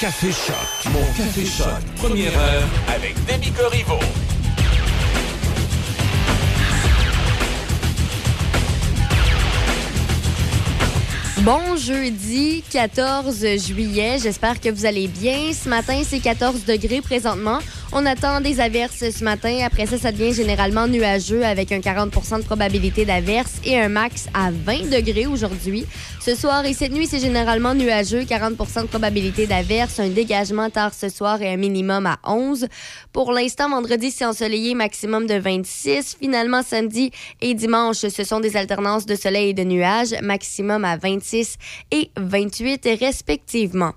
Café Choc. Mon Café Choc. Première heure avec Demi Corriveau. Bon jeudi 14 juillet, j'espère que vous allez bien. Ce matin, c'est 14 degrés présentement. On attend des averses ce matin. Après ça, ça devient généralement nuageux avec un 40% de probabilité d'averses et un max à 20 degrés aujourd'hui. Ce soir et cette nuit, c'est généralement nuageux, 40% de probabilité d'averses, un dégagement tard ce soir et un minimum à 11. Pour l'instant, vendredi, c'est ensoleillé, maximum de 26. Finalement, samedi et dimanche, ce sont des alternances de soleil et de nuages, maximum à 26 et 28 respectivement.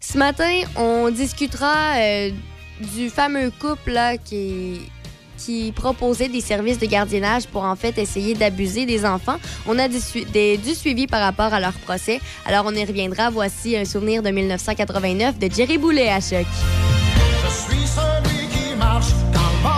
Ce matin, on discutera euh, du fameux couple qui, proposait des services de gardiennage pour en fait essayer d'abuser des enfants. On a du, des, suivi par rapport à leur procès. Alors on y reviendra. Voici un souvenir de 1989 de Jerry Boulet à Choc. Je suis celui qui marche dans le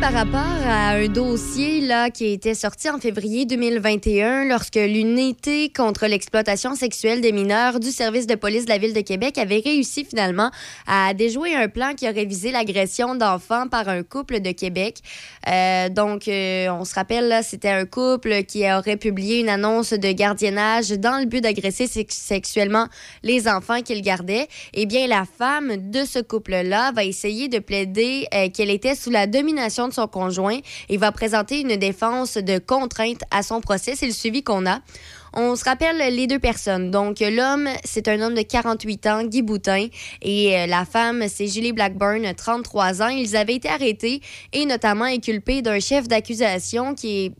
par rapport à un dossier qui a été sorti en février 2021 lorsque l'unité contre l'exploitation sexuelle des mineurs du service de police de la ville de Québec avait réussi finalement à déjouer un plan qui aurait visé l'agression d'enfants par un couple de Québec. Euh, donc, euh, on se rappelle, là, c'était un couple qui aurait publié une annonce de gardiennage dans le but d'agresser sexuellement les enfants qu'il gardait. Eh bien, la femme de ce couple-là va essayer de plaider euh, qu'elle était sous la domination de son conjoint et va présenter une défense de contrainte à son procès. C'est le suivi qu'on a. On se rappelle les deux personnes. Donc, l'homme, c'est un homme de 48 ans, Guy Boutin, et euh, la femme, c'est Julie Blackburn, 33 ans. Ils avaient été arrêtés et notamment inculpés d'un chef d'accusation qui est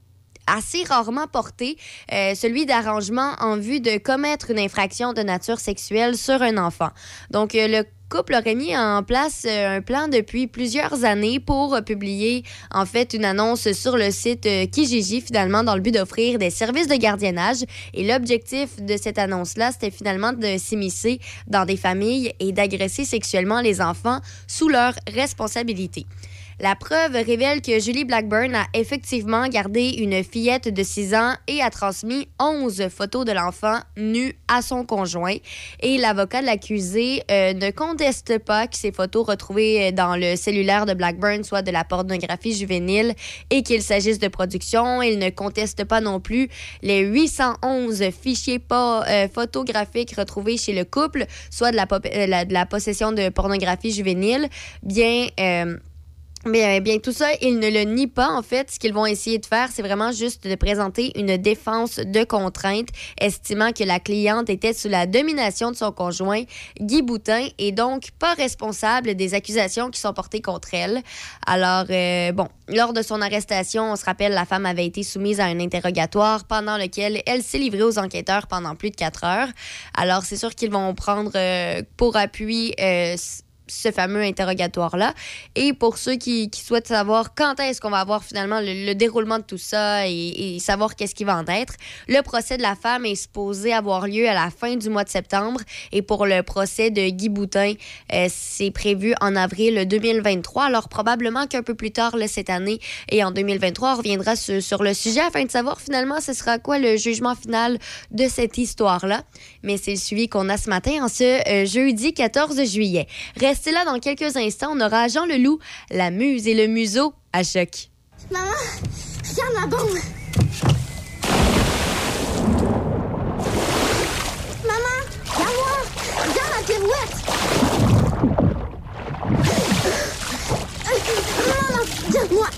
assez rarement porté, euh, celui d'arrangement en vue de commettre une infraction de nature sexuelle sur un enfant. Donc, euh, le couple aurait mis en place euh, un plan depuis plusieurs années pour publier en fait une annonce sur le site Kijiji finalement dans le but d'offrir des services de gardiennage et l'objectif de cette annonce-là c'était finalement de s'immiscer dans des familles et d'agresser sexuellement les enfants sous leur responsabilité. La preuve révèle que Julie Blackburn a effectivement gardé une fillette de 6 ans et a transmis 11 photos de l'enfant nu à son conjoint. Et l'avocat de l'accusé euh, ne conteste pas que ces photos retrouvées dans le cellulaire de Blackburn soient de la pornographie juvénile et qu'il s'agisse de production. Il ne conteste pas non plus les 811 fichiers euh, photographiques retrouvés chez le couple, soit euh, de la possession de pornographie juvénile. Bien... Mais euh, bien, tout ça, ils ne le nient pas. En fait, ce qu'ils vont essayer de faire, c'est vraiment juste de présenter une défense de contrainte, estimant que la cliente était sous la domination de son conjoint, Guy Boutin, et donc pas responsable des accusations qui sont portées contre elle. Alors, euh, bon, lors de son arrestation, on se rappelle, la femme avait été soumise à un interrogatoire pendant lequel elle s'est livrée aux enquêteurs pendant plus de quatre heures. Alors, c'est sûr qu'ils vont prendre euh, pour appui ce fameux interrogatoire-là. Et pour ceux qui, souhaitent savoir quand est-ce qu'on va avoir finalement le, déroulement de tout ça et, savoir qu'est-ce qui va en être, le procès de la femme est supposé avoir lieu à la fin du mois de septembre. Et pour le procès de Guy Boutin, euh, c'est prévu en avril 2023. Alors probablement qu'un peu plus tard cette année et en 2023, on reviendra sur, le sujet afin de savoir finalement ce sera quoi le jugement final de cette histoire-là. Mais c'est le suivi qu'on a ce matin en ce euh, jeudi 14 juillet. Restez là dans quelques instants. On aura Jean Leloup, la muse et le museau à choc. Maman, regarde ma bombe. Maman, regarde-moi. Regarde la pirouette. Maman, regarde-moi.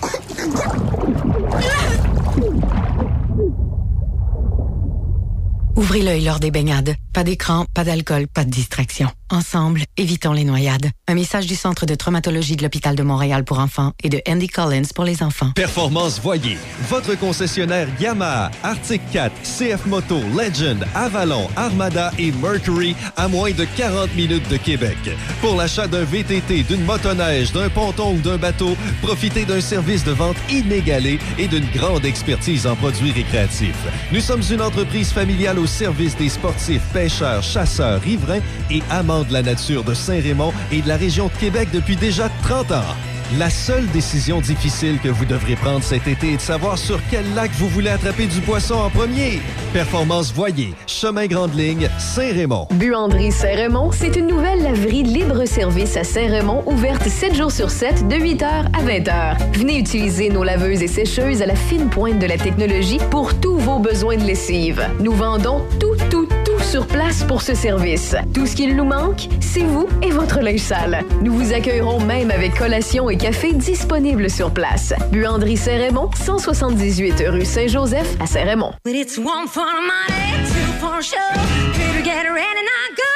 Ouvrez l'œil lors des baignades. Pas d'écran, pas d'alcool, pas de distraction. Ensemble, évitons les noyades. Un message du Centre de traumatologie de l'Hôpital de Montréal pour enfants et de Andy Collins pour les enfants. Performance Voyer. Votre concessionnaire Yamaha, Arctic 4, CF Moto, Legend, Avalon, Armada et Mercury à moins de 40 minutes de Québec. Pour l'achat d'un VTT, d'une motoneige, d'un ponton ou d'un bateau, profitez d'un service de vente inégalé et d'une grande expertise en produits récréatifs. Nous sommes une entreprise familiale au service des sportifs, chasseurs, riverains et amants de la nature de Saint-Raymond et de la région de Québec depuis déjà 30 ans. La seule décision difficile que vous devrez prendre cet été est de savoir sur quel lac vous voulez attraper du poisson en premier. Performance Voyer, Chemin Grande Ligne, Saint-Raymond. Buanderie Saint-Raymond, c'est une nouvelle laverie libre-service à Saint-Raymond, ouverte 7 jours sur 7, de 8h à 20h. Venez utiliser nos laveuses et sécheuses à la fine pointe de la technologie pour tous vos besoins de lessive. Nous vendons tout, tout, tout sur place pour ce service. Tout ce qu'il nous manque, c'est vous et votre linge sale. Nous vous accueillerons même avec collation et café disponible sur place. Buanderie Saint-Raymond, 178 rue Saint-Joseph à Saint-Raymond.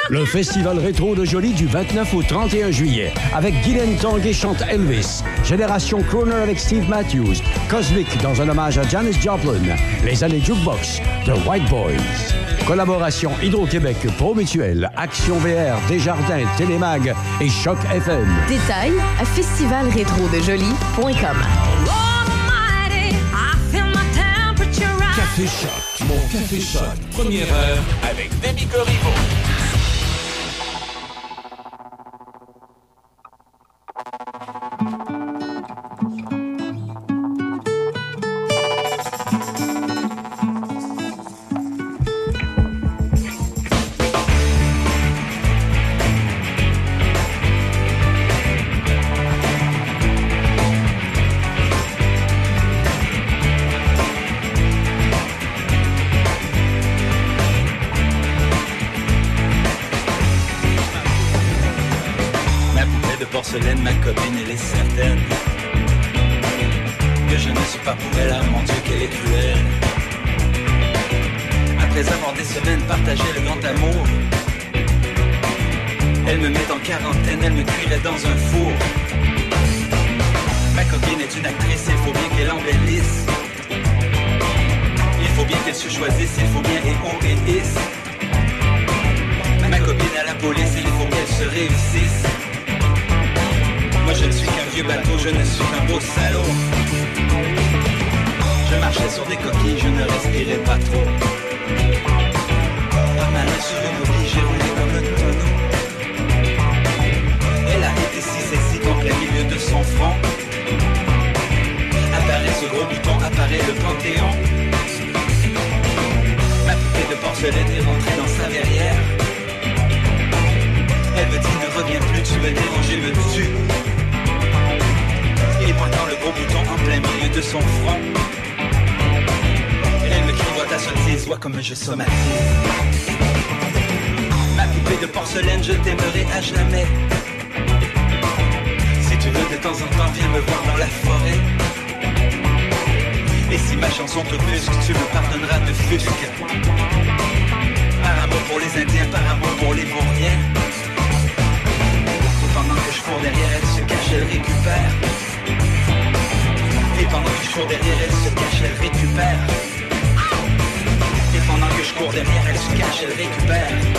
Le Festival rétro de Jolie du 29 au 31 juillet avec Guylaine Tanguay chante Elvis, Génération Crooner avec Steve Matthews, Cosmic dans un hommage à Janis Joplin, Les années Jukebox, The White Boys. Collaboration Hydro-Québec, Pro Mutuel, Action VR, Desjardins, Télémag et Choc FM. Détails à festivalrétrodejoli.com. Café Choc, mon Café Choc, première heure avec Demi Corriveau. Ma copine, elle est certaine que je ne suis pas pour elle, ah mon Dieu, qu'elle est cruelle. Après avoir des semaines partagé le grand amour, elle me met en quarantaine, elle me cuirait dans un four. Ma copine est une actrice, il faut bien qu'elle embellisse. Il faut bien qu'elle se choisisse, il faut bien et obéisse. Ma copine à la police, il faut qu'elle se réussisse. Moi je ne suis qu'un vieux bateau, je ne suis qu'un beau salaud. Je marchais sur des coquilles, je ne respirais pas trop. Par ma main sur une oubli, j'ai roulé comme un tonneau. Elle a été si sexy qu'en plein milieu de son front Apparaît ce gros bouton, apparaît le panthéon Ma poupée de porcelaine est rentrée dans sa verrière Elle me dit ne reviens plus, tu me déranges me tues Gros bouton en plein milieu de son front. Elle me crie vois ta sottise, vois comme je somatise Ma poupée de porcelaine, je t'aimerai à jamais. Si tu veux de temps en temps, viens me voir dans la forêt. Et si ma chanson te brusque, tu me pardonneras de fusque. Par amour pour les Indiens, par amour pour les vauriens Et pendant que je cours derrière, elle se cache, elle récupère pendant que je cours derrière, elle se cache, elle récupère. Et pendant que je cours derrière, elle se cache, elle récupère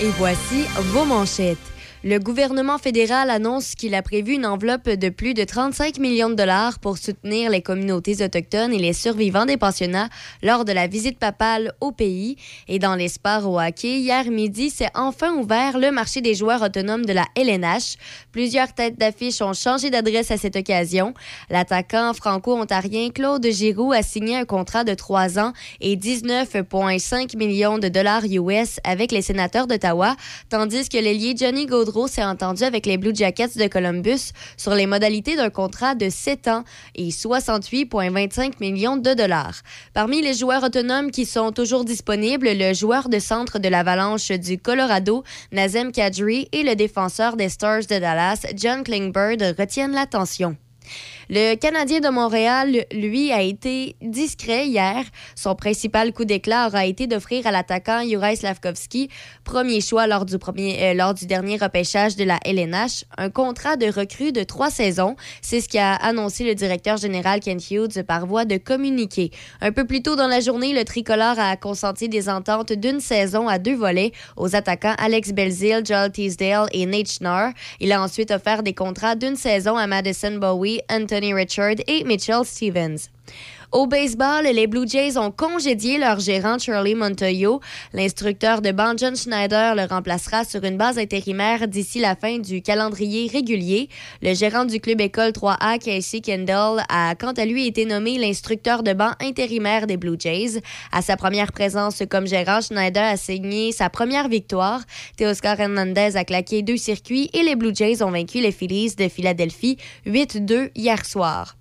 et voici vos manchettes. Le gouvernement fédéral annonce qu'il a prévu une enveloppe de plus de 35 millions de dollars pour soutenir les communautés autochtones et les survivants des pensionnats lors de la visite papale au pays. Et dans les sports au hockey, hier midi, s'est enfin ouvert le marché des joueurs autonomes de la LNH. Plusieurs têtes d'affiche ont changé d'adresse à cette occasion. L'attaquant franco-ontarien Claude Giroux a signé un contrat de trois ans et 19,5 millions de dollars US avec les sénateurs d'Ottawa, tandis que l'ailier Johnny Gaudreau s'est entendu avec les Blue Jackets de Columbus sur les modalités d'un contrat de 7 ans et 68,25 millions de dollars. Parmi les joueurs autonomes qui sont toujours disponibles, le joueur de centre de l'Avalanche du Colorado, Nazem Kadri, et le défenseur des Stars de Dallas, John Klingberg, retiennent l'attention. Le Canadien de Montréal, lui, a été discret hier. Son principal coup d'éclat aura été d'offrir à l'attaquant Juraj Slavkovski, premier choix lors du, euh, dernier repêchage de la LNH, un contrat de recrue de trois saisons. C'est ce qu'a annoncé le directeur général Ken Hughes par voie de communiqué. Un peu plus tôt dans la journée, le tricolore a consenti des ententes d'une saison à deux volets aux attaquants Alex Belzil, Joel Teasdale et Nate Schnarr. Il a ensuite offert des contrats d'une saison à Madison Bowie, Anthony Richard et Mitchell Stevens. Au baseball, les Blue Jays ont congédié leur gérant Charlie Montoyo. L'instructeur de banc John Schneider le remplacera sur une base intérimaire d'ici la fin du calendrier régulier. Le gérant du club école 3A, Casey Kendall, a quant à lui été nommé l'instructeur de banc intérimaire des Blue Jays. À sa première présence comme gérant, Schneider a signé sa première victoire. Teoscar Hernandez a claqué deux circuits et les Blue Jays ont vaincu les Phillies de Philadelphie 8-2 hier soir.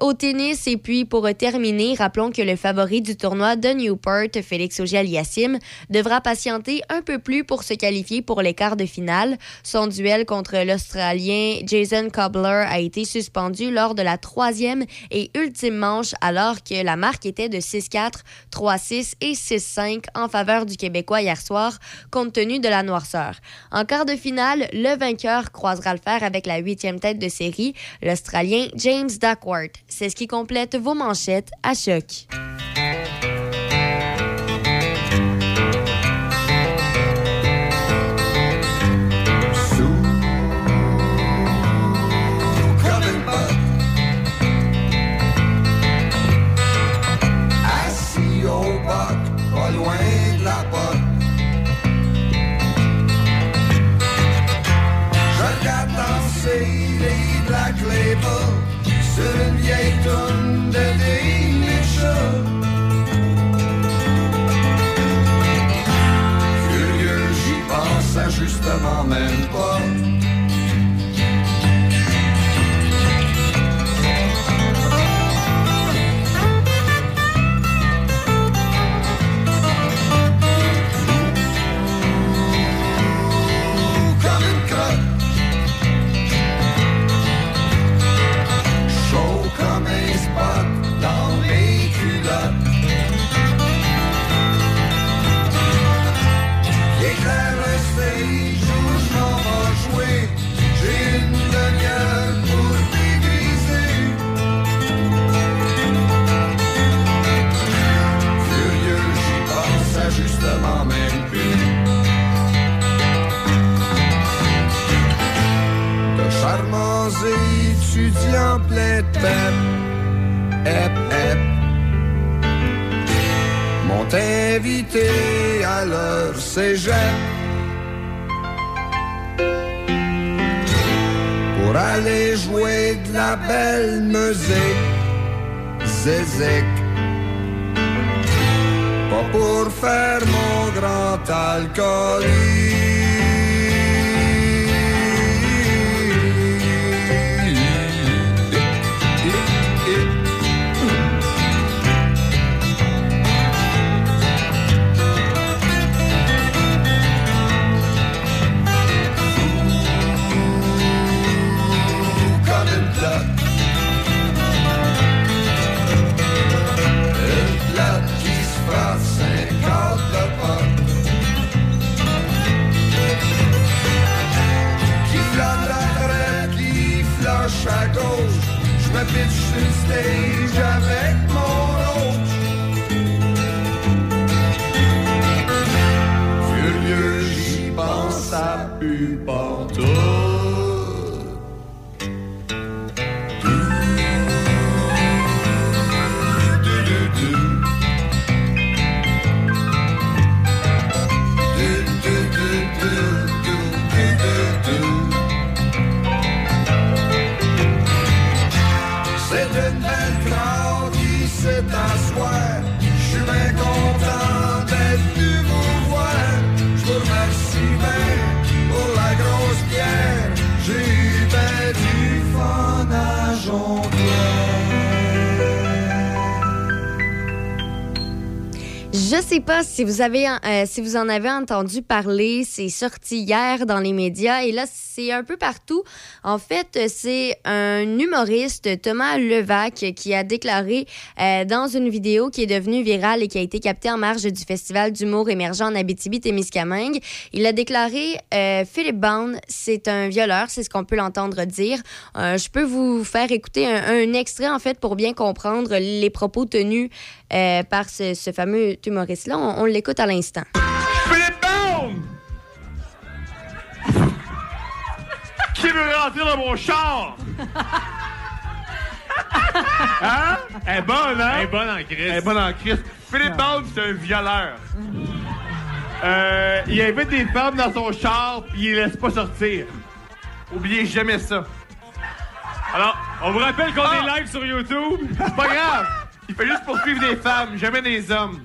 Au tennis, et puis pour terminer, rappelons que le favori du tournoi de Newport, Félix Auger-Aliassime, devra patienter un peu plus pour se qualifier pour les quarts de finale. Son duel contre l'Australien Jason Cobbler a été suspendu lors de la troisième et ultime manche alors que la marque était de 6-4, 3-6 et 6-5 en faveur du Québécois hier soir, compte tenu de la noirceur. En quart de finale, le vainqueur croisera le fer avec la huitième tête de série, l'Australien James Duckworth. C'est ce qui complète vos manchettes à choc. Pense justement même charmants étudiants pleins de pep, hep, hep, m'ont invité à leur cégep pour aller jouer de la belle musique, zézek. Pas pour faire mon grand alcoolique. Si vous avez euh, si vous en avez entendu parler, c'est sorti hier dans les médias et là c'est un peu partout. En fait, c'est un humoriste Thomas Levac qui a déclaré euh, dans une vidéo qui est devenue virale et qui a été captée en marge du festival d'humour émergent en Abitibi-Témiscamingue. Il a déclaré euh, Philippe Bond, c'est un violeur, c'est ce qu'on peut l'entendre dire. Je peux vous faire écouter un extrait en fait pour bien comprendre les propos tenus euh, par ce, ce fameux humoriste-là. On, on l'écoute à l'instant. Philippe Bond! Qui veut rentrer dans mon char? Hein? Elle est bonne, hein? Elle est bonne en Christ. Elle est bonne en Christ. Philippe Bond, c'est un violeur. Euh, il invite des femmes dans son char, puis il les laisse pas sortir. Oubliez jamais ça. Alors, on vous rappelle qu'on est live sur YouTube. C'est pas grave. Il fait juste poursuivre des femmes, jamais des hommes.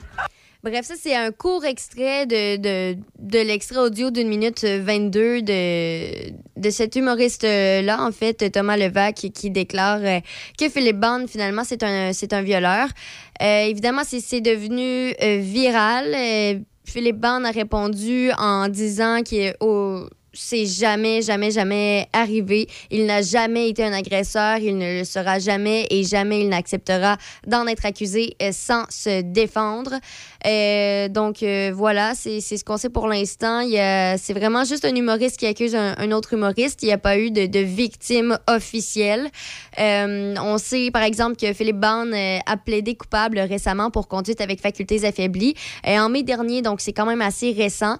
Bref, ça, c'est un court extrait de, de, l'extrait audio d'une minute 22 de, de cet humoriste-là, en fait, Thomas Levac, qui, déclare euh, que Philippe Bond, finalement, c'est un, c'est un violeur. Euh, évidemment, c'est, c'est devenu euh, viral. Philippe Bond a répondu en disant qu'il est au c'est jamais, jamais, jamais arrivé. Il n'a jamais été un agresseur, il ne le sera jamais et jamais il n'acceptera d'en être accusé euh, sans se défendre. Euh, donc euh, voilà, c'est ce qu'on sait pour l'instant. C'est vraiment juste un humoriste qui accuse un, autre humoriste. Il n'y a pas eu de, victime officielle. On sait par exemple que Philippe euh, a plaidé coupable récemment pour conduite avec facultés affaiblies. En mai dernier, donc c'est quand même assez récent.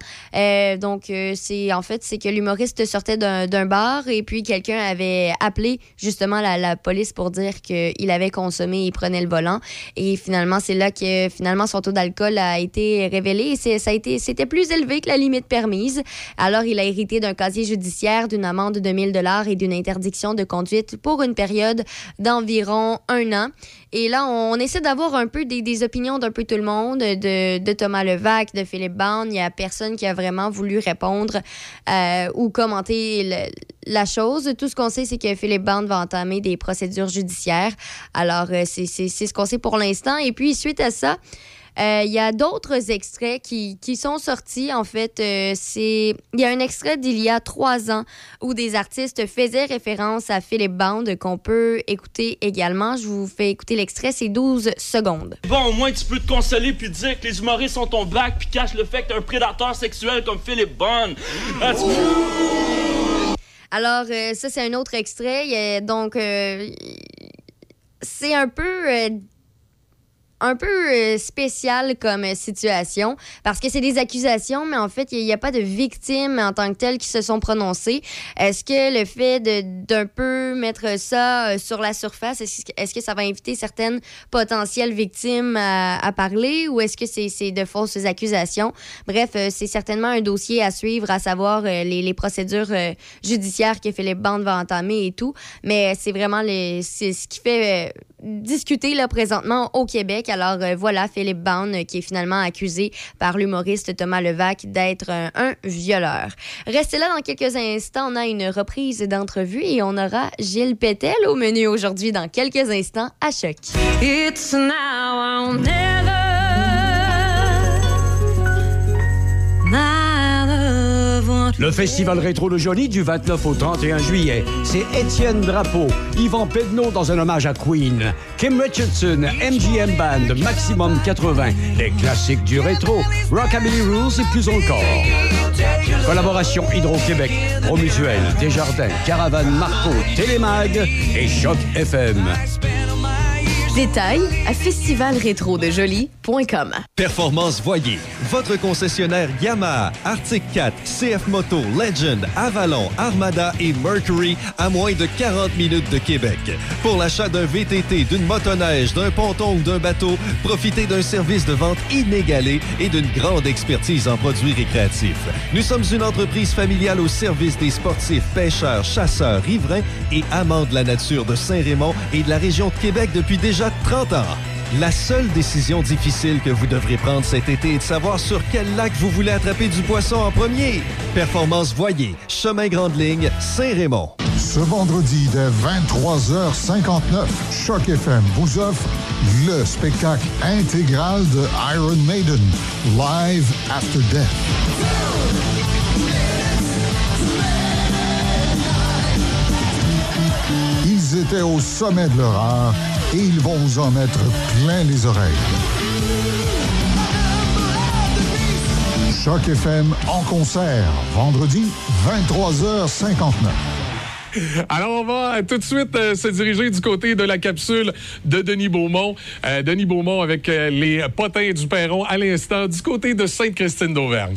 Donc c'est en fait c'est l'humoriste sortait d'un bar et puis quelqu'un avait appelé justement la, police pour dire qu'il avait consommé et prenait le volant. Et finalement, c'est là que finalement son taux d'alcool a été révélé et c'était plus élevé que la limite permise. Alors, il a hérité d'un casier judiciaire, d'une amende de 1000 dollars et d'une interdiction de conduite pour une période d'environ un an. Et là, on essaie d'avoir un peu des, opinions d'un peu tout le monde, de, de Thomas Levac, de Philippe Bond. Il n'y a personne qui a vraiment voulu répondre euh, ou commenter la chose. Tout ce qu'on sait, c'est que Philippe Bond va entamer des procédures judiciaires. Alors, euh, c'est ce qu'on sait pour l'instant. Et puis, suite à ça, il y a d'autres extraits qui, qui sont sortis. En fait, euh, c'est il y a un extrait d'il y a trois ans où des artistes faisaient référence à Philippe Bond qu'on peut écouter également. Je vous fais écouter l'extrait, c'est 12 secondes. Bon, au moins tu peux te consoler puis dire que les humoristes sont ton bac puis cachent le fait que t'es un prédateur sexuel comme Philippe Bond. Alors, euh, ça, c'est un autre extrait. Donc, euh, c'est un peu. euh, un peu euh, spécial comme euh, situation parce que c'est des accusations, mais en fait, il n'y a, pas de victimes en tant que telles qui se sont prononcées. Est-ce que le fait d'un peu mettre ça euh, sur la surface, est-ce que, est-ce que ça va inviter certaines potentielles victimes à, parler ou est-ce que c'est de fausses accusations? Bref, c'est certainement un dossier à suivre, à savoir les, les procédures judiciaires que Philippe Bande va entamer et tout. Mais c'est vraiment c'est ce qui fait euh, discuter là, présentement au Québec. Alors euh, voilà, Philippe Bond euh, qui est finalement accusé par l'humoriste Thomas Levac d'être un, un violeur. Restez là dans quelques instants. On a une reprise d'entrevue et on aura Gilles Pétel au menu aujourd'hui dans quelques instants à Choc. Le Festival Rétro de Jolie du 29 au 31 juillet. C'est Étienne Drapeau, Yvan Pedneau dans un hommage à Queen, Kim Richardson, MGM Band, Maximum 80, les classiques du rétro, Rockabilly Rules et plus encore. Collaboration Hydro-Québec, Promutuel, Desjardins, Caravane Marco, Télémag et Choc FM. Détails à festivalrétrodejoli.com. Performance Voyer, votre concessionnaire Yamaha, Arctic 4, CF Moto, Legend, Avalon, Armada et Mercury à moins de 40 minutes de Québec. Pour l'achat d'un VTT, d'une motoneige, d'un ponton ou d'un bateau, profitez d'un service de vente inégalé et d'une grande expertise en produits récréatifs. Nous sommes une entreprise familiale au service des sportifs, pêcheurs, chasseurs, riverains et amants de la nature de Saint-Raymond et de la région de Québec depuis déjà 30 ans. La seule décision difficile que vous devrez prendre cet été est de savoir sur quel lac vous voulez attraper du poisson en premier. Performance Voyer, chemin Grande Ligne, Saint-Raymond. Ce vendredi dès 23h59, Choc FM vous offre le spectacle intégral de Iron Maiden, Live After Death. Ils étaient au sommet de leur et ils vont vous en mettre plein les oreilles. Choc FM en concert, vendredi 23h59. Alors, on va tout de suite euh, se diriger du côté de la capsule de Denis Beaumont. Euh, Denis Beaumont avec euh, les potins du Perron à l'instant du côté de Sainte-Christine d'Auvergne.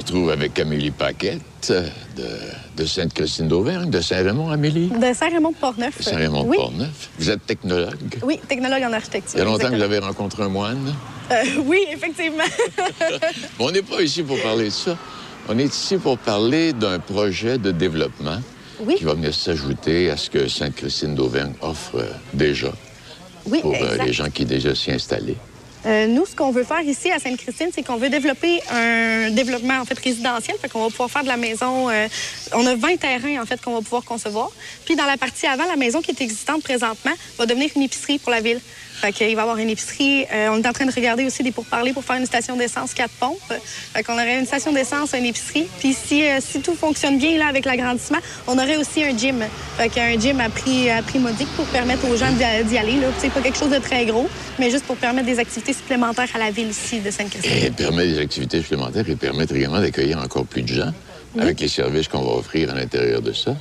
Retrouve avec Amélie Paquette euh, de, de Sainte-Christine d'Auvergne, de Saint-Raymond, Amélie? De Saint-Raymond-de-Portneuf. De Saint-Raymond Oui. Portneuf. Vous êtes technologue? Oui, technologue en architecture. Il y a longtemps que vous avez rencontré un moine? Euh, oui, effectivement. On n'est pas ici pour parler de ça. On est ici pour parler d'un projet de développement Oui. qui va venir s'ajouter à ce que Sainte-Christine d'Auvergne offre euh, déjà Oui, pour euh, les gens qui déjà s'y installés. Euh, nous, ce qu'on veut faire ici à Sainte-Christine, c'est qu'on veut développer un développement en fait résidentiel. Fait qu'on va pouvoir faire de la maison. euh, on a 20 terrains en fait qu'on va pouvoir concevoir. Puis dans la partie avant, la maison qui est existante présentement va devenir une épicerie pour la ville. Fait qu'il va y avoir une épicerie. Euh, on est en train de regarder aussi des pourparlers pour faire une station d'essence quatre pompes. Fait qu'on aurait une station d'essence, une épicerie. Puis si, euh, si tout fonctionne bien là avec l'agrandissement, on aurait aussi un gym. Fait qu'un gym à prix, à prix modique pour permettre aux gens d'y aller. Là. C'est pas quelque chose de très gros, mais juste pour permettre des activités supplémentaires à la ville ici de Sainte-Christine. Et permet des activités supplémentaires et permettre également d'accueillir encore plus de gens avec les services qu'on va offrir à l'intérieur de ça.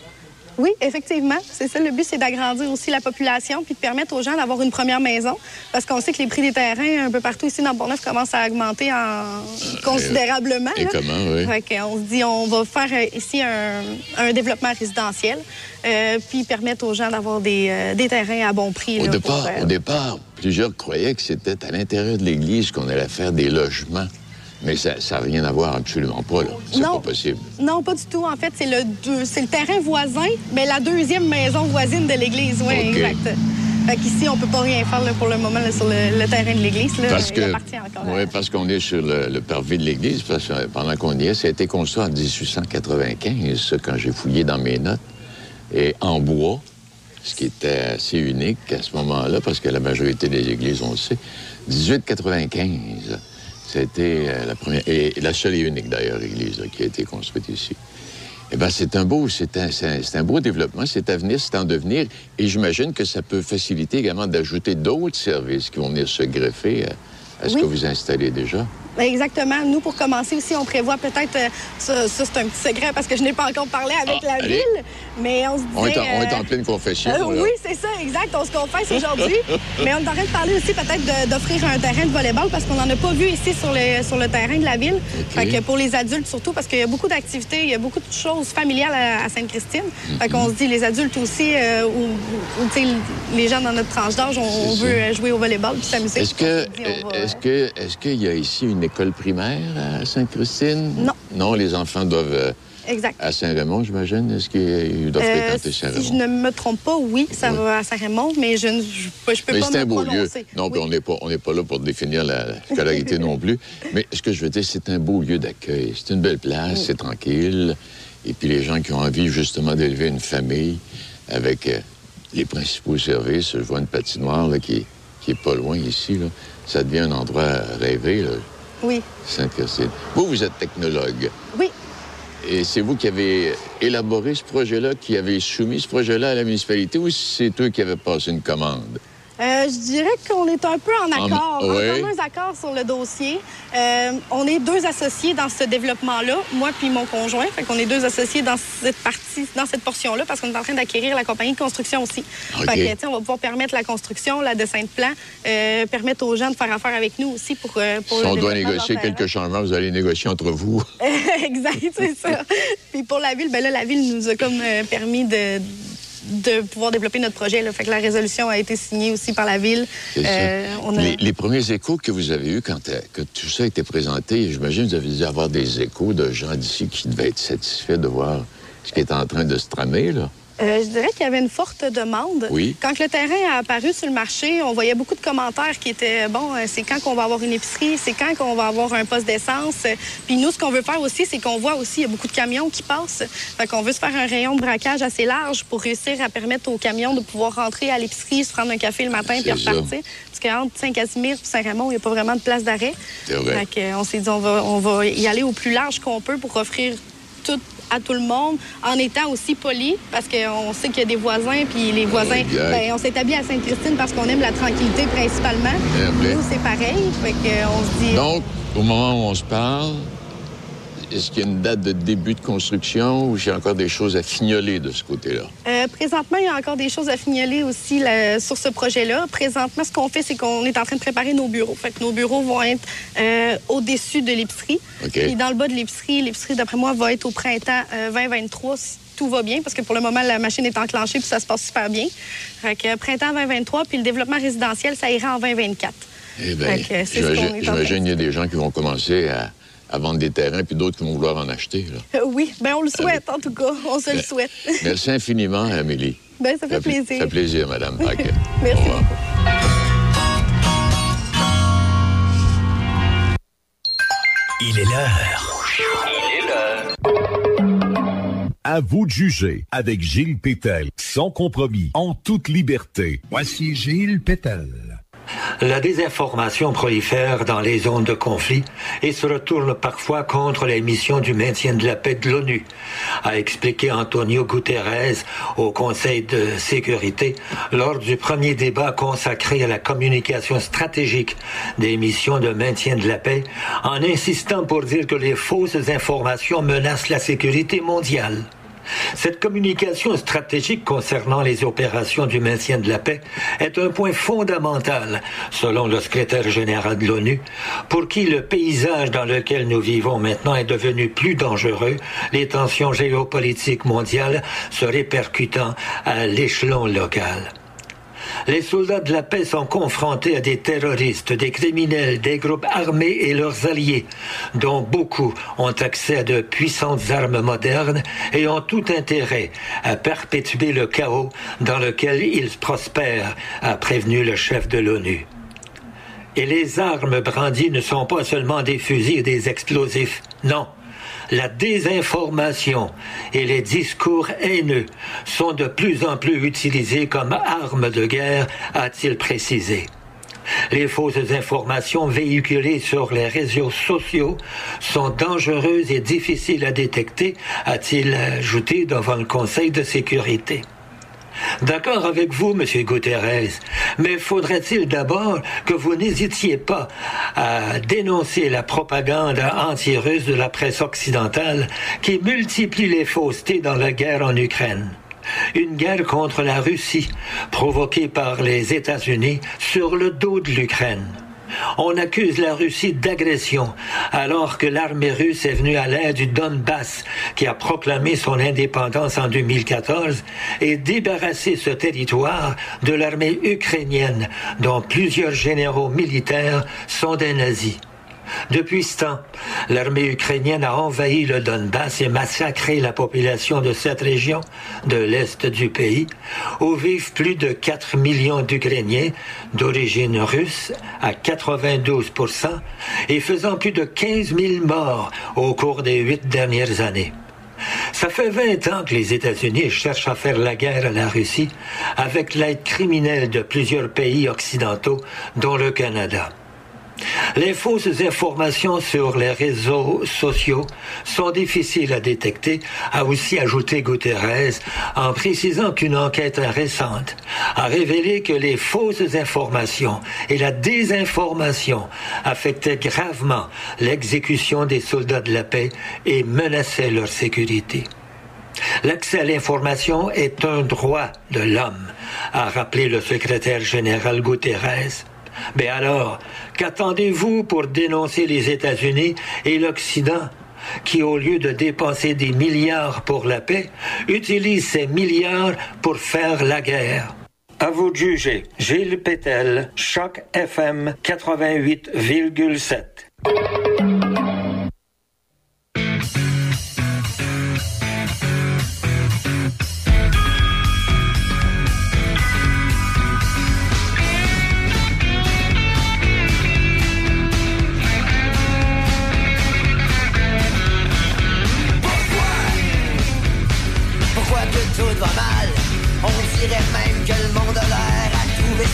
Oui, effectivement. C'est ça. Le but, c'est d'agrandir aussi la population puis de permettre aux gens d'avoir une première maison. Parce qu'on sait que les prix des terrains un peu partout ici dans Bourneuf commencent à augmenter en... considérablement. et là. comment, oui. Fait qu'on se dit, on va faire euh, ici un, un développement résidentiel euh, puis permettre aux gens d'avoir des, euh, des terrains à bon prix. Au là, départ, pour, euh, au départ, plusieurs croyaient que c'était à l'intérieur de l'église qu'on allait faire des logements. Mais ça n'a rien à voir, absolument pas. là. C'est Non. pas possible. Non, pas du tout. En fait, c'est le, deux- le terrain voisin, mais la deuxième maison voisine de l'église. Oui, exact. Fait qu'ici, on peut pas rien faire là, pour le moment là, sur le, le terrain de l'église. Parce que, ouais, parce qu'on est sur le, le parvis de l'église, parce que pendant qu'on y est, ça a été construit en 1895, ça, quand j'ai fouillé dans mes notes, et en bois, ce qui était assez unique à ce moment-là, parce que la majorité des églises, on le sait. 1895, c'était euh, la première, et la seule et unique d'ailleurs église là, qui a été construite ici. Eh bien, c'est un beau, c'est un, c'est un- beau développement, c'est à venir, c'est en devenir, et j'imagine que ça peut faciliter également d'ajouter d'autres services qui vont venir se greffer à, à ce Oui. que vous installez déjà. Ben, Exactement. Nous, pour commencer aussi, on prévoit peut-être, euh, ça, ça, c'est un petit secret parce que je n'ai pas encore parlé avec Ah, la allez. ville, mais on se disait... On est en, on est en euh, pleine confession. Euh, oui, c'est ça, exact. On se confesse aujourd'hui. Mais on est en train de parler aussi peut-être d'offrir un terrain de volleyball parce qu'on n'en a pas vu ici sur le, sur le terrain de la ville. Fait que pour les adultes surtout, parce qu'il y a beaucoup d'activités, il y a beaucoup de choses familiales à, à Sainte-Christine. Fait Mhm. qu'on se dit, les adultes aussi, euh, ou, ou, tu sais, les gens dans notre tranche d'âge, on, veut jouer au volleyball puis s'amuser. Est-ce que, est-ce que, est-ce qu'il y a ici une école primaire à Sainte-Christine? Non. Non, les enfants doivent euh, Exact. à Saint-Raymond, j'imagine. Est-ce qu'ils doivent Euh, fréquenter si Saint-Raymond? je ne me trompe pas, oui, ça va à Saint-Raymond, mais je ne je, je peux Mais pas c'est un beau lieu. Non, puis on n'est pas, on pas là pour définir la la scolarité non plus. Mais ce que je veux dire, c'est un beau lieu d'accueil. C'est une belle place, c'est tranquille. Et puis les gens qui ont envie justement d'élever une famille avec euh, les principaux services, je vois une patinoire là, qui, qui est pas loin ici. Là. Ça devient un endroit rêvé, là, Oui, Sainte-Christine. Vous, vous êtes technologue. oui. Et c'est vous qui avez élaboré ce projet-là, qui avez soumis ce projet-là à la municipalité, ou c'est eux qui avaient passé une commande? Euh, je dirais qu'on est un peu en accord, en ouais. communs accords sur le dossier. Euh, on est deux associés dans ce développement-là, moi puis mon conjoint. Fait qu'on est deux associés dans cette partie, dans cette portion-là, parce qu'on est en train d'acquérir la compagnie de construction aussi. Fait que, on va pouvoir permettre la construction, la dessin de plan, euh, permettre aux gens de faire affaire avec nous aussi pour, pour Si on doit négocier quelques changements, vous allez négocier entre vous. exact, c'est ça. Puis pour la ville, ben là, la ville nous a comme permis de de pouvoir développer notre projet. Là. Fait que la résolution a été signée aussi par la ville. Euh, on a- les, les premiers échos que vous avez eus quand euh, que tout ça a été présenté, j'imagine que vous avez dû avoir des échos de gens d'ici qui devaient être satisfaits de voir ce qui est en train de se tramer, là. Euh, je dirais qu'il y avait une forte demande. Oui. Quand le terrain a apparu sur le marché, on voyait beaucoup de commentaires qui étaient bon, euh, c'est quand qu'on va avoir une épicerie, c'est quand qu'on va avoir un poste d'essence. Puis nous, ce qu'on veut faire aussi, c'est qu'on voit aussi il y a beaucoup de camions qui passent. Fait qu'on veut se faire un rayon de braquage assez large pour réussir à permettre aux camions de pouvoir rentrer à l'épicerie, se prendre un café le matin puis ça. repartir. Parce qu'entre Saint-Casimir et Saint-Raymond, il n'y a pas vraiment de place d'arrêt. C'est vrai. Fait que, euh, on s'est dit on va, on va y aller au plus large qu'on peut pour offrir tout à tout le monde, en étant aussi poli, parce qu'on sait qu'il y a des voisins, puis les voisins, ben, on s'établit à Sainte-Christine parce qu'on aime la tranquillité principalement. Nous, c'est pareil. Fait on se dit... Donc, au moment où on se parle, est-ce qu'il y a une date de début de construction ou j'ai encore des choses à fignoler de ce côté-là? Euh, présentement, il y a encore des choses à fignoler aussi là, sur ce projet-là. Présentement, ce qu'on fait, c'est qu'on est en train de préparer nos bureaux. Fait que nos bureaux vont être euh, au-dessus de l'épicerie. OK. Puis dans le bas de l'épicerie, l'épicerie, d'après moi, va être au printemps euh, 2023 si tout va bien, parce que pour le moment, la machine est enclenchée puis ça se passe super bien. Fait que euh, printemps 2023, puis le développement résidentiel, ça ira en 2024. Eh bien, j'imagine qu'il y a des gens qui vont commencer à, à vendre des terrains, puis d'autres qui vont vouloir en acheter. là. Euh, oui, ben on le souhaite en tout cas. On se le Ben, souhaite. Merci infiniment, Amélie. ben ça fait pla- plaisir. Ça fait plaisir, Madame Paquet. Merci. Il est l'heure. Il est l'heure. À vous de juger avec Gilles Pétel, sans compromis, en toute liberté. Voici Gilles Pétel. La désinformation prolifère dans les zones de conflit et se retourne parfois contre les missions du maintien de la paix de l'ONU, a expliqué Antonio Guterres au Conseil de sécurité lors du premier débat consacré à la communication stratégique des missions de maintien de la paix, en insistant pour dire que les fausses informations menacent la sécurité mondiale. Cette communication stratégique concernant les opérations du maintien de la paix est un point fondamental, selon le secrétaire général de l'ONU, pour qui le paysage dans lequel nous vivons maintenant est devenu plus dangereux, les tensions géopolitiques mondiales se répercutant à l'échelon local. Les soldats de la paix sont confrontés à des terroristes, des criminels, des groupes armés et leurs alliés, dont beaucoup ont accès à de puissantes armes modernes et ont tout intérêt à perpétuer le chaos dans lequel ils prospèrent, a prévenu le chef de l'ONU. Et les armes brandies ne sont pas seulement des fusils et des explosifs, non. La désinformation et les discours haineux sont de plus en plus utilisés comme armes de guerre, a-t-il précisé. Les fausses informations véhiculées sur les réseaux sociaux sont dangereuses et difficiles à détecter, a-t-il ajouté devant le Conseil de sécurité. D'accord avec vous, Monsieur Guterres, mais faudrait-il d'abord que vous n'hésitiez pas à dénoncer la propagande anti-russe de la presse occidentale qui multiplie les faussetés dans la guerre en Ukraine? Une guerre contre la Russie, provoquée par les États-Unis sur le dos de l'Ukraine. On accuse la Russie d'agression, alors que l'armée russe est venue à l'aide du Donbass, qui a proclamé son indépendance en 2014, et débarrassé ce territoire de l'armée ukrainienne, dont plusieurs généraux militaires sont des nazis. Depuis ce temps, l'armée ukrainienne a envahi le Donbass et massacré la population de cette région de l'est du pays, où vivent plus de 4 millions d'Ukrainiens d'origine russe à 92% et faisant plus de 15 000 morts au cours des huit dernières années. Ça fait 20 ans que les États-Unis cherchent à faire la guerre à la Russie avec l'aide criminelle de plusieurs pays occidentaux, dont le Canada. Les fausses informations sur les réseaux sociaux sont difficiles à détecter, a aussi ajouté Guterres, en précisant qu'une enquête récente a révélé que les fausses informations et la désinformation affectaient gravement l'exécution des soldats de la paix et menaçaient leur sécurité. L'accès à l'information est un droit de l'homme, a rappelé le secrétaire général Guterres. Mais alors, qu'attendez-vous pour dénoncer les États-Unis et l'Occident qui, au lieu de dépenser des milliards pour la paix, utilisent ces milliards pour faire la guerre? À vous de juger. Gilles Pétel, Choc FM 88,7.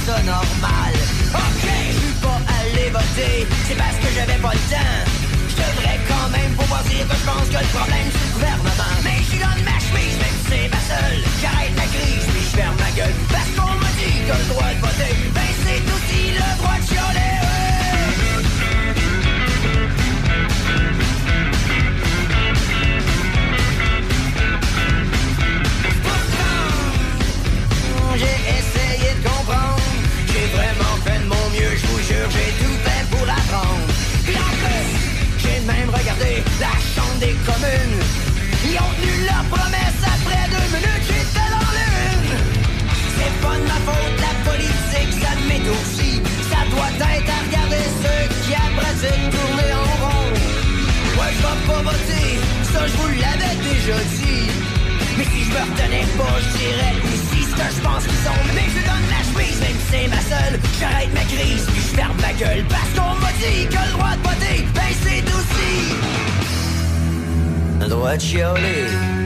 Ça normal. Ok, je suis pas allé voter C'est parce que j'avais pas le temps. Je devrais quand même pouvoir dire que je pense que le problème c'est le gouvernement. Mais je dans ma chemise, même si c'est ma seule. J'arrête ma crise, puis je ferme ma gueule. Parce qu'on m'a dit que le droit de voter Ben ça doit être à regarder ceux qui apprécient de tourner en rond Ouais, je vais pas voter, ça je vous l'avais déjà dit mais si je me retenais pas, je dirais aussi ce que je pense qu'ils sont. Mais je donne la chemise, même si c'est ma seule. J'arrête ma crise, puis je ferme ma gueule. Parce qu'on m'a dit que le droit de voter, ben c'est aussi. Le droit de chialer.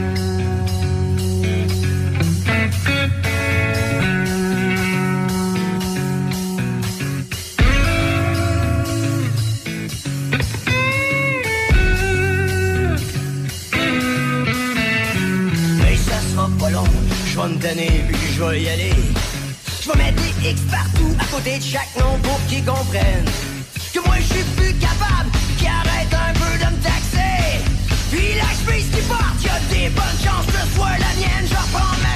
Je vais je y aller. Je vais mettre des X partout à côté de chaque nom pour qu'ils comprennent que moi je suis plus capable, qu'ils arrêtent un peu de me taxer. Puis la chemise qui part, y'a des bonnes chances que ce soit La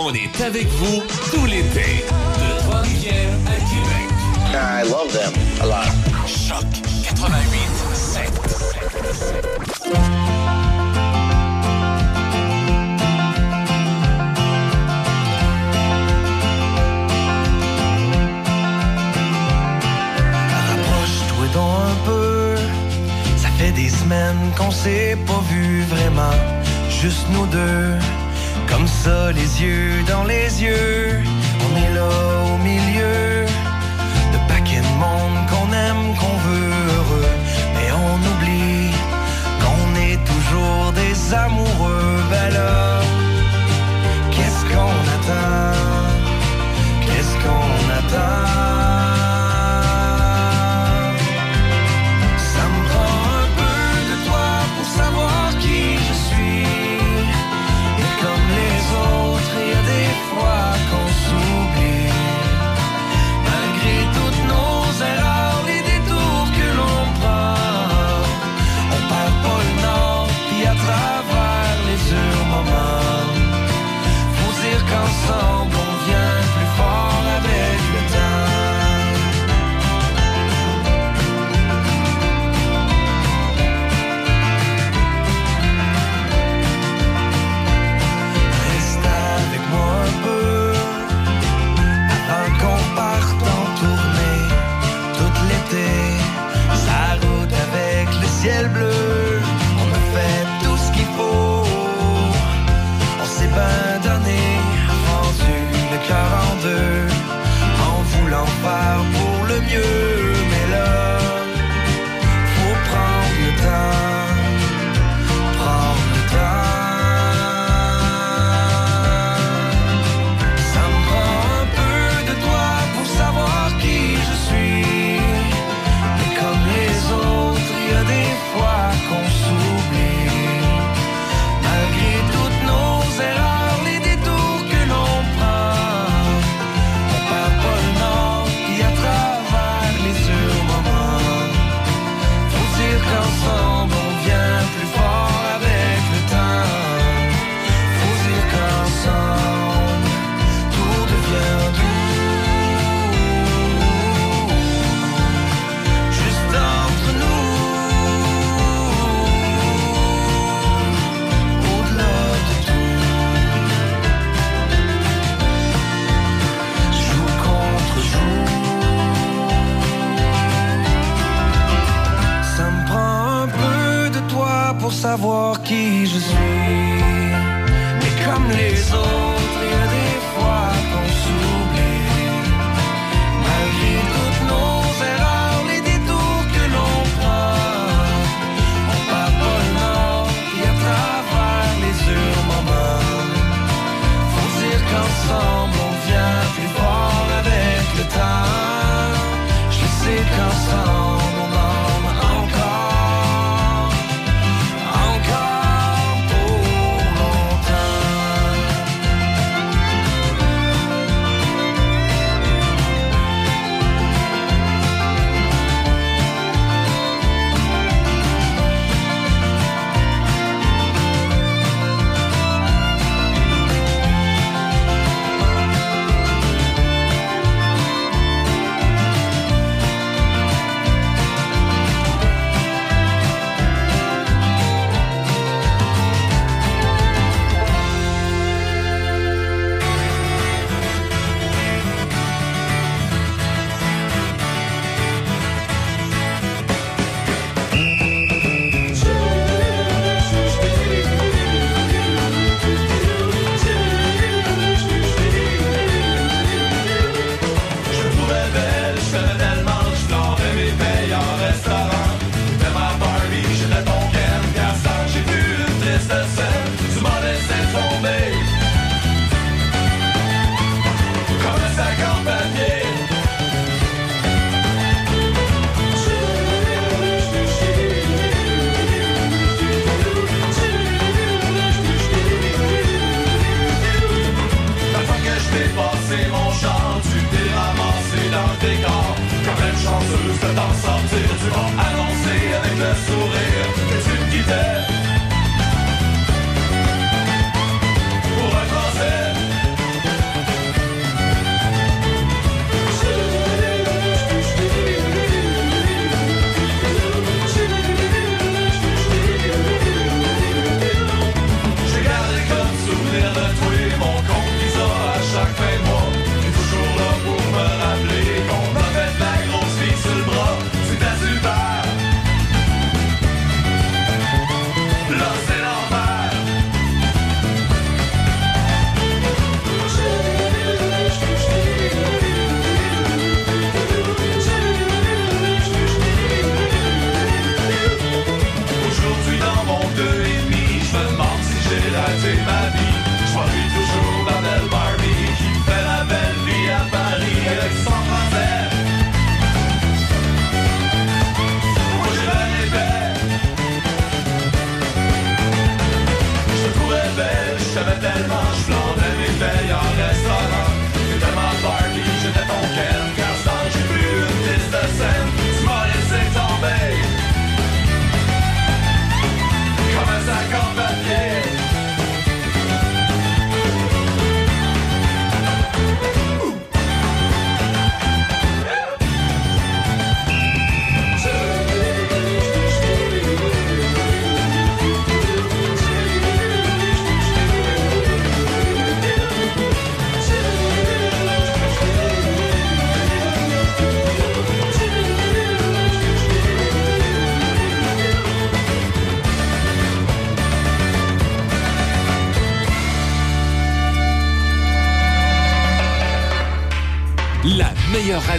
On est avec vous tout l'été. De Trois-Rivières à Québec. I love them a lot. Choc 88 7. 7, 7. un peu. Ça fait des semaines qu'on s'est pas vu vraiment, juste nous deux. Comme ça, les yeux dans les yeux, on est là au milieu de paquets de monde qu'on aime, qu'on veut heureux. Mais on oublie qu'on est toujours des amoureux. Ben qu'est-ce qu'on attend? Qu'est-ce qu'on attend?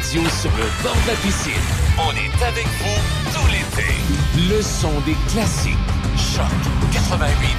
Sur le bord de la piscine. On est avec vous tout l'été. Le son des classiques. Choc 88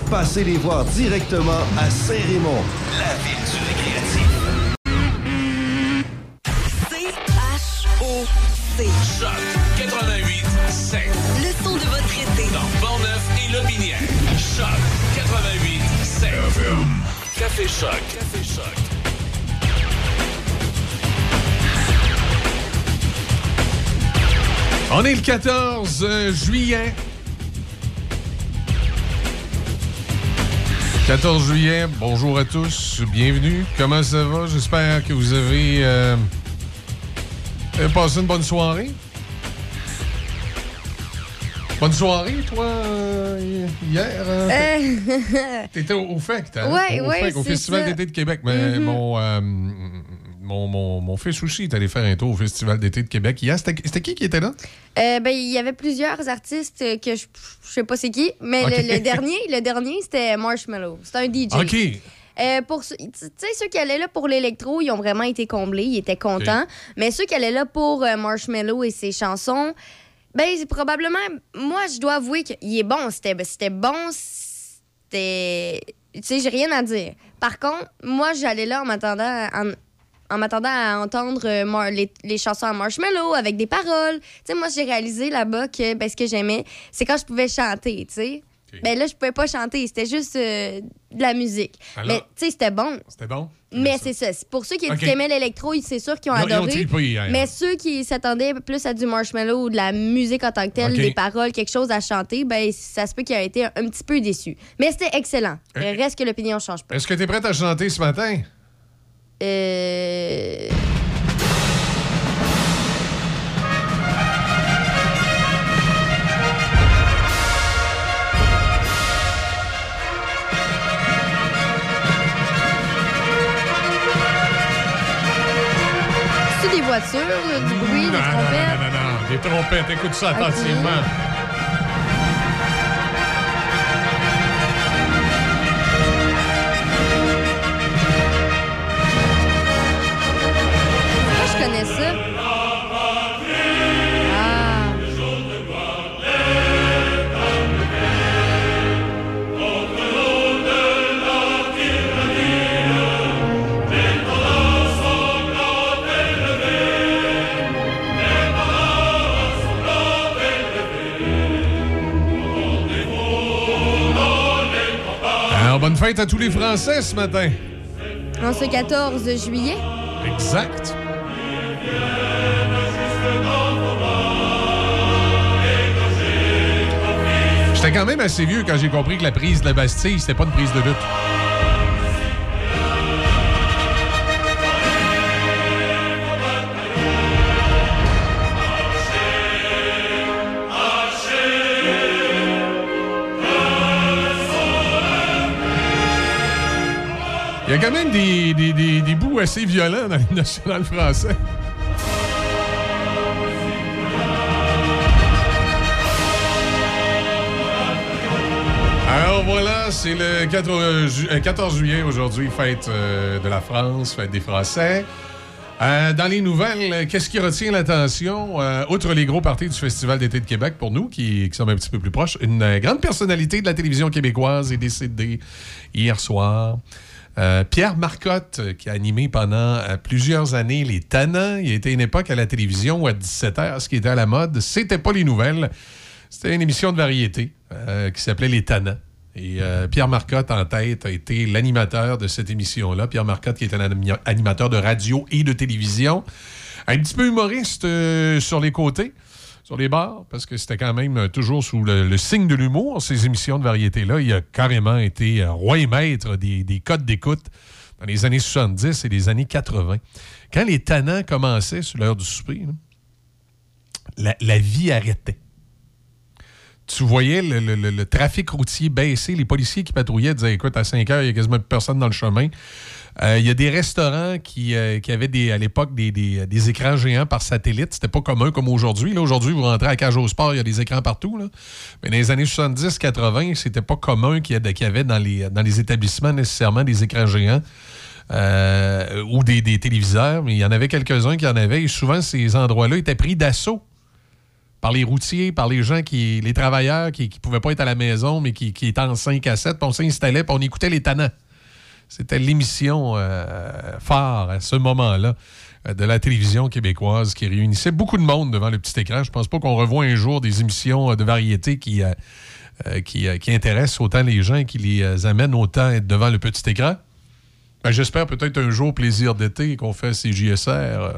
Passez les voir directement à Saint-Raymond, la ville du récréatif. C-H-O-C. Choc 88 7. Le son de votre été. Dans Portneuf et Lobinière. Choc 88 7. Café Choc. Café Choc. On est le 14 euh, juillet. 14 juillet, bonjour à tous, bienvenue. Comment ça va? J'espère que vous avez euh, passé une bonne soirée. Bonne soirée, toi, euh, hier? hein? Euh, T'étais au, au FEC, hein? Ouais, au ouais, FEC, au c'est Festival d'été de Québec. Mais Mhm. mon, euh, mon, mon, mon fils aussi est allé faire un tour au Festival d'été de Québec hier. C'était c'était qui qui était là? Euh, ben, il y avait plusieurs artistes que je, je sais pas c'est qui, mais le, le dernier, le dernier, c'était Marshmallow. C'était un DJ. OK. Euh, pour tu sais, ceux qui allaient là pour l'électro, ils ont vraiment été comblés, ils étaient contents. Mais ceux qui allaient là pour euh, Marshmallow et ses chansons, ben, c'est probablement. Moi, je dois avouer qu'il est bon. C'était c'était bon. C'était. Tu sais, j'ai rien à dire. Par contre, moi, j'allais là en m'attendant en, en m'attendant à entendre euh, les, les chansons à Marshmallow avec des paroles. Tu sais, moi, j'ai réalisé là-bas que ben, ce que j'aimais, c'est quand je pouvais chanter, tu sais. Ben là, je pouvais pas chanter, c'était juste euh, de la musique. Alors- Mais tu sais, c'était bon. C'était bon? Mais c'est ça. Pour ceux qui, aimaient l'électro, c'est sûr qu'ils ont Ils adoré. hier. mais ceux qui s'attendaient plus à du marshmallow ou de la musique en tant que telle, des paroles, quelque chose à chanter, ben ça se peut qu'ils aient été un, un petit peu déçus. Mais c'était excellent. Il reste que l'opinion change pas. Est-ce que tu es prête à chanter ce matin? Euh... C'est des voitures, du bruit, des Non, non, trompettes. non, non, non, des trompettes. Écoute ça attentivement. Connais ça? Ah. Alors, bonne fête à tous les Français ce matin. En ce 14 juillet. Exact. J'étais quand même assez vieux quand j'ai compris que la prise de la Bastille, c'était pas une prise de lutte. Il y a quand même des, des- des- des bouts assez violents dans le national français. Alors voilà, c'est le 4, ju- euh, 14 juillet aujourd'hui, fête euh, de la France, fête des Français. Euh, dans les nouvelles, euh, qu'est-ce qui retient l'attention? Euh, outre les gros parties du Festival d'été de Québec, pour nous qui, sommes un petit peu plus proches, une euh, grande personnalité de la télévision québécoise est décédée hier soir. Euh, Pierre Marcotte, euh, qui a animé pendant euh, plusieurs années Les Tannants. Il été une époque à la télévision où à 17h, ce qui était à la mode, c'était pas les nouvelles. C'était une émission de variété euh, qui s'appelait Les Tannants. Et euh, Pierre Marcotte, en tête, a été l'animateur de cette émission-là. Pierre Marcotte, qui est un animateur de radio et de télévision. Un petit peu humoriste euh, sur les côtés, sur les bords, parce que c'était quand même toujours sous le, signe de l'humour, ces émissions de variété-là. Il a carrément été roi et maître des, des codes d'écoute dans les années 70 et les années 80. Quand les tannants commençaient sur l'heure du souper, la vie arrêtait. Tu voyais le, le- trafic routier baisser, les policiers qui patrouillaient disaient écoute, à 5 heures, il y a quasiment personne dans le chemin. Euh, Il y a des restaurants qui, euh, qui avaient des, à l'époque des, des- des écrans géants par satellite. C'était pas commun comme aujourd'hui. Là, Aujourd'hui, vous rentrez à Cage au Sport, il y a des écrans partout. là. Mais dans les années 70-80, c'était pas commun qu'il y, y avait dans les, dans les établissements nécessairement des écrans géants. euh, ou des, des téléviseurs, mais il y en avait quelques-uns qui en avaient. Et souvent, ces endroits-là étaient pris d'assaut par les routiers, par les gens qui, les travailleurs qui ne pouvaient pas être à la maison, mais qui, étaient en 5 à 7, puis on s'installait, on écoutait les tannants. C'était l'émission euh, phare à ce moment-là euh, de la télévision québécoise qui réunissait beaucoup de monde devant le petit écran. Je pense pas qu'on revoit un jour des émissions euh, de variété qui, intéressent autant les gens qui les amènent autant à être devant le petit écran. Ben, J'espère peut-être un jour, plaisir d'été, qu'on fait CJSR euh,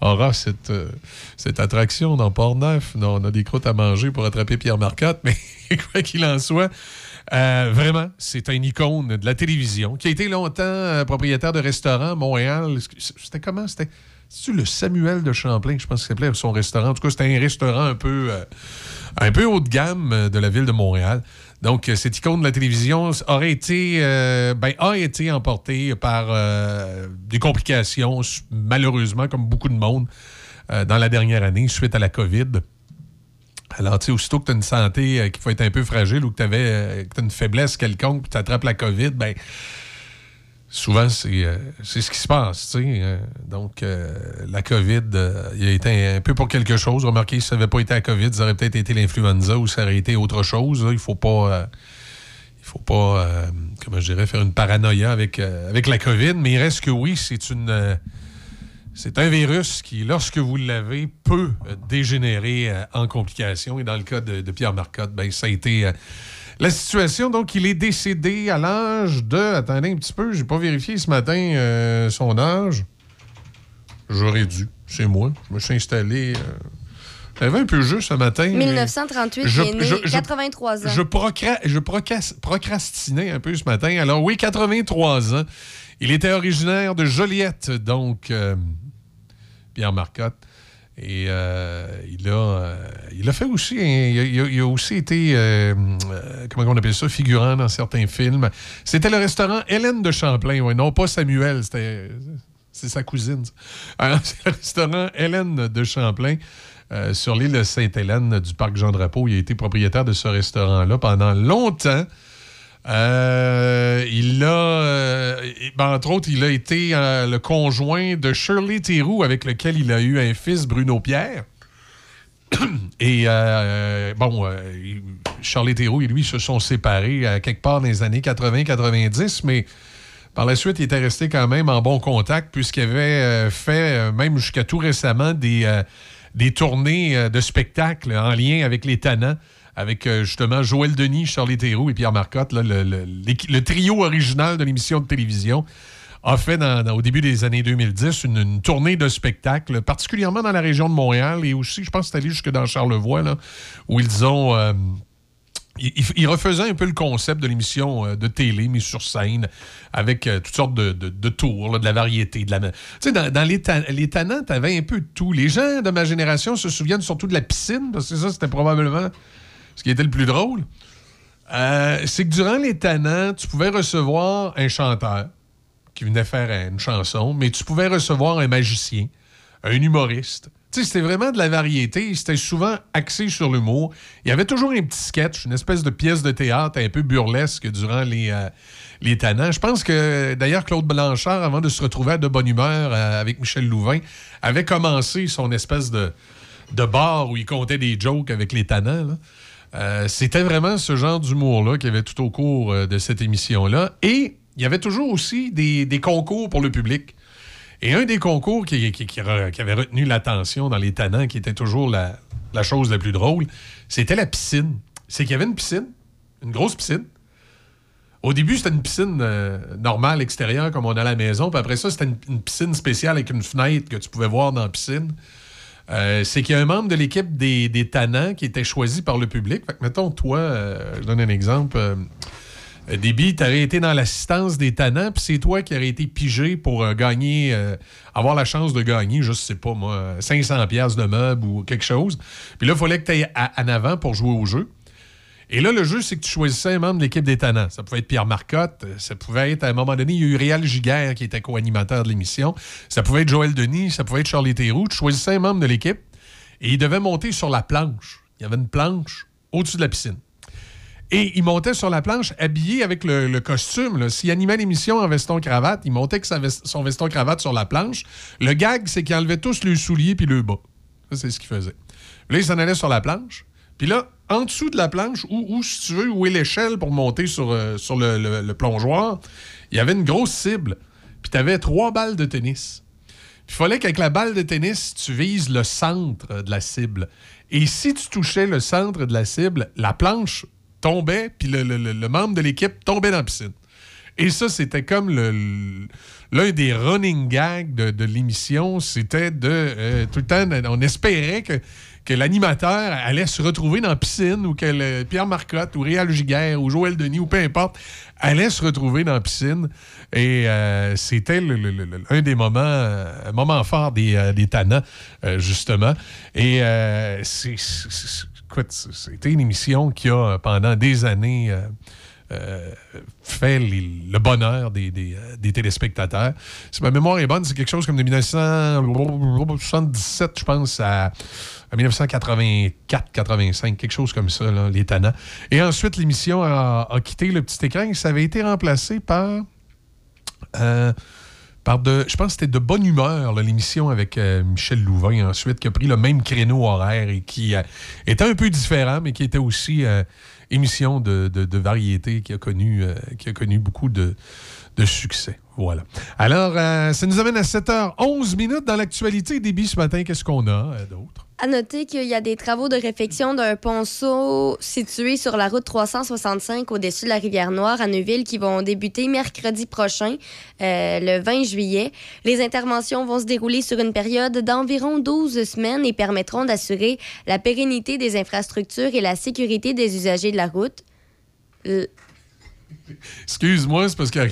aura cette, euh, cette attraction dans Port-Neuf. On a des croûtes à manger pour attraper Pierre Marcotte, mais quoi qu'il en soit, euh, vraiment, c'est un icône de la télévision qui a été longtemps euh, propriétaire de restaurant Montréal. C'était comment? C'était le Samuel de Champlain, je pense que s'appelait son restaurant. En tout cas, c'était un restaurant un peu, un peu haut de gamme de la ville de Montréal. Donc, euh, cette icône de la télévision aurait été, euh, ben, a été emportée par euh, des complications, malheureusement, comme beaucoup de monde, euh, dans la dernière année, suite à la COVID. Alors, tu sais, aussitôt que tu as une santé qui faut être un peu fragile ou que tu as une faiblesse quelconque, tu attrapes la COVID, ben souvent, c'est euh, ce qui se passe. euh, donc, euh, la COVID, euh, il a été un peu pour quelque chose. Remarquez, si ça n'avait pas été la COVID, ça aurait peut-être été l'influenza ou ça aurait été autre chose. Il faut pas. il faut pas, euh, je dirais, faire une paranoïa avec, avec la COVID, mais il reste que oui, c'est une. c'est un virus qui, lorsque vous l'avez, peut dégénérer en complications. Et dans le cas de, de Pierre Marcotte, ben, ça a été la situation. Donc, il est décédé à l'âge de. Attendez un petit peu, j'ai pas vérifié ce matin euh, son âge. J'aurais dû. C'est moi. Je me suis installé. euh, J'avais un peu juste ce matin. mais 1938, je- il est né, je- je- 83 ans. Je, procra- procrastinais un peu ce matin. Alors oui, 83 ans. Il était originaire de Joliette, donc euh, Pierre Marcotte. Et euh, il, a, euh, il a fait aussi, un- il, a, aussi été, euh, euh, comment on appelle ça, figurant dans certains films. C'était le restaurant Hélène de Champlain, ouais, non pas Samuel, c'était, c'est sa cousine. c'est le restaurant Hélène de Champlain. euh, sur l'île Sainte-Hélène du parc Jean-Drapeau. Il a été propriétaire de ce restaurant-là pendant longtemps. Euh, il a, euh, ben, entre autres, il a été euh, le conjoint de Shirley Theroux, avec lequel il a eu un fils, Bruno Pierre. Et bon, Charlie Theroux et lui se sont séparés quelque part dans les années 80-90, mais par la suite, il était resté quand même en bon contact puisqu'il avait fait, même jusqu'à tout récemment, des, tournées de spectacles en lien avec les Tannants, avec euh, justement Joël Denis, Charlie Theroux et Pierre Marcotte, le, trio original de l'émission de télévision a fait au début des années 2010 une, tournée de spectacles, particulièrement dans la région de Montréal et aussi, je pense, c'est allé jusque dans Charlevoix, là, où ils ont... euh, il, il- il refaisait un peu le concept de l'émission euh, de télé, mise sur scène, avec toutes sortes de, tours, de la variété. De la... Tu sais, dans, les, ta- t'avais un peu tout. Les gens de ma génération se souviennent surtout de la piscine, parce que ça, c'était probablement ce qui était le plus drôle. Euh, c'est que durant les tannants, tu pouvais recevoir un chanteur qui venait faire une chanson, mais tu pouvais recevoir un magicien, un humoriste. Tu sais, c'était vraiment de la variété. C'était souvent axé sur l'humour. Il y avait toujours un petit sketch, une espèce de pièce de théâtre un peu burlesque durant les, euh, les tannants. Je pense que, d'ailleurs, Claude Blanchard, avant de se retrouver à de bonne humeur euh, avec Michel Louvain, avait commencé son espèce de, de bar où il comptait des jokes avec les tannants. Euh, C'était vraiment ce genre d'humour-là qu'il y avait tout au cours euh, de cette émission-là. Et il y avait toujours aussi des, concours pour le public. Et un des concours qui, avait retenu l'attention dans les tannants, qui était toujours la, chose la plus drôle, c'était la piscine. C'est qu'il y avait une piscine, une grosse piscine. Au début, c'était une piscine euh, normale extérieure comme on a à la maison. Puis après ça, c'était une piscine spéciale avec une fenêtre que tu pouvais voir dans la piscine. Euh, c'est qu'il y a un membre de l'équipe des, des qui était choisi par le public. Fait que, mettons, toi, euh, je donne un exemple. euh, Déby, tu aurais été dans l'assistance des tannants, puis c'est toi qui aurais été pigé pour euh, gagner, avoir la chance de gagner, je sais pas moi, 500 pièces de meubles ou quelque chose. Puis là, il fallait que tu ailles en avant pour jouer au jeu. Et là, le jeu, c'est que tu choisissais un membre de l'équipe des Tannants. Ça pouvait être Pierre Marcotte, ça pouvait être, à un moment donné, il y a eu Réal Giguère qui était co-animateur de l'émission. Ça pouvait être Joël Denis, ça pouvait être Charlie Théroux. Tu choisissais un membre de l'équipe et il devait monter sur la planche. Il y avait une planche au-dessus de la piscine. Et il montait sur la planche habillé avec le, costume. S'il animait l'émission en veston-cravate, il montait avec son veston-cravate sur la planche. Le gag, c'est qu'il enlevait tous le soulier puis le bas. Ça, c'est ce qu'il faisait. Là, il s'en allait sur la planche. Puis là, en dessous de la planche, où, où, si tu veux, où est l'échelle pour monter sur, euh, le, plongeoir, il y avait une grosse cible. Puis tu avais trois balles de tennis. Puis il fallait qu'avec la balle de tennis, tu vises le centre de la cible. Et si tu touchais le centre de la cible, la planche tombait, puis le, membre de l'équipe tombait dans la piscine. Et ça, c'était comme l'un des running gags de, de l'émission. C'était de euh, tout le temps, on espérait que, que l'animateur allait se retrouver dans la piscine ou que le- Pierre Marcotte ou Réal Giguère ou Joël Denis ou peu importe allait se retrouver dans la piscine. Et euh, c'était un des moments, euh, un moment fort des, euh, des euh, justement. Et c'était une émission qui a, pendant des années, fait le bonheur des, des, des téléspectateurs. Si ma mémoire est bonne, c'est quelque chose comme de 1977, je pense, à 1984-85, quelque chose comme ça, là, les. Et ensuite, l'émission a, quitté le petit écran et ça avait été remplacé par... euh, par de, je pense que c'était de bonne humeur, l'émission avec euh, Michel Louvain ensuite, qui a pris le même créneau horaire et qui euh, était un peu différent, mais qui était aussi euh, émission de, de- variété qui a connu, euh, qui a connu beaucoup de, de succès. Voilà. Alors, euh, ça nous amène à 7h11 minutes dans l'actualité. Débit ce matin, qu'est-ce qu'on a euh, d'autre? À noter qu'il y a des travaux de réfection d'un ponceau situé sur la route 365 au-dessus de la rivière Noire à Neuville qui vont débuter mercredi prochain, euh, le 20 juillet. Les interventions vont se dérouler sur une période d'environ 12 semaines et permettront d'assurer la pérennité des infrastructures et la sécurité des usagers de la route. Euh, Excuse-moi, c'est parce a-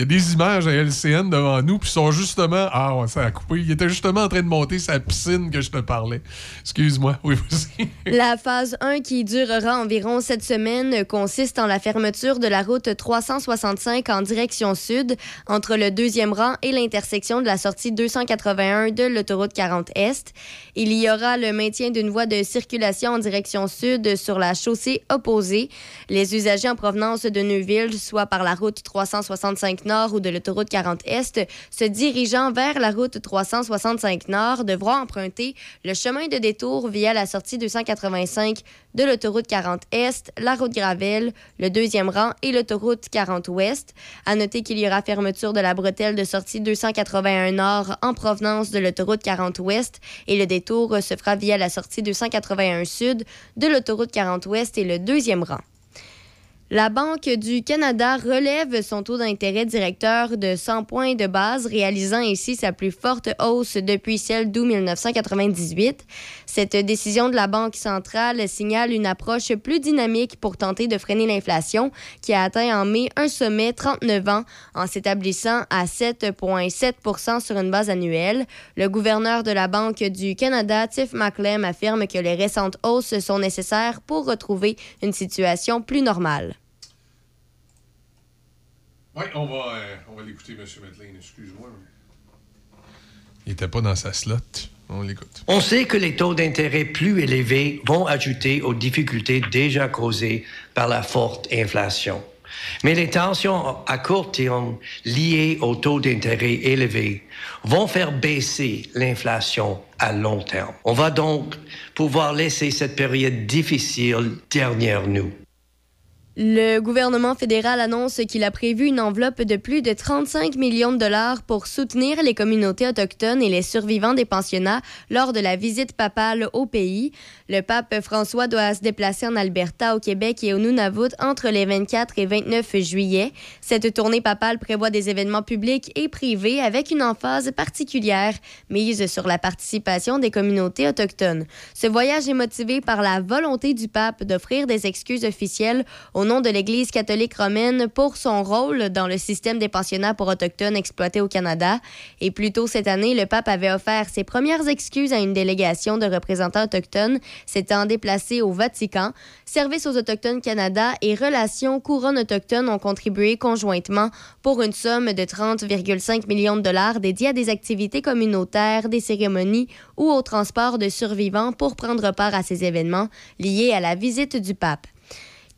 il y a des images à LCN devant nous, puis sont justement. Ah, ouais, ça a coupé. Il était justement en train de monter sa piscine que je te parlais. Excuse-moi. Oui, vas-y. La phase 1 qui durera environ cette semaine consiste en la fermeture de la route 365 en direction sud entre le deuxième rang et l'intersection de la sortie 281 de l'autoroute 40 Est. Il y aura le maintien d'une voie de circulation en direction sud sur la chaussée opposée. Les usagers en provenance de Neuville, soit par la route 365 Nord ou de l'autoroute 40 Est, se dirigeant vers la route 365 Nord devront emprunter le chemin de détour via la sortie 285 de l'autoroute 40 Est, la route Gravel, le deuxième rang et l'autoroute 40 Ouest. À noter qu'il y aura fermeture de la bretelle de sortie 281 Nord en provenance de l'autoroute 40 Ouest et le détour se fera via la sortie 281 Sud de l'autoroute 40 Ouest et le deuxième rang. La Banque du Canada relève son taux d'intérêt directeur de 100 points de base, réalisant ainsi sa plus forte hausse depuis celle d'août 1998. Cette décision de la Banque centrale signale une approche plus dynamique pour tenter de freiner l'inflation, qui a atteint en mai un sommet 39 ans en s'établissant à 7,7% sur une base annuelle. Le gouverneur de la Banque du Canada, Tiff McClem, affirme que les récentes hausses sont nécessaires pour retrouver une situation plus normale. Oui, on va, euh, on va l'écouter, M. Medlin. Excuse-moi. Il n'était pas dans sa slot. On l'écoute. On sait que les taux d'intérêt plus élevés vont ajouter aux difficultés déjà causées par la forte inflation. Mais les tensions à court terme liées aux taux d'intérêt élevés vont faire baisser l'inflation à long terme. On va donc pouvoir laisser cette période difficile derrière nous. Le gouvernement fédéral annonce qu'il a prévu une enveloppe de plus de 35 millions de dollars pour soutenir les communautés autochtones et les survivants des pensionnats lors de la visite papale au pays. Le pape François doit se déplacer en Alberta, au Québec et au Nunavut entre les 24 et 29 juillet. Cette tournée papale prévoit des événements publics et privés avec une emphase particulière mise sur la participation des communautés autochtones. Ce voyage est motivé par la volonté du pape d'offrir des excuses officielles au nom de l'Église catholique romaine pour son rôle dans le système des pensionnats pour autochtones exploités au Canada. Et plus tôt cette année, le pape avait offert ses premières excuses à une délégation de représentants autochtones s'étant déplacés au Vatican. Service aux Autochtones Canada et Relations Couronne autochtone ont contribué conjointement pour une somme de 30,5 millions de dollars dédiés à des activités communautaires, des cérémonies ou au transport de survivants pour prendre part à ces événements liés à la visite du pape.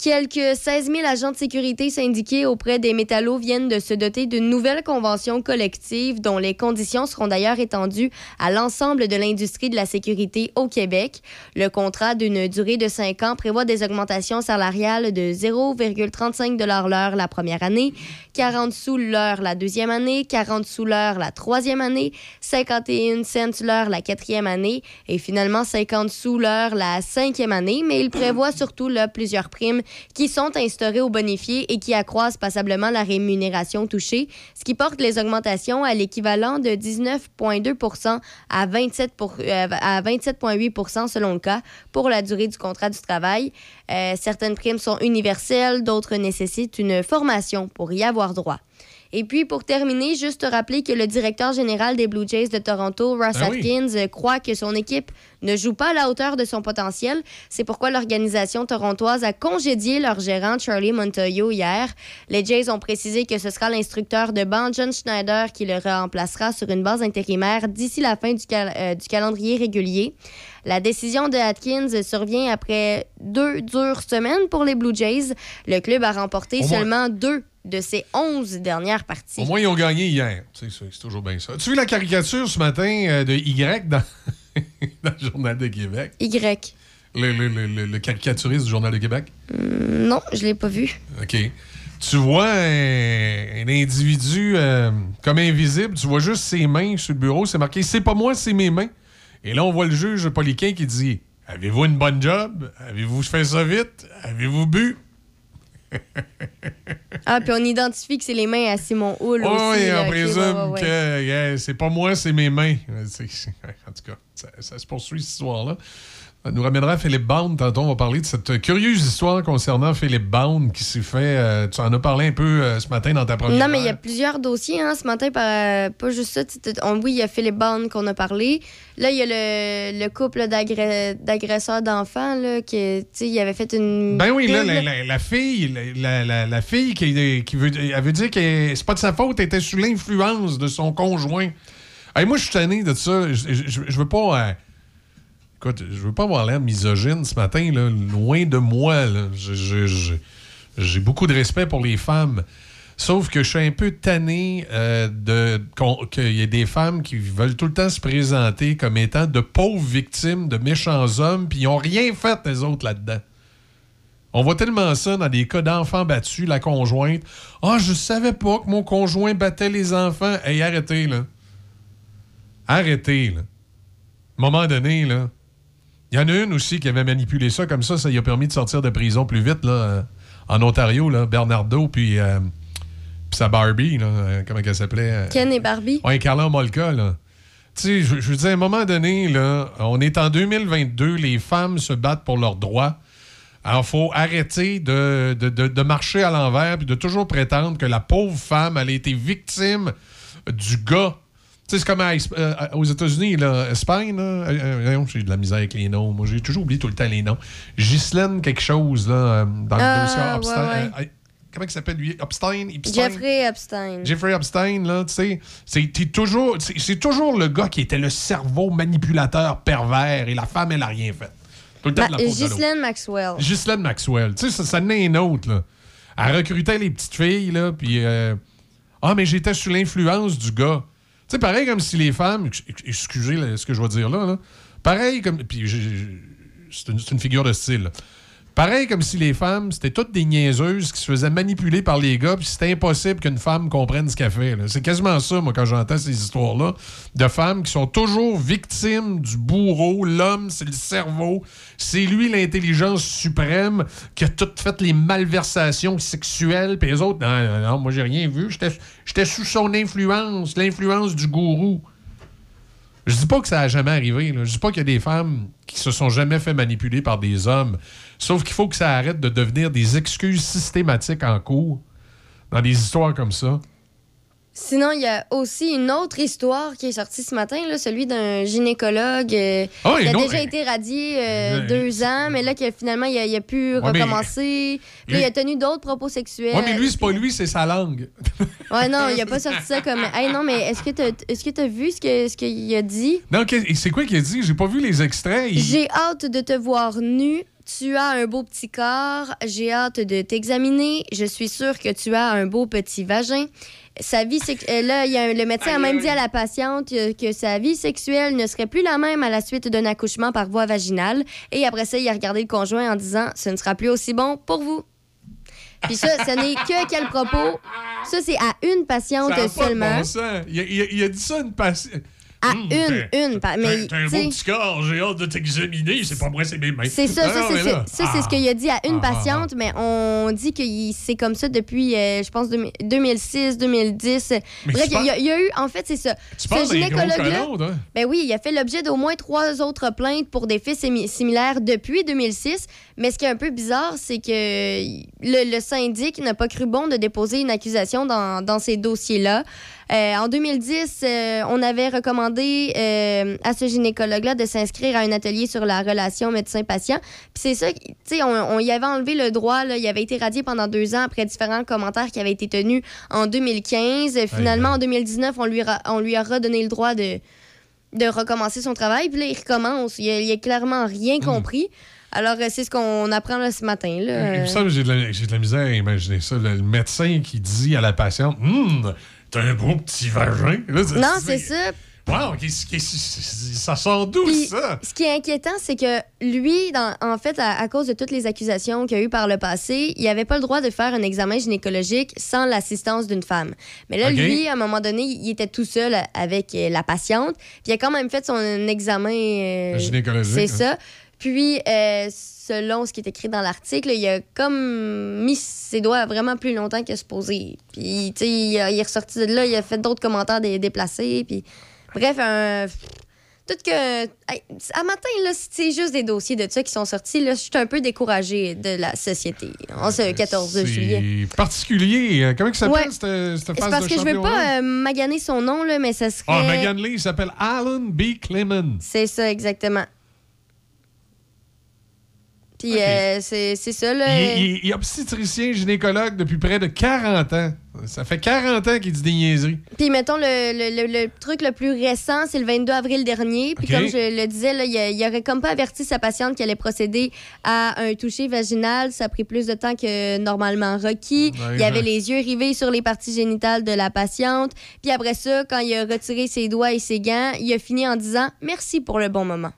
Quelques 16 000 agents de sécurité syndiqués auprès des métallos viennent de se doter d'une nouvelle convention collective dont les conditions seront d'ailleurs étendues à l'ensemble de l'industrie de la sécurité au Québec. Le contrat d'une durée de 5 ans prévoit des augmentations salariales de 0,35 l'heure la première année, 40 sous l'heure la deuxième année, 40 sous l'heure la troisième année, 51 cents l'heure la quatrième année et finalement 50 sous l'heure la cinquième année. Mais il prévoit surtout plusieurs primes qui sont instaurées aux bonifiés et qui accroissent passablement la rémunération touchée, ce qui porte les augmentations à l'équivalent de 19,2 à 27 pour- euh, à 27,8 selon le cas pour la durée du contrat du travail. Euh, certaines primes sont universelles, d'autres nécessitent une formation pour y avoir droit. Et puis, pour terminer, juste rappeler que le directeur général des Blue Jays de Toronto, Ross Ah. Atkins, euh, croit que son équipe ne joue pas à la hauteur de son potentiel. C'est pourquoi l'organisation torontoise a congédié leur gérant Charlie Montoyo hier. Les Jays ont précisé que ce sera l'instructeur de banc John Schneider qui le remplacera sur une base intérimaire d'ici la fin du, cal- euh, du calendrier régulier. La décision de Atkins survient après deux dures semaines pour les Blue Jays. Le club a remporté Au moins- seulement deux de ses 11 dernières parties. Au moins, ils ont gagné hier. C'est toujours bien ça. Tu as vu la caricature ce matin euh, de Y dans, dans le Journal de Québec? Y. Le, le- le- le- le caricaturiste du Journal de Québec? Hmm, non, je l'ai pas vu. OK. Tu vois un, un individu euh, comme invisible, tu vois juste ses mains sur le bureau, c'est marqué C'est pas moi, c'est mes mains. Et là, on voit le juge Poliquin qui dit Avez-vous une bonne job? Avez-vous fait ça vite? Avez-vous bu Ah, puis on identifie que c'est les mains à Simon Hull Oui, aussi. là, on présume ouais, ouais, ouais. que yeah, c'est pas moi, c'est mes mains. En tout cas, ça, ça se poursuit cette histoire-là. Nous ramènera à Philippe Bound. Tantôt, on va parler de cette curieuse histoire concernant Philippe Bound qui s'est fait. euh, tu en as parlé un peu euh, ce matin dans ta première. Non, mais il y a plusieurs dossiers hein, ce matin, par, euh, pas juste ça. on- oui, il y a Philippe Bond qu'on a parlé. Là, il y a le, le couple d'agresseurs d'enfants, là, qui, il avait fait une. Ben oui, là, la, la- la fille, la, la- fille qui, qui veut, elle veut dire que c'est pas de sa faute, elle était sous l'influence de son conjoint. Hey, moi, je suis tanné de ça. Je, je- je- je veux pas. euh, écoute, je veux pas avoir l'air misogyne ce matin, là, loin de moi. J'ai beaucoup de respect pour les femmes. Sauf que je suis un peu tanné euh, qu'il y ait des femmes qui veulent tout le temps se présenter comme étant de pauvres victimes de méchants hommes, puis ils n'ont rien fait, les autres, là-dedans. On voit tellement ça dans des cas d'enfants battus, la conjointe. Ah, je savais pas que mon conjoint battait les enfants. Hey, arrêtez, là. Arrêtez, là. À un moment donné, là. Il y en a une aussi qui avait manipulé ça comme ça. Ça lui a permis de sortir de prison plus vite, là, euh, en Ontario, là. Bernardo, puis, euh, puis sa Barbie, là. euh, comment elle s'appelait? Ken et Barbie. Ouais, Carla Molka, là. Tu sais, je, je veux dire, à un moment donné, là, on est en 2022, les femmes se battent pour leurs droits. Alors, il faut arrêter de, de- de- de marcher à l'envers puis de toujours prétendre que la pauvre femme, elle a été victime du gars. C'est comme à euh, aux États-Unis, là, Espagne, là. euh, euh, j'ai de la misère avec les noms. Moi, j'ai toujours oublié tout le temps les noms. Ghislaine quelque chose, là, dans le Ah, dossier ouais, Epstein. ouais. comment il s'appelle, lui? Epstein? Epstein? Jeffrey Epstein. Jeffrey Epstein, là, tu sais, c'est toujours, toujours le gars qui était le cerveau manipulateur pervers et la femme, elle a rien fait. Tout le temps Ma- de la faute de l'autre. Ghislaine Maxwell. Ghislaine Maxwell. Tu sais, ça, ça en est une autre, là. Elle recrutait les petites filles, là, puis... euh, ah, mais j'étais sous l'influence du gars. Sais, pareil comme si les femmes... ex- ex- Excusez ce que je vais dire là. Pareil comme... Puis c'est une, figure de style. Pareil comme si les femmes, c'était toutes des niaiseuses qui se faisaient manipuler par les gars, puis c'était impossible qu'une femme comprenne ce qu'elle fait. C'est quasiment ça, moi, quand j'entends ces histoires-là, de femmes qui sont toujours victimes du bourreau. L'homme, c'est le cerveau. C'est lui l'intelligence suprême qui a toutes fait les malversations sexuelles, puis les autres, non, non, non, moi, j'ai rien vu. J'étais j'étais sous son influence, l'influence du gourou. Je dis pas que ça a jamais arrivé. là. Je dis pas qu'il y a des femmes qui se sont jamais fait manipuler par des hommes. Sauf qu'il faut que ça arrête de devenir des excuses systématiques en cours dans des histoires comme ça. Sinon, il y a aussi une autre histoire qui est sortie ce matin, là, celui d'un gynécologue euh, Ah oui, qui a non, déjà été radié euh, deux ans, mais là, que finalement, il a, il a pu Ouais, recommencer. Puis il a tenu d'autres propos sexuels. Ouais, mais lui, c'est pas lui, c'est sa langue. Ouais, non, il a pas sorti ça comme. Hey, non, mais est-ce que est-ce que t'as vu ce que ce qu'il a dit? Non, c'est quoi qu'il a dit? J'ai pas vu les extraits. Il- J'ai hâte de te voir nu. Tu as un beau petit corps. J'ai hâte de t'examiner. Je suis sûre que tu as un beau petit vagin. Sa vie euh, là, y a le médecin a même dit à la patiente euh, que sa vie sexuelle ne serait plus la même à la suite d'un accouchement par voie vaginale. Et après ça, il a regardé le conjoint en disant Ce ne sera plus aussi bon pour vous. Puis ça, ce n'est que quel propos. Ça, c'est à une patiente Ça a pas de seulement. bon sens. Il, a, il a- il a dit ça à une patiente. À Hum, une, t'as- une. pa- Mais, T'as un beau petit corps, j'ai hâte de t'examiner. C'est pas moi, c'est mes mains. C'est ça, Ah ça, c'est ce qu'il a dit à une Ah, ah, patiente, mais on dit que c'est comme ça depuis, euh, je pense, 2000 2006, 2010. Mais Bref, il y, a, y eu, en fait, c'est ça. Tu gros colons, toi? ben oui, il a fait l'objet d'au moins trois autres plaintes pour des faits simi- similaires depuis 2006. Mais ce qui est un peu bizarre, c'est que le, le syndic n'a pas cru bon de déposer une accusation dans, dans ces dossiers-là. Euh, en 2010, euh, on avait recommandé euh, à ce gynécologue-là de s'inscrire à un atelier sur la relation médecin-patient. Puis c'est ça, tu sais, on, on y avait enlevé le droit. Là, il avait été radié pendant deux ans après différents commentaires qui avaient été tenus en 2015. Euh, Finalement, en 2019, on lui, ra- on lui a redonné le droit de, de recommencer son travail. Puis là, il recommence. Il il a clairement rien compris. Alors, euh, c'est ce qu'on apprend là, ce matin. Là. Il me semble que j'ai de, la- j'ai de la misère à imaginer ça. Le, le médecin qui dit à la patiente Hum, t'as un beau petit vagin. Là, Non, c'est ça. Wow, ça sort d'où, Puis, ça? Ce qui est inquiétant, c'est que lui, dans- en fait, à, à cause de toutes les accusations qu'il y a eu par le passé, il n'avait pas le droit de faire un examen gynécologique sans l'assistance d'une femme. Mais là, lui, à un moment donné, il était tout seul avec euh, la patiente. Puis il a quand même fait son examen. euh, Gynécologique, C'est hein. ça. Puis, euh, selon ce qui est écrit dans l'article, il a comme mis ses doigts vraiment plus longtemps que supposé. Puis, tu sais, il, est ressorti de là, il a fait d'autres commentaires dé- déplacés. Puis, bref, un. Tout que. à matin, là, c'est juste des dossiers de ça qui sont sortis. Là, je suis un peu découragée de la société. En ce 14 juillet. C'est particulier. Euh, Comment il s'appelle, Ouais. cette, cette C'est phase parce de que je veux pas euh, maganer son nom, là, mais ça serait. Ah, Lee, il s'appelle Alan B. Clemens. C'est ça, exactement. Puis euh, c'est ça, là. Il, est- il il est obstétricien gynécologue depuis près de 40 ans. Ça fait 40 ans qu'il dit des niaiseries. Puis mettons, le, le- le- le truc le plus récent, c'est le 22 avril dernier. Puis comme je le disais, là, il, il aurait comme pas averti sa patiente qu'elle allait procéder à un toucher vaginal. Ça a pris plus de temps que normalement requis. Ouais, il avait ouais. les yeux rivés sur les parties génitales de la patiente. Puis après ça, quand il a retiré ses doigts et ses gants, il a fini en disant « Merci pour le bon moment ».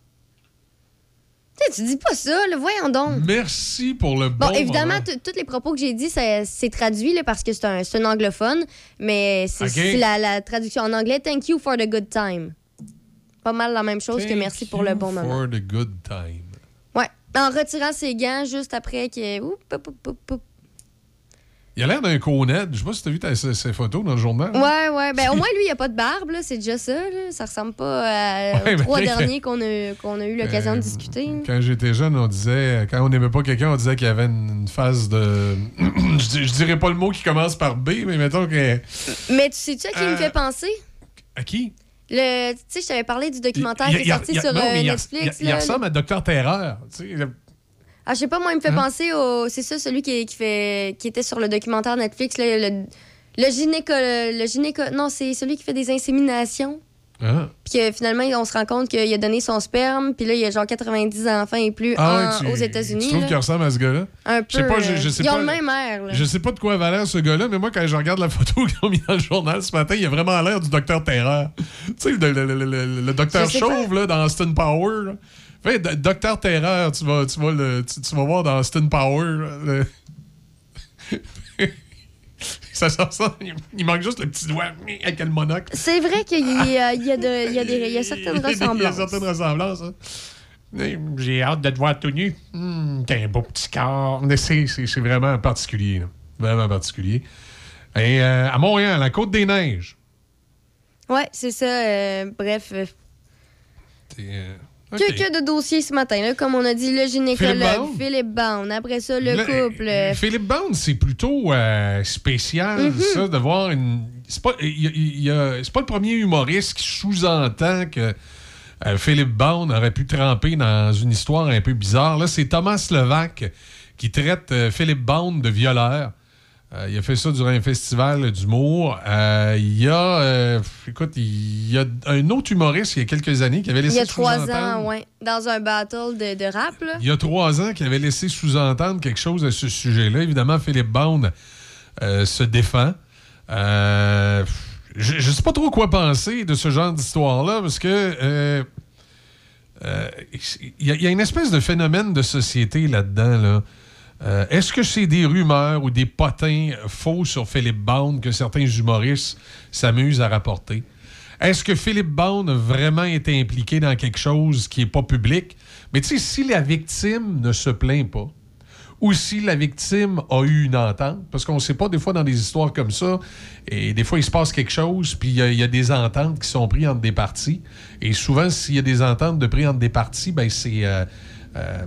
Tu dis pas ça, là, voyons donc. Merci pour le bon Bon, évidemment, tous les propos que j'ai dit, c'est traduit là, parce que c'est un, un anglophone, mais c'est la, la traduction en anglais. Thank you for the good time. Pas mal la même chose que merci pour le bon moment. For the good time. Ouais. En retirant ses gants juste après que. Il a l'air d'un connet. Je sais pas si t'as vu ta- ses, ses photos dans le journal. Ouais, ouais. Ben, au moins, lui, il a pas de barbe, là. C'est déjà ça, là. Ça ressemble pas à- Ouais, aux trois derniers qu'on a, qu'on a eu l'occasion Euh, de discuter. Quand j'étais jeune, on disait, quand on n'aimait pas quelqu'un, on disait qu'il y avait une, phase de. je, dirais pas le mot qui commence par B, mais mettons que. Mais tu sais-tu à qui il me Euh, fait penser? À qui? Le, tu sais, je t'avais parlé du documentaire Il- qui est sorti il- sur non, euh, Netflix. Il, là. ressemble à Docteur Terreur. Tu sais, Ah, je sais pas, moi, il me fait Hein? penser au. C'est ça, celui qui, qui, fait, qui était sur le documentaire Netflix, là, le, le gynéco. Le gynéco. Non, c'est celui qui fait des inséminations. Ah. Puis que finalement, on se rend compte qu'il a donné son sperme, puis là, il y a genre 90 enfants et plus Ah en- ouais, tu- aux États-Unis. Tu trouves qu'il ressemble à ce gars-là? Un peu. Pas, je, je sais ils ont le même air. Là. Je sais pas de quoi va l'air ce gars-là, mais moi, quand je regarde la photo qu'ils ont mis dans le journal ce matin, il a vraiment l'air du docteur Terreur. tu sais, le, le- le- le- docteur chauve là, dans Austin Power. là. Fait, docteur Terreur, tu vas, tu, vas le- tu, tu vas voir dans Austin Power. le- Ça sort ça. Il, manque juste le petit doigt avec le monocle. C'est vrai qu'il y a, il y a de- il y a des- il y a certaines Il y a ressemblances. certaines ressemblances. hein. J'ai hâte de te voir tout nu. Hum, T'as un beau petit corps. Mais C'est vraiment particulier. là. Vraiment particulier. Et euh, à Montréal, la Côte des Neiges. Ouais, c'est ça. euh, bref. euh, euh, Que, que de dossiers ce matin, là, comme on a dit, le gynécologue, Philippe Bond. Après ça, le, Le- couple. euh, Philippe Bond, c'est plutôt euh, spécial, Mhm. ça, de voir une. C'est pas, il y a- il y a- c'est pas le premier humoriste qui sous-entend que euh, Philippe Bond aurait pu tremper dans une histoire un peu bizarre. Là, c'est Thomas Levac qui traite Philippe Bond de violeur. Euh, il a fait ça durant un festival d'humour. Euh, il y a, euh, écoute, il y a un autre humoriste il y a quelques années qui avait il laissé y a trois sous-entendre- ans, ouais, dans un battle de, de rap. Là. il y a trois ans qui avait laissé sous-entendre quelque chose à ce sujet-là. Évidemment, Philippe Bond euh, se défend. Je ne sais pas trop quoi penser de ce genre d'histoire-là parce que il y, a- il y a une espèce de phénomène de société là-dedans. Là. Euh, Est-ce que c'est des rumeurs ou des potins faux sur Philippe Bond que certains humoristes s'amusent à rapporter? Est-ce que Philippe Bond a vraiment été impliqué dans quelque chose qui n'est pas public? Mais tu sais, si la victime ne se plaint pas, ou si la victime a eu une entente, parce qu'on ne sait pas, des fois, dans des histoires comme ça, et des fois, il se passe quelque chose, puis il y, a- il y a des ententes qui sont prises entre des parties. Et souvent, s'il y a des ententes de prises entre des parties, ben c'est... euh, euh,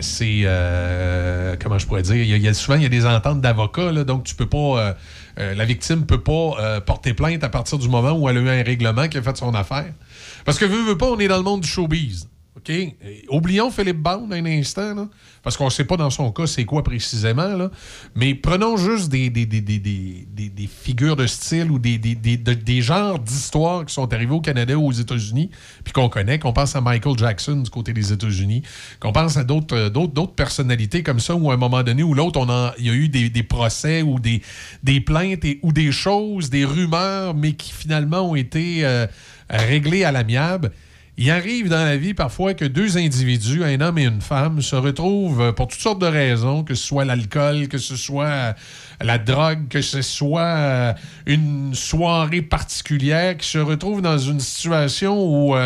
c'est euh, comment je pourrais dire il y a, souvent il y a des ententes d'avocats donc tu peux pas euh, euh, la victime peut pas euh, porter plainte à partir du moment où elle a eu un règlement qui a fait son affaire. Parce que veut, veut pas on est dans le monde du showbiz OK? Et oublions Philippe Bond un instant, parce qu'on ne sait pas dans son cas c'est quoi précisément, mais prenons juste des, figures de style ou des, des, des, de- des genres d'histoires qui sont arrivés au Canada ou aux États-Unis, puis qu'on connaît, qu'on pense à Michael Jackson du côté des États-Unis, qu'on pense à d'autres euh, personnalités comme ça, où à un moment donné ou l'autre, il y a eu des, procès ou des, plaintes ou des choses, des rumeurs, mais qui finalement ont été euh, réglées à l'amiable. Il arrive dans la vie parfois que deux individus, un homme et une femme, se retrouvent euh, pour toutes sortes de raisons, que ce soit l'alcool, que ce soit euh, la drogue, que ce soit euh, une soirée particulière, qui se retrouvent dans une situation où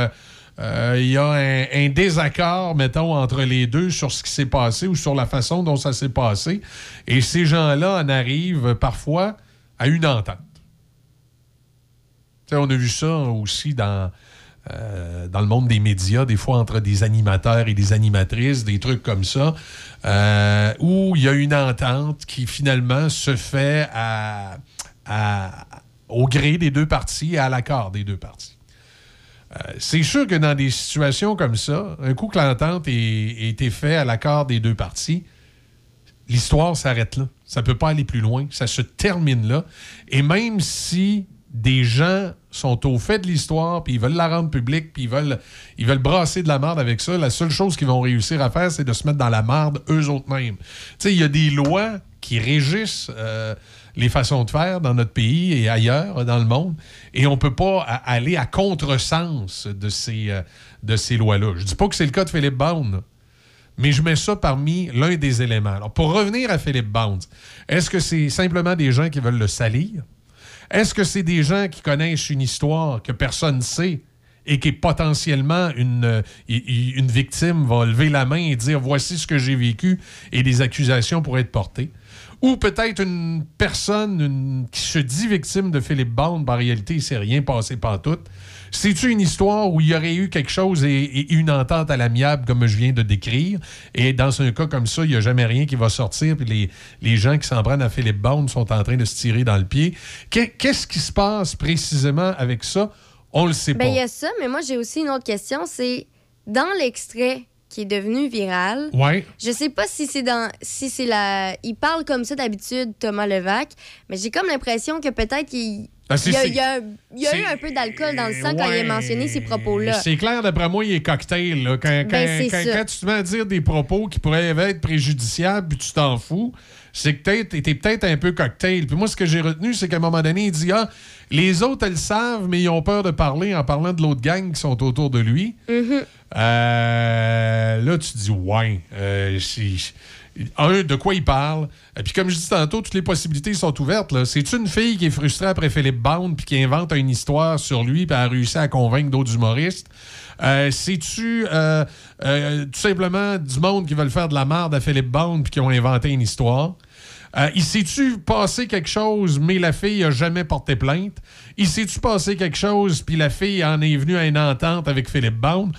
il y a un, désaccord, mettons, entre les deux sur ce qui s'est passé ou sur la façon dont ça s'est passé. Et ces gens-là en arrivent parfois à une entente. On a vu ça aussi dans, euh, dans le monde des médias, des fois entre des animateurs et des animatrices, des trucs comme ça, euh, où il y a une entente qui finalement se fait au gré des deux parties et à l'accord des deux parties. Euh, c'est sûr que dans des situations comme ça, un coup que l'entente ait été faite à l'accord des deux parties, l'histoire s'arrête là. Ça ne peut pas aller plus loin. Ça se termine là. Et même si des gens sont au fait de l'histoire, puis ils veulent la rendre publique, puis ils veulent, ils veulent brasser de la merde avec ça, la seule chose qu'ils vont réussir à faire, c'est de se mettre dans la merde eux autres mêmes. Tu il y a des lois qui régissent euh, les façons de faire dans notre pays et ailleurs dans le monde, et on ne peut pas aller à contresens de ces, euh, de ces lois-là. Je dis pas que c'est le cas de Philippe Bond, là. Mais je mets ça parmi l'un des éléments. Pour revenir à Philippe Bounds, est-ce que c'est simplement des gens qui veulent le salir? Est-ce que c'est des gens qui connaissent une histoire que personne ne sait et qui potentiellement une, euh, une victime va lever la main et dire voici ce que j'ai vécu et des accusations pourraient être portées? Ou peut-être une personne qui se dit victime de Philippe Bond, en réalité, il ne s'est rien passé pantoute. C'est-tu une histoire où il y aurait eu quelque chose et, et une entente à l'amiable, comme je viens de décrire, et dans un cas comme ça, il n'y a jamais rien qui va sortir, puis les, les gens qui s'en prennent à Philippe Bond sont en train de se tirer dans le pied. Qu'est- Qu'est-ce qui se passe précisément avec ça? On le sait Ben, pas. il y a ça, mais moi, j'ai aussi une autre question. C'est dans l'extrait qui est devenu viral. Ouais. Je sais pas si c'est dans. Si c'est la. Il parle comme ça d'habitude, Thomas Levac, mais j'ai comme l'impression que peut-être qu'il. Ah, il y a, c'est- il y a- il y a eu un peu d'alcool dans le sang quand il a mentionné ces propos-là. C'est clair, d'après moi, il est cocktail. Là. Quand, quand- Ben, quand- tu te mets à dire des propos qui pourraient être préjudiciables, puis tu t'en fous, c'est que peut-être- t'es peut-être un peu cocktail. Puis moi, ce que j'ai retenu, c'est qu'à un moment donné, il dit Ah, les autres, elles le savent, mais ils ont peur de parler en parlant de l'autre gang qui sont autour de lui. Mhm. Euh, là, tu dis, ouais. euh, un, de quoi il parle. Et puis, comme je dis tantôt, toutes les possibilités sont ouvertes. C'est une fille qui est frustrée après Philippe Bond puis qui invente une histoire sur lui puis a réussi à convaincre d'autres humoristes. Euh, C'est-tu euh, euh, tout simplement du monde qui veulent faire de la merde à Philippe Bond puis qui ont inventé une histoire? Euh, il s'est-tu passé quelque chose, mais la fille a jamais porté plainte? Il s'est-tu passé quelque chose, puis la fille en est venue à une entente avec Philippe Bound?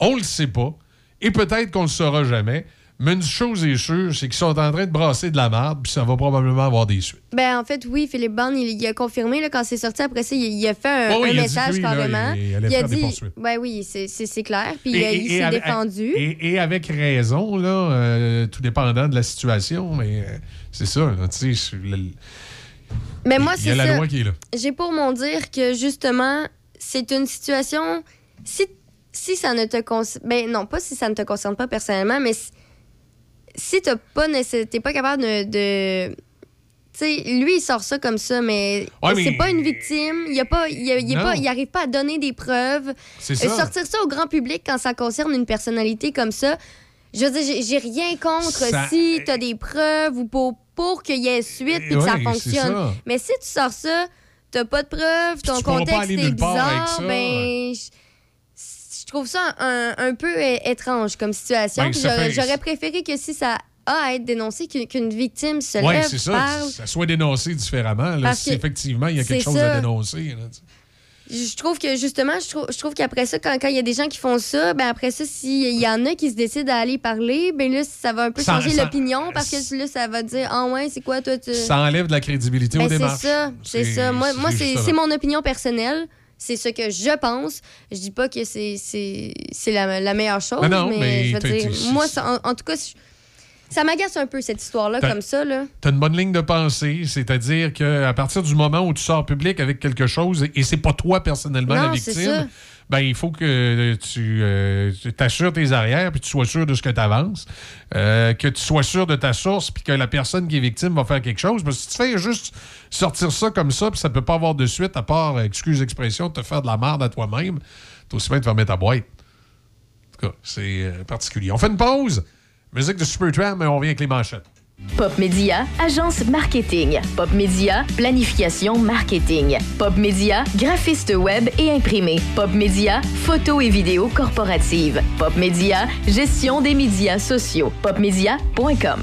On le sait pas. Et peut-être qu'on le saura jamais. Mais une chose est sûre, c'est qu'ils sont en train de brasser de la merde, puis ça va probablement avoir des suites. Ben, en fait, oui, Philippe Bond, il, il a confirmé là, quand c'est sorti. Après ça, il, il a fait un, Oh, un il a dit message là, carrément. il a dit. Ben oui, c'est- clair. Puis Et- il s'est défendu. Et, et avec raison, là, euh, tout dépendant de la situation, mais euh, c'est ça, tu sais, Mais moi, il y a c'est la loi qui est là. J'ai pour mon dire que justement, c'est une situation. Si, si ça ne te concerne. Ben non, pas si ça ne te concerne pas personnellement, mais si, si t'as pas t'es pas capable de. de- tu sais, lui, il sort ça comme ça, mais, Ouais, mais- c'est pas une victime. Il, a pas, il, il pas, il arrive pas à donner des preuves. Euh, ça. sortir ça au grand public quand ça concerne une personnalité comme ça, je veux dire, j'ai- rien contre Ça- si t'as des preuves ou pour, pour qu'il y ait suite et que ça fonctionne. ça. Mais si tu sors ça, t'as pas de preuves, ton tu contexte est bizarre, ben. Je je trouve ça un, un peu étrange comme situation. Ben, j'aurais préféré que si ça a à être dénoncé, qu'une qu'une victime se Oui, lève, c'est ça, parle. ça soit dénoncé différemment, là, si effectivement il y a quelque c'est chose ça. à dénoncer. là. Je trouve que justement, je trouve, je trouve qu'après ça, quand quand il y a des gens qui font ça, ben après ça, s'il y en a qui se décident à aller parler, ben là, ça va un peu changer ça- l'opinion parce que là, ça va dire Ah ouais, c'est quoi toi tu. Ça enlève de la crédibilité Ben, aux c'est démarches. ça, c'est ça. Moi, c'est c'est mon opinion personnelle. C'est ce que je pense. Je dis pas que c'est la, la meilleure chose, Non, non, mais, mais je veux t'as- dire, t'as- moi, en, en tout cas, je- ça m'agace un peu cette histoire-là, T'as- comme ça. Là. Tu as une bonne ligne de pensée, c'est-à-dire qu'à partir du moment où tu sors public avec quelque chose et c'est pas toi personnellement la Non, victime, ben il faut que tu euh, tu t'assures tes arrières puis tu sois sûr de ce que tu avances, que tu sois sûr de ta source puis que la personne qui est victime va faire quelque chose. Parce que si tu fais juste sortir ça comme ça puis ça peut pas avoir de suite à part, euh, excuse l'expression, te faire de la merde à toi-même, t'as aussi bien de fermer ta boîte. En tout cas, c'est euh, particulier. On fait une pause. Musique de Supertramp, mais on revient avec les manchettes. Pop Média, agence marketing. Pop Média, planification marketing. Pop Média, graphiste web et imprimé. Pop Média, photo et vidéo corporative. Pop Média, gestion des médias sociaux. Popmedia.com.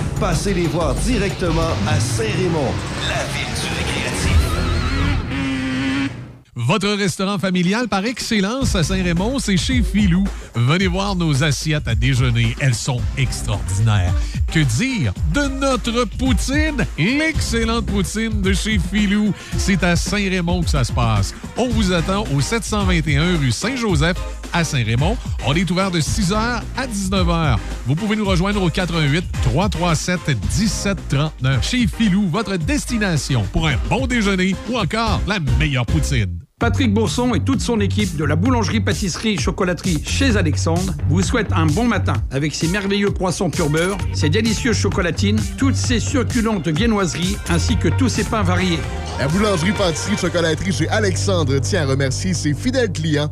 Passez les voir directement à Saint-Raymond, la ville du récréatif. Votre restaurant familial par excellence à Saint-Raymond, c'est chez Filou. Venez voir nos assiettes à déjeuner. Elles sont extraordinaires. Que dire de notre poutine? L'excellente poutine de chez Filou. C'est à Saint-Raymond que ça se passe. On vous attend au 721 rue Saint-Joseph à Saint-Raymond. On est ouvert de 6h à 19h. Vous pouvez nous rejoindre au 88 337 1739. Chez Filou, votre destination pour un bon déjeuner ou encore la meilleure poutine. Patrick Bourson et toute son équipe de la boulangerie-pâtisserie-chocolaterie chez Alexandre vous souhaitent un bon matin avec ses merveilleux poissons pur beurre, ses délicieuses chocolatines, toutes ses succulentes viennoiseries ainsi que tous ses pains variés. La boulangerie-pâtisserie-chocolaterie chez Alexandre tient à remercier ses fidèles clients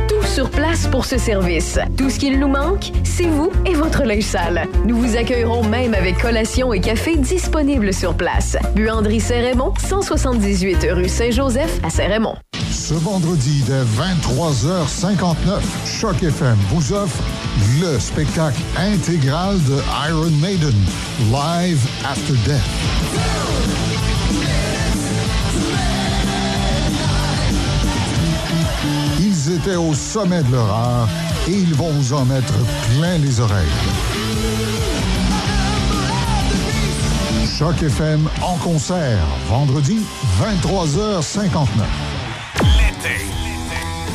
sur place pour ce service. Tout ce qu'il nous manque, c'est vous et votre linge sale. Nous vous accueillerons même avec collation et café disponibles sur place. Buanderie Saint-Raymond, 178 rue Saint-Joseph à Saint-Raymond. Ce vendredi dès 23h59, Choc FM vous offre le spectacle intégral de Iron Maiden, Live After Death. Ils étaient au sommet de leur art et ils vont en mettre plein les oreilles. Choc FM en concert, vendredi 23h59. L'été.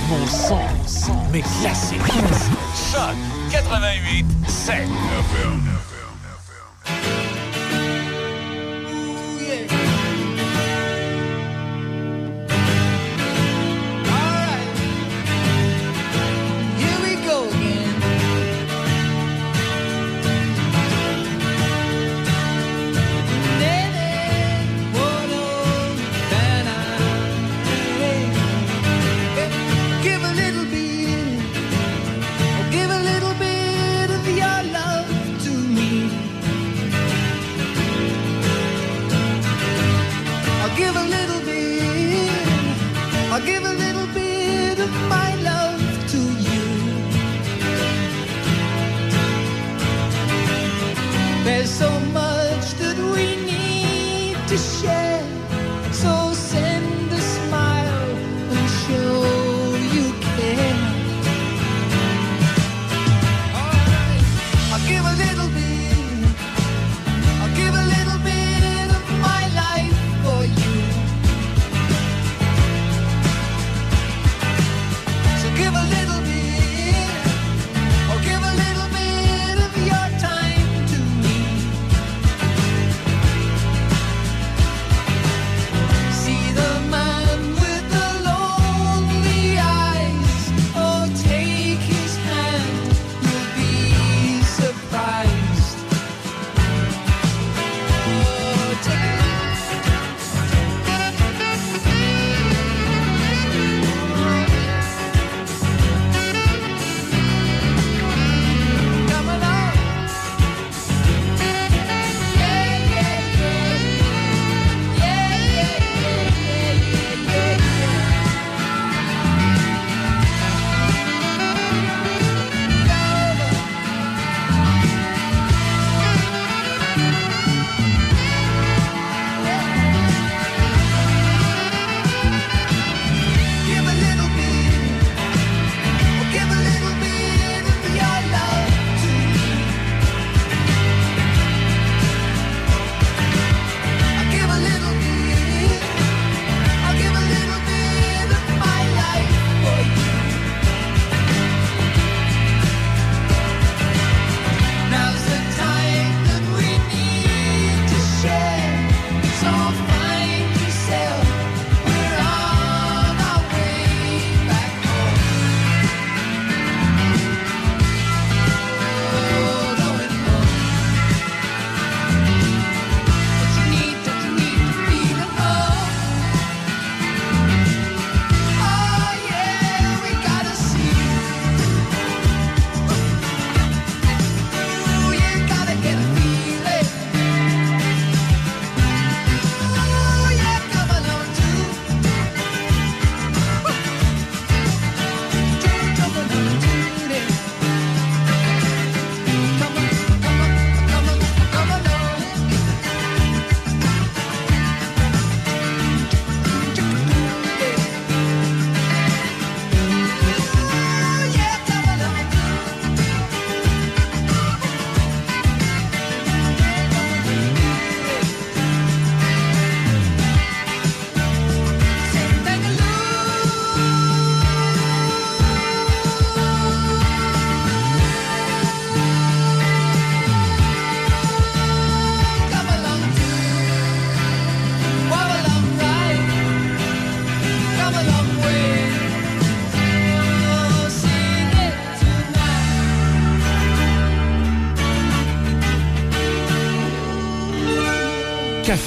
Mon son, mes classiques. Choc 88 7.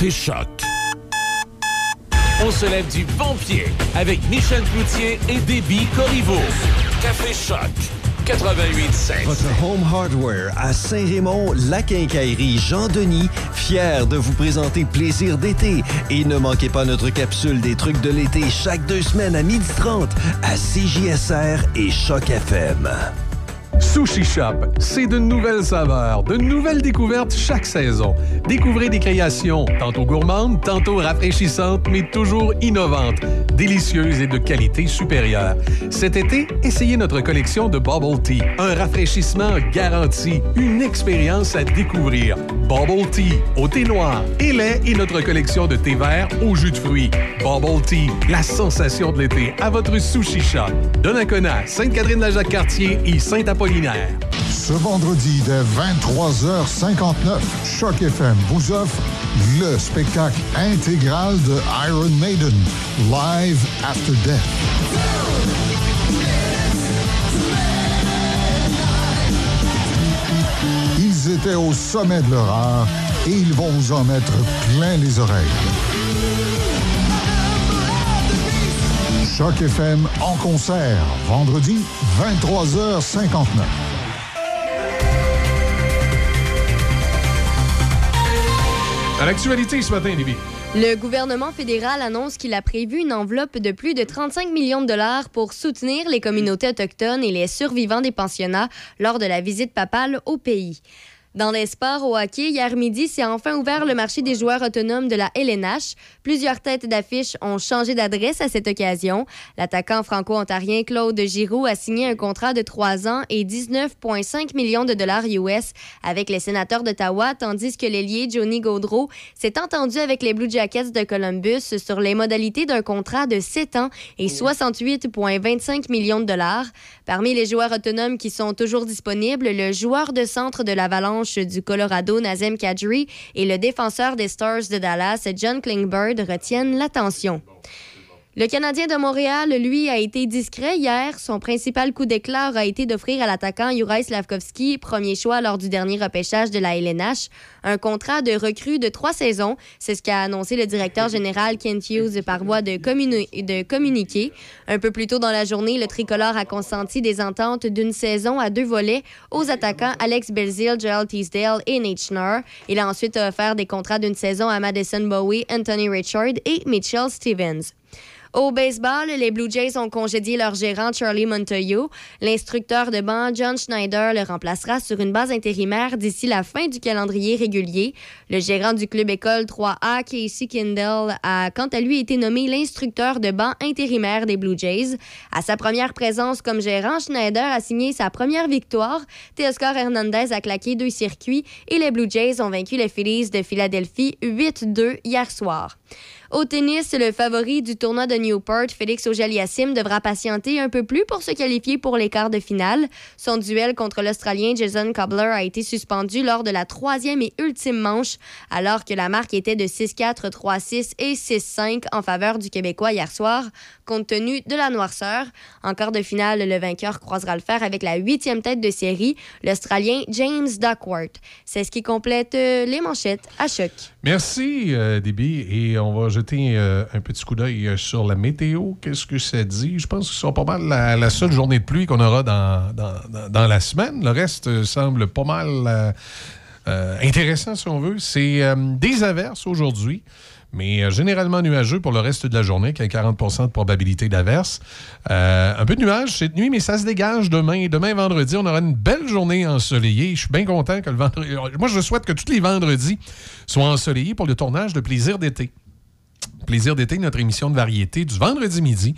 Choc. On se lève du bon pied avec Michel Cloutier et Déby Corriveau. Café Choc. 88.7. Votre Home Hardware à Saint-Raymond, la quincaillerie Jean-Denis, fier de vous présenter Plaisir d'été. Et ne manquez pas notre capsule des trucs de l'été chaque deux semaines à 12h30 à CJSR et Choc FM. Sushi Shop, c'est de nouvelles saveurs, de nouvelles découvertes chaque saison. Découvrez des créations, tantôt gourmandes, tantôt rafraîchissantes, mais toujours innovantes, délicieuses et de qualité supérieure. Cet été, essayez notre collection de Bubble Tea, un rafraîchissement garanti, une expérience à découvrir. Bubble Tea, au thé noir et lait et notre collection de thé vert au jus de fruits. Bubble Tea, la sensation de l'été à votre Sushi Shop. Donnacona, Sainte-Catherine-la-Jacques-Cartier et Saint-Apollinaire. Ce vendredi dès 23h59, Choc FM vous offre le spectacle intégral de Iron Maiden, Live After Death. Ils étaient au sommet de leur art et ils vont vous en mettre plein les oreilles. Choc FM en concert, vendredi 23h59. À l'actualité ce matin, Libby. Le gouvernement fédéral annonce qu'il a prévu une enveloppe de plus de 35 millions de dollars pour soutenir les communautés autochtones et les survivants des pensionnats lors de la visite papale au pays. Dans les sports au hockey, hier midi, s'est enfin ouvert le marché des joueurs autonomes de la LNH. Plusieurs têtes d'affiche ont changé d'adresse à cette occasion. L'attaquant franco-ontarien Claude Giroux a signé un contrat de 3 ans et 19,5 millions de dollars US avec les sénateurs d'Ottawa, tandis que l'ailier Johnny Gaudreau s'est entendu avec les Blue Jackets de Columbus sur les modalités d'un contrat de 7 ans et 68,25 millions de dollars. Parmi les joueurs autonomes qui sont toujours disponibles, le joueur de centre de l'Avalanche du Colorado, Nazem Kadri, et le défenseur des Stars de Dallas, John Klingberg, retiennent l'attention. Le Canadien de Montréal, lui, a été discret hier. Son principal coup d'éclat a été d'offrir à l'attaquant Juraj Slavkovski, premier choix lors du dernier repêchage de la LNH, un contrat de recrue de trois saisons. C'est ce qu'a annoncé le directeur général Kent Hughes par voie de, communi- de communiqué. Un peu plus tôt dans la journée, le tricolore a consenti des ententes d'une saison à deux volets aux attaquants Alex Belzil, Joel Teasdale et Nate. Il a ensuite offert des contrats d'une saison à Madison Bowie, Anthony Richard et Mitchell Stevens. Au baseball, les Blue Jays ont congédié leur gérant Charlie Montoyo. L'instructeur de banc John Schneider le remplacera sur une base intérimaire d'ici la fin du calendrier régulier. Le gérant du club école 3A, Casey Kindle, a quant à lui été nommé l'instructeur de banc intérimaire des Blue Jays. À sa première présence comme gérant, Schneider a signé sa première victoire. Teoscar Hernandez a claqué deux circuits et les Blue Jays ont vaincu les Phillies de Philadelphie 8-2 hier soir. Au tennis, le favori du tournoi de Newport, Félix Auger-Aliassime, devra patienter un peu plus pour se qualifier pour les quarts de finale. Son duel contre l'Australien Jason Cobbler a été suspendu lors de la troisième et ultime manche, alors que la marque était de 6-4, 3-6 et 6-5 en faveur du Québécois hier soir, compte tenu de la noirceur. En quart de finale, le vainqueur croisera le fer avec la huitième tête de série, l'Australien James Duckworth. C'est ce qui complète euh, les manchettes à choc. Merci, euh. Et on va jeter euh, un petit coup d'œil euh, sur la météo. Qu'est-ce que ça dit? Je pense que ce sera pas mal la, seule journée de pluie qu'on aura dans, dans, dans- la semaine. Le reste semble pas mal euh, intéressant, si on veut. C'est euh, des averses aujourd'hui. Mais euh, généralement nuageux pour le reste de la journée, qui a 40% de probabilité d'averse. Un peu de nuages cette nuit, mais ça se dégage demain. Demain, vendredi, on aura une belle journée ensoleillée. Je suis bien content que le vendredi. Moi, je souhaite que tous les vendredis soient ensoleillés pour le tournage de Plaisir d'été. Plaisir d'été, notre émission de variété du vendredi midi,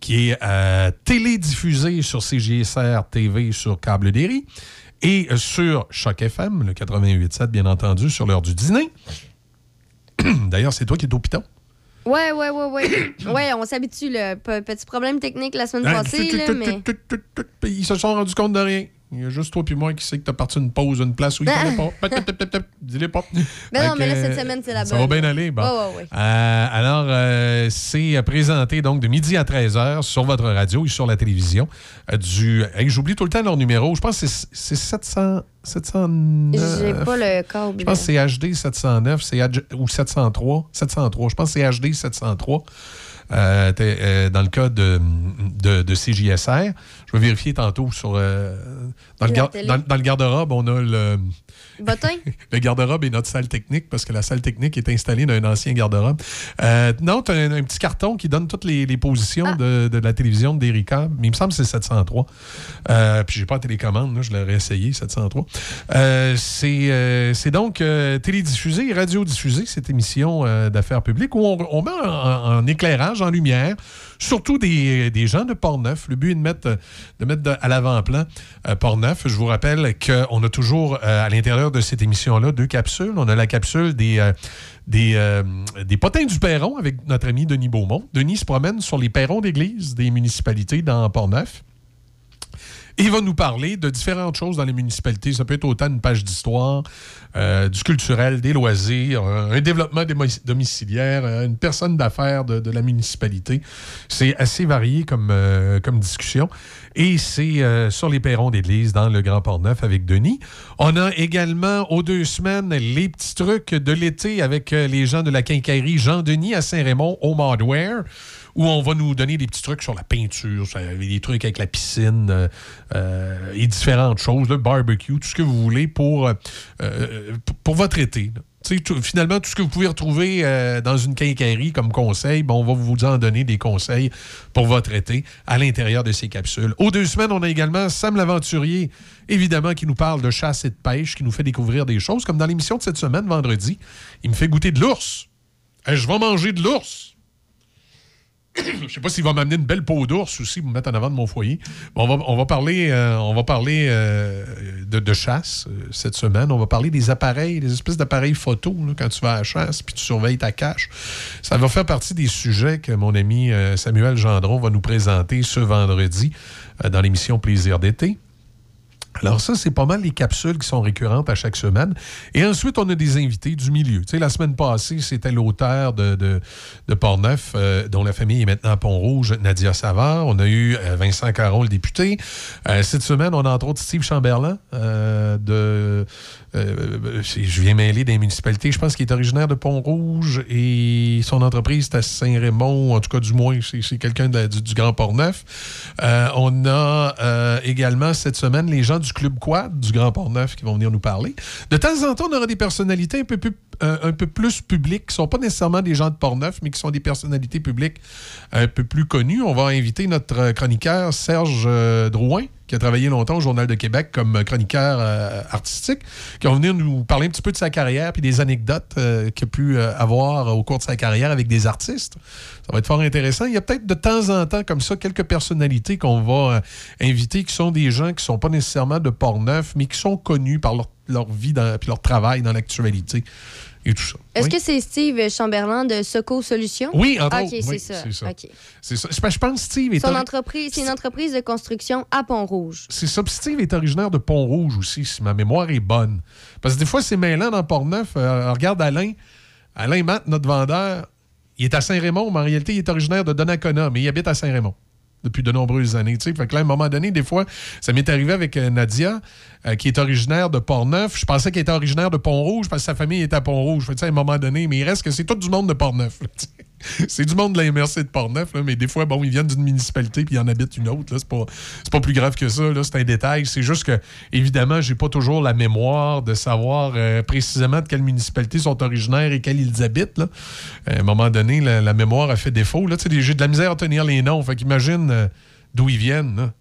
qui est euh, télédiffusée sur CGSR TV sur Câble Déry et euh, sur Choc FM, le 88.7, bien entendu, sur l'heure du dîner. D'ailleurs, c'est toi qui es au piton. Ouais, ouais, ouais, ouais. ouais, on s'habitue, là. Pe- Petit problème technique la semaine Ah, passée, là, mais... Ils se sont rendus compte de rien. Il y a juste toi puis moi qui sait que t'as parti une pause, une place où il fallait pas. Dis-les pas. Ben non, mais là, cette semaine, c'est la Ça bonne. va bien aller. Bon. Ouais, ouais, ouais. Euh, alors, euh, c'est présenté donc de midi à 13h sur votre radio et sur la télévision. euh, du, hey, J'oublie tout le temps leur numéro. Je pense que c'est c'est 700, 709. J'ai pas le câble. Je pense que c'est HD 709 c'est HD ou 703. 703. Je pense que c'est HD 703. Euh, euh, dans le cas de, de, de CJSR. Je vais vérifier tantôt sur. euh, dans, le gar- dans le garde-robe, on a le. Bottin? Le garde-robe est notre salle technique parce que la salle technique est installée dans un ancien garde-robe. Euh, non, tu as un, un petit carton qui donne toutes les, les positions Ah. de, de la télévision de Derrica. Mais il me semble que c'est 703. Euh, puis j'ai pas la télécommande, là, je l'aurais essayé, 703. Euh, c'est euh, c'est donc télédiffusé et radiodiffusé, cette émission d'affaires publiques, où on, on met en, en éclairage, en lumière, surtout des, gens de Port-Neuf. Le but est de mettre, à l'avant-plan euh, Port-Neuf. Je vous rappelle qu'on a toujours euh, à l'intérieur de cette émission-là deux capsules. On a la capsule des, euh, des, des potins du perron avec notre ami Denis Beaumont. Denis se promène sur les perrons d'église des municipalités dans Port-Neuf. Il va nous parler de différentes choses dans les municipalités. Ça peut être autant une page d'histoire, euh, du culturel, des loisirs, un, un développement domiciliaire, euh, une personne d'affaires de, la municipalité. C'est assez varié comme, euh, discussion. Et c'est sur les perrons d'église dans le Grand Port-Neuf avec Denis. On a également aux deux semaines les petits trucs de l'été avec les gens de la quincaillerie Jean-Denis à Saint-Raymond, Home Hardware où on va nous donner des petits trucs sur la peinture, des trucs avec la piscine euh, euh, et différentes choses, le barbecue, tout ce que vous voulez pour, euh, votre été. finalement, tout ce que vous pouvez retrouver dans une quincaillerie comme conseil, ben, on va vous en donner des conseils pour votre été à l'intérieur de ces capsules. Aux deux semaines, on a également Sam l'aventurier, évidemment, qui nous parle de chasse et de pêche, qui nous fait découvrir des choses, comme dans l'émission de cette semaine, vendredi. Il me fait goûter de l'ours. Je vais manger de l'ours. Je sais pas s'il va m'amener une belle peau d'ours aussi pour me mettre en avant de mon foyer. On, va, parler, euh, euh, de, chasse euh, cette semaine. On va parler des appareils, des espèces d'appareils photo quand tu vas à la chasse puis tu surveilles ta cache. Ça va faire partie des sujets que mon ami Samuel Gendron va nous présenter ce vendredi dans l'émission Plaisir d'été. Alors ça, c'est pas mal les capsules qui sont récurrentes à chaque semaine. Et ensuite, on a des invités du milieu. Tu sais, la semaine passée, c'était l'auteur de, de, de Portneuf, euh, dont la famille est maintenant à Pont-Rouge, Nadia Savard. On a eu euh, Vincent Caron, le député. Euh, cette semaine, on a entre autres Steve Chamberlain de... je viens mêler des municipalités. Je pense qu'il est originaire de Pont-Rouge et son entreprise est à Saint-Raymond. En tout cas, du moins, c'est quelqu'un du, du Grand Port-Neuf. On a également cette semaine les gens Club Quad du Grand Port-Neuf qui vont venir nous parler. De temps en temps, on aura des personnalités un peu plus, un peu plus publiques, qui ne sont pas nécessairement des gens de Port-Neuf, mais qui sont des personnalités publiques un peu plus connues. On va inviter notre euh, chroniqueur Serge euh, Drouin, qui a travaillé longtemps au Journal de Québec comme chroniqueur euh, artistique, qui va venir nous parler un petit peu de sa carrière puis des anecdotes qu'il a pu avoir au cours de sa carrière avec des artistes. Ça va être fort intéressant. Il y a peut-être de temps en temps, comme ça, quelques personnalités qu'on va inviter qui sont des gens qui sont pas nécessairement de Port-Neuf, mais qui sont connus par leur, leur vie dans, puis leur travail dans l'actualité et tout ça. Est-ce Oui. que c'est Steve Chamberlain de Soco Solutions? Oui, entre OK, c'est Oui, ça. c'est ça. Ça. Je pense que Steve est Son entreprise, c'est une entreprise de construction à Pont-Rouge. C'est ça. Puis Steve est originaire de Pont-Rouge aussi, si ma mémoire est bonne. Parce que des fois, c'est mêlant dans Port-Neuf. Euh, regarde Alain. Alain Matt, notre vendeur, il est à Saint-Raymond, mais en réalité, il est originaire de Donnacona, mais il habite à Saint-Raymond depuis de nombreuses années. tu sais. Fait que là, à un moment donné, des fois, ça m'est arrivé avec euh, Nadia, euh, qui est originaire de Port-Neuf. Je pensais qu'elle était originaire de Pont-Rouge parce que sa famille est à Pont-Rouge. Fait que, à un moment donné, mais il reste que c'est tout du monde de Port-Neuf. C'est du monde de la MRC de Port-Neuf, là, mais des fois, bon, ils viennent d'une municipalité puis ils en habitent une autre. C'est pas, pas plus grave que ça. C'est un détail. C'est juste que, évidemment, j'ai pas toujours la mémoire de savoir euh, précisément de quelle municipalité sont originaires et quelle ils habitent. À un moment donné, la, mémoire a fait défaut. J'ai de la misère à tenir les noms. Fait qu'imagine euh, d'où ils viennent.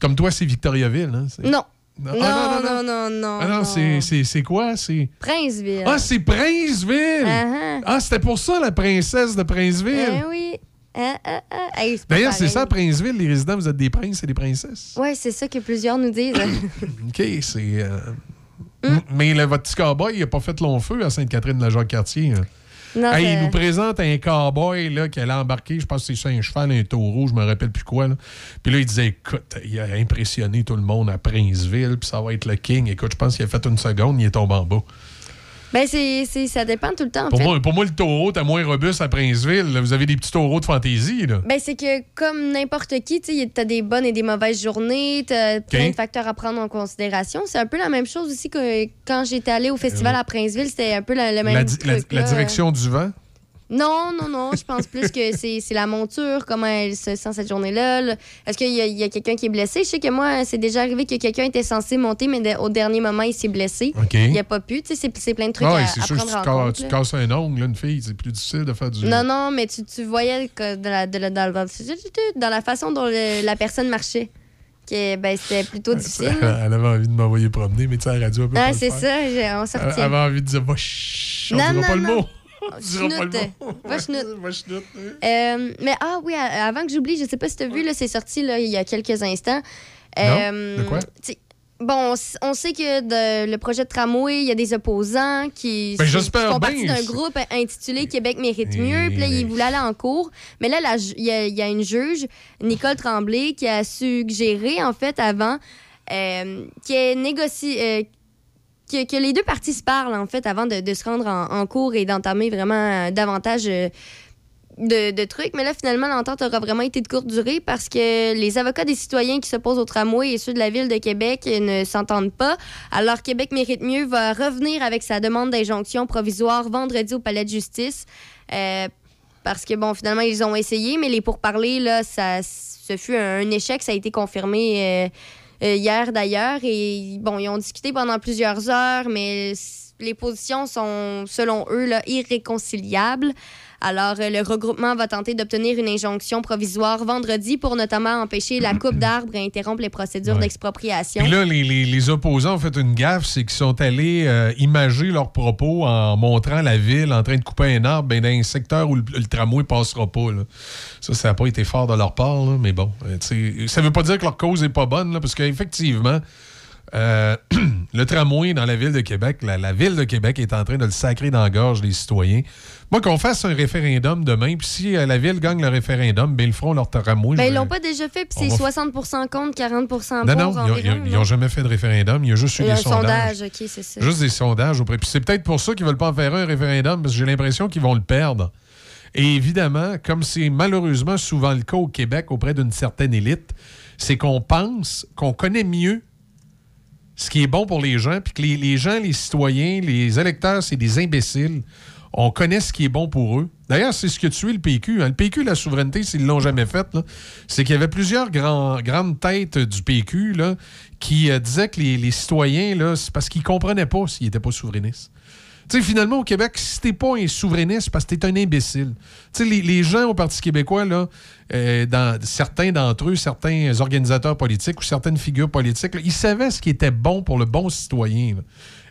Comme toi, c'est Victoriaville. hein, Non. Non, Non, ah, non, non, non, Ah non, c'est- c'est c'est quoi? C'est? Princeville. Ah, c'est Princeville! Uh-huh. Ah, c'était pour ça la princesse de Princeville. Eh oui. Ah, ah, ah. Hey, D'ailleurs, c'est ça, Princeville, les résidents, vous êtes des princes et des princesses. Ouais, c'est ça que plusieurs nous disent. OK, c'est. euh, m- Mais le, votre petit cowboy, il n'a pas fait long feu à Sainte-Catherine de la Jacques-Cartier. hein. Non, Hey, il nous présente un cowboy là, qui allait embarquer, je pense que c'est sur un cheval, un taureau, je me rappelle plus quoi. Là. Puis là, il disait écoute, il a impressionné tout le monde à Princeville, puis ça va être le king. Écoute, je pense qu'il a fait une seconde, il est tombé en bas. Ben, c'est, c'est- ça dépend tout le temps, en Pour fait. moi, pour moi, le taureau, t'as moins robuste à Princeville. là. Vous avez des petits taureaux de fantaisie. Là. Ben, c'est que comme n'importe qui, tu t'as des bonnes et des mauvaises journées, t'as plein de facteurs à prendre en considération. C'est un peu la même chose aussi que quand j'étais allée au festival à Princeville, c'était un peu la- le même La, di- la- truc. la là. direction du vent? Non, non, non. Je pense plus que c'est la monture, comment elle se sent cette journée-là. là. Est-ce qu'il y a, quelqu'un qui est blessé? Je sais que moi, c'est déjà arrivé que quelqu'un était censé monter, mais de- au dernier moment, il s'est blessé. OK. Il n'a pas pu. Tu sais, c'est- plein de trucs Ah, à, c'est sûr que prendre tu, en te, compte. tu là. te casses un ongle, là, une fille, c'est plus difficile de faire du. Non, non, mais tu, tu voyais que de la, de la- dans, dans- dans la façon dont le- la personne marchait, que ben, c'était plutôt difficile. Elle avait envie de m'envoyer promener, mais tu sais, la radio, elle peut Ah, c'est ça, on Elle sortit. avait envie de dire, va, chut, on Non, pas le non. mot. Va chenoute. Va. Euh, mais ah oui, avant que j'oublie, je sais pas si tu as vu, là, c'est sorti là, il y a quelques instants. Euh, De quoi? tu sais, Bon, on sait que de- le projet de tramway, il y a des opposants qui, Ben, qui font bien. partie d'un groupe intitulé Québec mérite mieux. Puis là, ils voulaient aller en cours. Mais là, il y, a- il y a une juge, Nicole Tremblay, qui a suggéré, en fait, avant, euh, qu'elle négocie. euh, que, les deux parties se parlent, en fait, avant de, se rendre en, cours et d'entamer vraiment euh, davantage euh, de, trucs. Mais là, finalement, l'entente aura vraiment été de courte durée parce que les avocats des citoyens qui s'opposent au tramway et ceux de la ville de Québec euh, ne s'entendent pas. Alors, Québec mérite mieux va revenir avec sa demande d'injonction provisoire vendredi au palais de justice. Parce que, bon, finalement, ils ont essayé, mais les pourparlers, là, ça, ce fut un, échec. Ça a été confirmé hier, d'ailleurs. Et, bon, ils ont discuté pendant plusieurs heures, mais les positions sont, selon eux, là, irréconciliables. Alors, euh, le regroupement va tenter d'obtenir une injonction provisoire vendredi pour notamment empêcher la coupe d'arbres et interrompre les procédures d'expropriation. Puis là, les, les- les opposants ont fait une gaffe, c'est qu'ils sont allés euh, imager leurs propos en montrant la ville en train de couper un arbre ben, dans un secteur où le, le tramway passera pas. là. Ça, ça n'a pas été fort de leur part, là, mais bon. euh, ça veut pas dire que leur cause est pas bonne, là, parce qu'effectivement, euh, le tramway dans la ville de Québec, la, la ville de Québec est en train de le sacrer dans la gorge des citoyens. Moi, qu'on fasse un référendum demain, puis si euh, la ville gagne le référendum, ben, ils feront leur tramway. Ben, ils l'ont pas déjà fait, puis c'est va- 60% contre, 40 pour non, non, ils n'ont jamais fait de référendum. Il y a juste eu des un sondages. sondage, OK, c'est ça. Juste des sondages auprès. Puis c'est peut-être pour ça qu'ils veulent pas en faire un référendum, parce que j'ai l'impression qu'ils vont le perdre. Et évidemment, comme c'est malheureusement souvent le cas au Québec auprès d'une certaine élite, c'est qu'on pense qu'on connaît mieux ce qui est bon pour les gens, puis que les, gens, les citoyens, les électeurs, c'est des imbéciles. On connaît ce qui est bon pour eux. D'ailleurs, c'est ce qui a tué le PQ. hein. Le PQ, la souveraineté, s'ils ne l'ont jamais faite, c'est qu'il y avait plusieurs grandes têtes du PQ qui euh, disaient que les, les citoyens, c'est parce qu'ils ne comprenaient pas s'ils n'étaient pas souverainistes. Tu sais, finalement, au Québec, si t'es pas un souverainiste, parce que t'es un imbécile. Les, les gens au Parti québécois, là, euh, certains d'entre eux, certains organisateurs politiques ou certaines figures politiques, ils savaient ce qui était bon pour le bon citoyen.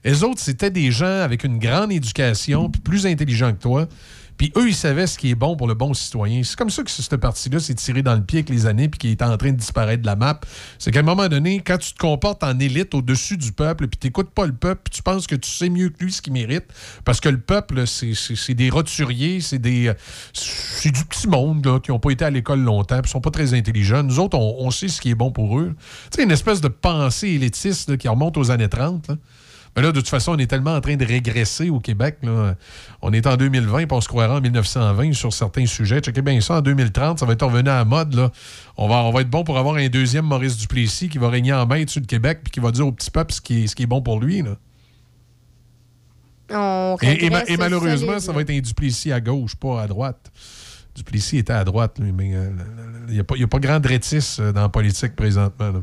Les autres, c'était des gens avec une grande éducation, puis plus intelligents que toi. Puis eux, ils savaient ce qui est bon pour le bon citoyen. C'est comme ça que ce parti-là s'est tiré dans le pied avec les années puis qui est en train de disparaître de la map. C'est qu'à un moment donné, quand tu te comportes en élite au-dessus du peuple puis t'écoutes pas le peuple puis tu penses que tu sais mieux que lui ce qu'il mérite, parce que le peuple, c'est- des roturiers, c'est des... C'est du petit monde qui n'ont pas été à l'école longtemps puis sont pas très intelligents. Nous autres, on, sait ce qui est bon pour eux. Tu sais, une espèce de pensée élitiste qui remonte aux années 30. là. Mais là, de toute façon, on est tellement en train de régresser au Québec. là. On est en 2020, puis on se croirait en 1920 sur certains sujets. Checkez bien ça, en 2030, ça va être revenu à la mode. Là. On, va, on va être bon pour avoir un deuxième Maurice Duplessis qui va régner en maître sur le Québec puis qui va dire au petit peuple ce qui est, ce qui est bon pour lui. là. On Et, et ma- et malheureusement, solide, ça va être un Duplessis à gauche, pas à droite. Duplessis était à droite, lui, mais euh, il n'y a, a pas grand drétis euh, dans la politique présentement. là.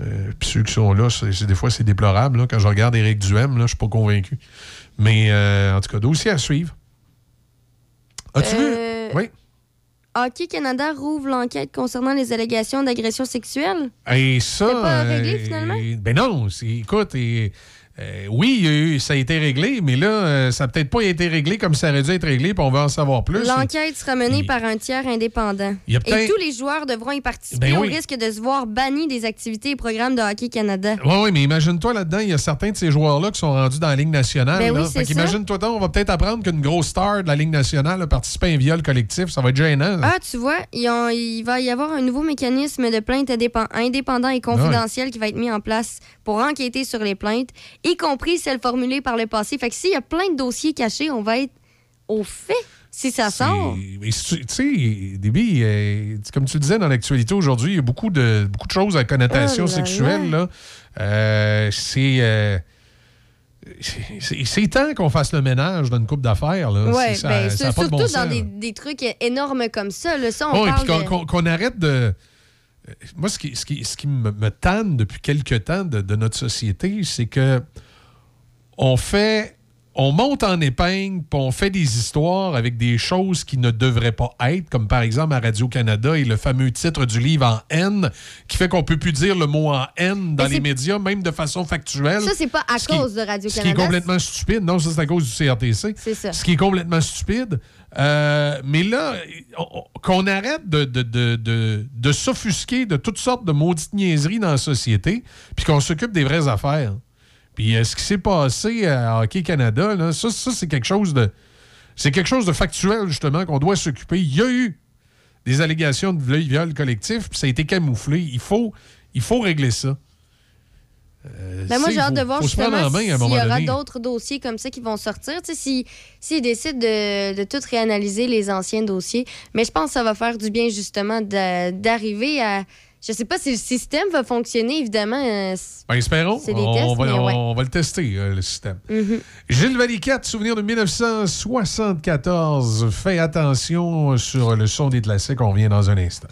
Euh, Puis ceux qui sont là, c'est, des fois, c'est déplorable. là. Quand je regarde Éric Duhem, là, je suis pas convaincu. Mais euh, en tout cas, dossier à suivre. As-tu Euh, vu? Oui. Hockey Canada rouvre l'enquête concernant les allégations d'agression sexuelle? Et ça. C'est pas réglé, euh, finalement? Ben non. c'est- écoute, et, euh, oui, ça a été réglé, mais là, euh, ça n'a peut-être pas été réglé comme ça aurait dû être réglé, puis on va en savoir plus. L'enquête sera menée par un tiers indépendant. Et tous les joueurs devront y participer Ben au oui. risque de se voir bannis des activités et programmes de Hockey Canada. Oui, oui, mais imagine-toi là-dedans, il y a certains de ces joueurs-là qui sont rendus dans la Ligue nationale. Ben oui, Fait qu'imagine-toi donc, on va peut-être apprendre qu'une grosse star de la Ligue nationale a participé à un viol collectif. Ça va être gênant. Ah, tu vois, ont- il va y avoir un nouveau mécanisme de plainte indépen- indépendant et confidentiel qui va être mis en place pour enquêter sur les plaintes, y compris celles formulées par le passé. Fait que s'il y a plein de dossiers cachés, on va être au fait si ça sort. Mais tu sais, Déby, euh, comme tu le disais dans l'actualité aujourd'hui, il y a beaucoup de, beaucoup de choses à connotation Oh là sexuelle. Là. Euh, c'est. euh, c'est- c'est temps qu'on fasse le ménage dans une coupe d'affaires. ça- ben, bon surtout dans des, des trucs énormes comme ça. Là, ça, on Oh, et puis qu'on de- qu'on- qu'on arrête de. Euh, Moi, ce qui, ce qui, ce qui me, me tanne depuis quelques temps de, de notre société, c'est que on fait. On monte en épingle, puis on fait des histoires avec des choses qui ne devraient pas être, comme par exemple à Radio-Canada et le fameux titre du livre en N, qui fait qu'on peut plus dire le mot en N dans les médias, même de façon factuelle. Ça, c'est pas à Ce qui- cause de Ce qui est Radio-Canada. complètement stupide. Non, ça, c'est à cause du CRTC. C'est ça. Ce qui est complètement stupide. Euh, mais là, on- on- qu'on arrête de, de, de, de, s'offusquer de toutes sortes de maudites niaiseries dans la société, puis qu'on s'occupe des vraies affaires. Puis euh, ce qui s'est passé à Hockey Canada, ça, ça c'est quelque chose de. C'est quelque chose de factuel, justement, qu'on doit s'occuper. Il y a eu des allégations de viol collectif, puis ça a été camouflé. Il faut, il faut régler ça. Euh, Ben moi, j'ai hâte de voir justement s'il y aura d'autres dossiers comme ça qui vont sortir. Sais, si- s'ils décident de, de tout réanalyser les anciens dossiers. Mais je pense que ça va faire du bien justement d'arriver à. Je sais pas si le système va fonctionner, évidemment. euh, Ben, espérons. On, va, mais ouais. on va le tester, euh, le système. Mhm. Gilles Valiquette, souvenir de 1974. Fais attention sur le son des classiques. On revient dans un instant.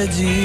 melody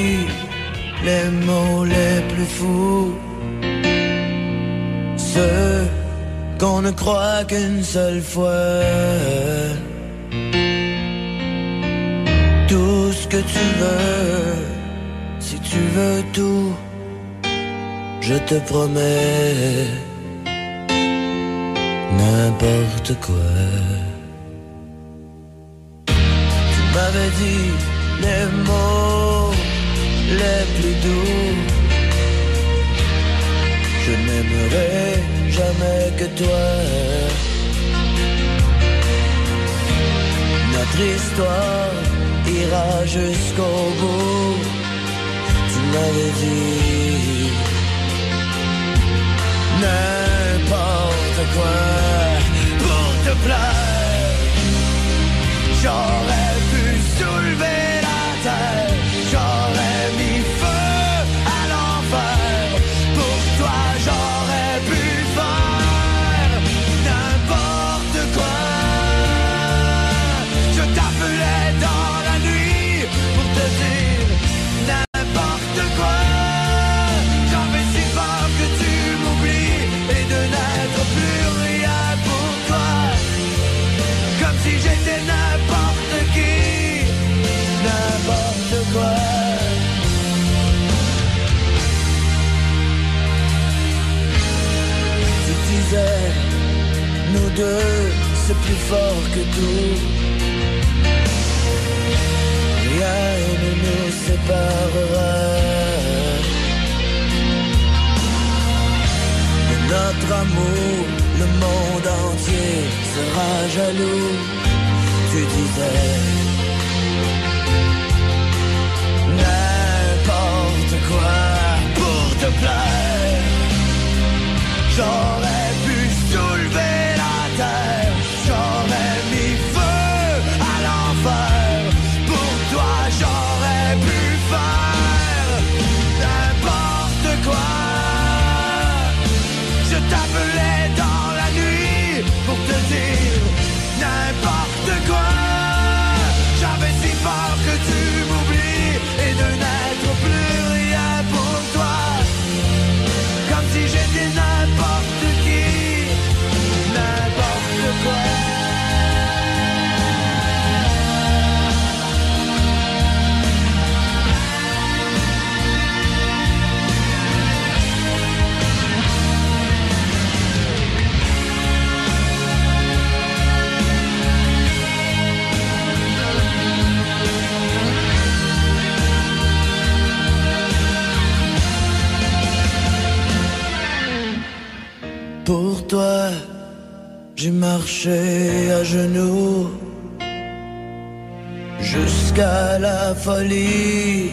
folie.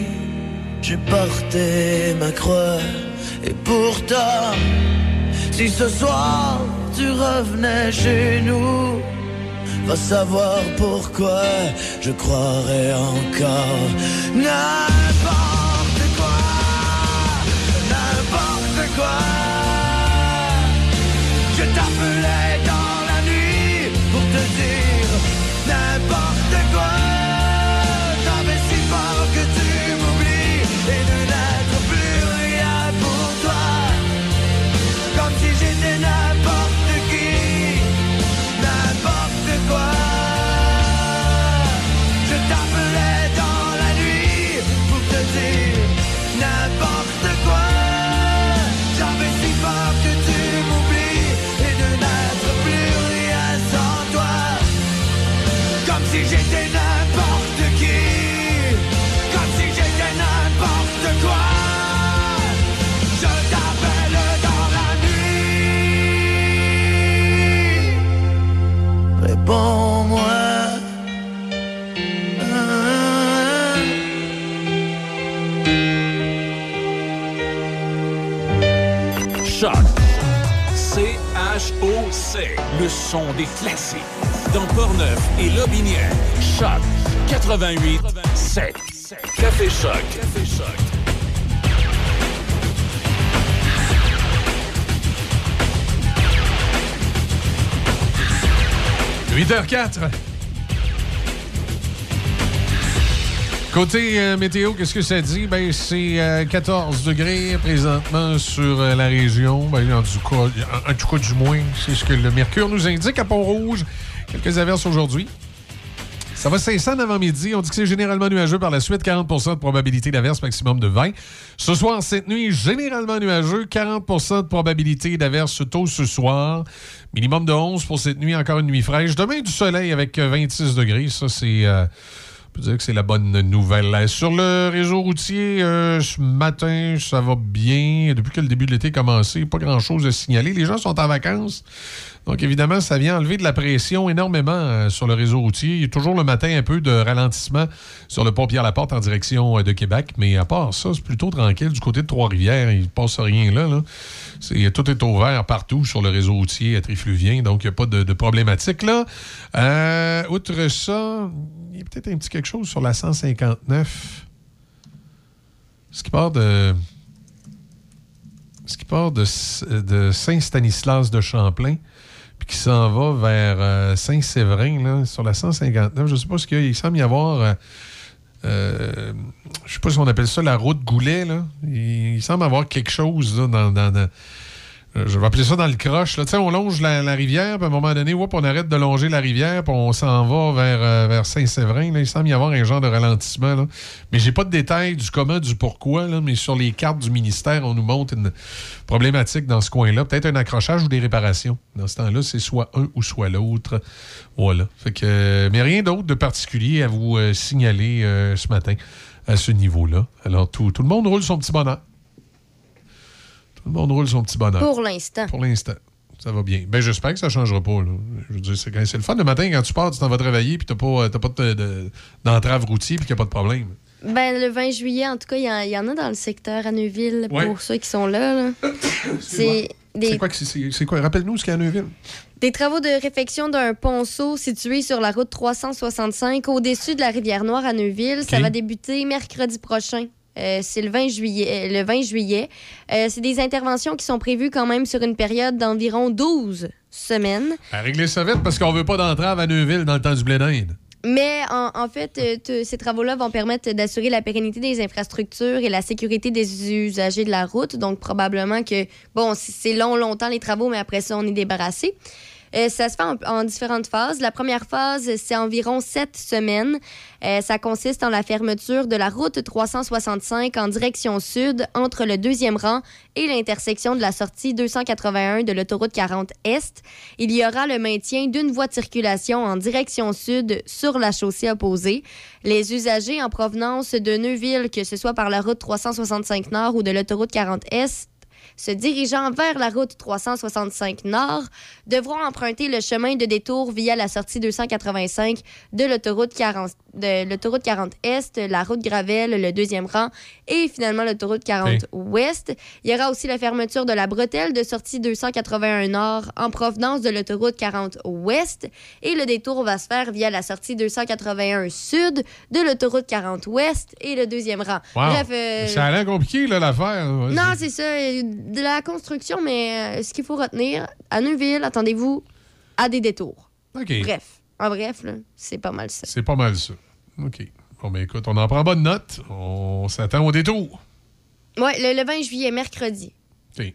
J'ai porté ma croix et pourtant, si ce soir tu revenais chez nous, va savoir pourquoi je croirais encore n'importe quoi, n'importe quoi. Je t'appelais. pour moi. Choc. C-H-O-C. Le son des classiques. Dans Portneuf et Lobinière. Choc. 88. 7. Café Choc. 8h04. Côté euh, météo, qu'est-ce que ça dit? Ben, c'est euh, 14 degrés présentement sur euh, la région. Ben, en, tout en tout cas, du moins, c'est ce que le Mercure nous indique à Pont-Rouge. Quelques averses aujourd'hui. Ça va 500 avant-midi. On dit que c'est généralement nuageux par la suite. 40% de probabilité d'averse, maximum de 20. Ce soir, cette nuit, généralement nuageux. 40% de probabilité d'averse tôt ce soir. Minimum de 11 pour cette nuit. Encore une nuit fraîche. Demain, du soleil avec euh, 26 degrés. Ça, c'est... euh, dire que c'est la bonne nouvelle. Sur le réseau routier, euh, ce matin, ça va bien. Depuis que le début de l'été a commencé, pas grand-chose à signaler. Les gens sont en vacances. Donc, évidemment, ça vient enlever de la pression énormément euh, sur le réseau routier. Il y a toujours le matin un peu de ralentissement sur le pont Pierre-Laporte en direction euh, de Québec. Mais à part ça, c'est plutôt tranquille. Du côté de Trois-Rivières, il ne passe rien là. là. Tout est ouvert partout sur le réseau routier à Trifluvien. Donc, il n'y a pas de, problématique là. Euh, outre ça, il y a peut-être un petit quelque chose sur la 159. Ce qui part de. Ce qui part de, Saint-Stanislas de Champlain, puis qui s'en va vers euh, Saint-Séverin, sur la 159. Je ne sais pas ce qu'il y a. Il semble y avoir. euh, euh, je sais pas si on appelle ça la route Goulet. Là. Il, semble avoir quelque chose dans, je vais appeler ça dans le croche. Là. On longe la, rivière, puis à un moment donné, on arrête de longer la rivière, puis on s'en va vers, euh, Saint-Séverin. Il semble y avoir un genre de ralentissement. Là. Mais j'ai pas de détails du comment, du pourquoi, mais sur les cartes du ministère, on nous montre une problématique dans ce coin-là. Peut-être un accrochage ou des réparations. Dans ce temps-là, c'est soit un ou soit l'autre. Voilà. Fait que, euh, mais rien d'autre de particulier à vous euh, signaler euh, ce matin à ce niveau-là. Alors, tout, tout le monde roule son petit bonheur. Le monde roule son petit bonheur. Pour l'instant. Pour l'instant. Ça va bien. Ben, j'espère que ça ne changera pas. là. Je veux dire, c'est quand- c'est le fun le matin quand tu pars, tu t'en vas travailler, puis tu n'as pas, t'as pas de- de- d'entrave routier, puis qu'il n'y a pas de problème. Ben, le 20 juillet, en tout cas, il y, en- il y en a dans le secteur à Neuville Ouais. pour ceux qui sont là. là. C'est des, C'est quoi, que c'est- c'est c'est quoi? Rappelle-nous ce qu'il y a à Neuville. des travaux de réfection d'un ponceau situé sur la route 365 au-dessus de la rivière Noire à Neuville. Ça va débuter mercredi prochain. Euh, c'est le 20 juillet. euh, le 20 juillet. Euh, c'est des interventions qui sont prévues quand même sur une période d'environ 12 semaines. À régler ça vite parce qu'on veut pas d'entrave à Neuville dans le temps du blé d'Inde. Mais en, en fait, te- ces travaux-là vont permettre d'assurer la pérennité des infrastructures et la sécurité des usagers de la route. Donc, probablement que, bon, c'est long, longtemps les travaux, mais après ça, on est débarrassé. Euh, ça se fait en, en différentes phases. La première phase, c'est environ sept semaines. Euh, ça consiste en la fermeture de la route 365 en direction sud entre le deuxième rang et l'intersection de la sortie 281 de l'autoroute 40 Est. Il y aura le maintien d'une voie de circulation en direction sud sur la chaussée opposée. Les usagers en provenance de Neuville, que ce soit par la route 365 Nord ou de l'autoroute 40 Est, se dirigeant vers la route 365 Nord devront emprunter le chemin de détour via la sortie 285 de l'autoroute 40, de l'autoroute 40 Est, la route Gravel, le deuxième rang et finalement l'autoroute 40 Hey. Ouest. Il y aura aussi la fermeture de la bretelle de sortie 281 Nord en provenance de l'autoroute 40 Ouest et le détour va se faire via la sortie 281 Sud de l'autoroute 40 Ouest et le deuxième rang. Wow. Bref, euh, Ça a l'air compliqué, l'affaire. Non, c'est ça, de la construction, mais euh, ce qu'il faut retenir, à Neuville, attendez-vous à des détours. OK. Bref, en bref, c'est pas mal ça. C'est pas mal ça. OK. Bon, ben écoute, on en prend bonne note. On s'attend au détour. Le, le 20 juillet, mercredi. OK.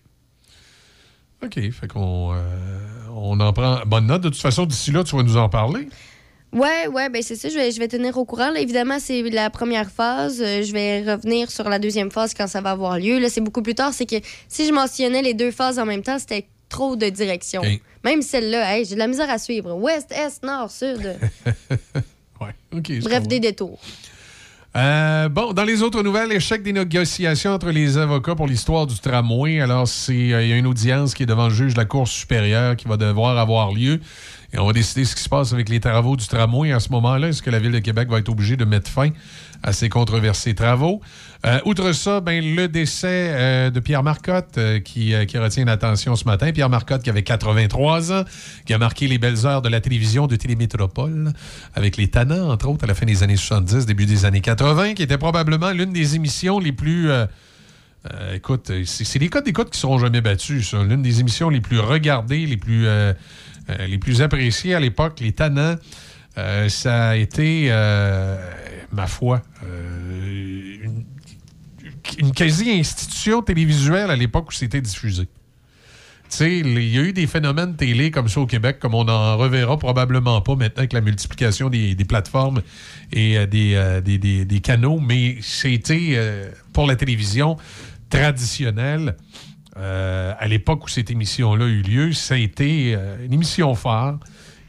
OK. Fait qu'on euh, on en prend bonne note. De toute façon, d'ici là, tu vas nous en parler. Ouais, ouais, ben c'est ça, je vais, je vais tenir au courant. Là, évidemment, c'est la première phase. Euh, je vais revenir sur la deuxième phase quand ça va avoir lieu. Là, c'est beaucoup plus tard. C'est que si je mentionnais les deux phases en même temps, c'était trop de directions. Même celle-là, hey, j'ai de la misère à suivre. Ouest, est, nord, sud. ouais. Bref, des détours. Euh, bon, dans les autres nouvelles, échec des négociations entre les avocats pour l'histoire du tramway. Alors, c'est euh, il y a une audience qui est devant le juge de la Cour supérieure qui va devoir avoir lieu. Et on va décider ce qui se passe avec les travaux du tramway à ce moment-là. Est-ce que la Ville de Québec va être obligée de mettre fin à ces controversés travaux? Euh, outre ça, ben, le décès euh, de Pierre Marcotte euh, qui, qui retient l'attention ce matin. Pierre Marcotte qui avait 83 ans, qui a marqué les belles heures de la télévision de Télémétropole avec les Tannants, entre autres, à la fin des années 70, début des années 80, qui était probablement l'une des émissions les plus... écoute, c'est des codes d'écoute qui seront jamais battus, ça. L'une des émissions les plus regardées, les plus, euh, les plus appréciées à l'époque, les Tannants. Euh, ça a été, euh, ma foi, euh, une, quasi-institution télévisuelle à l'époque où c'était diffusé. Il y a eu des phénomènes télé comme ça au Québec, comme on n'en reverra probablement pas maintenant avec la multiplication des, plateformes et des, canaux, mais c'était pour la télévision traditionnelle. Euh, à l'époque où cette émission-là a eu lieu, ça a été euh, une émission phare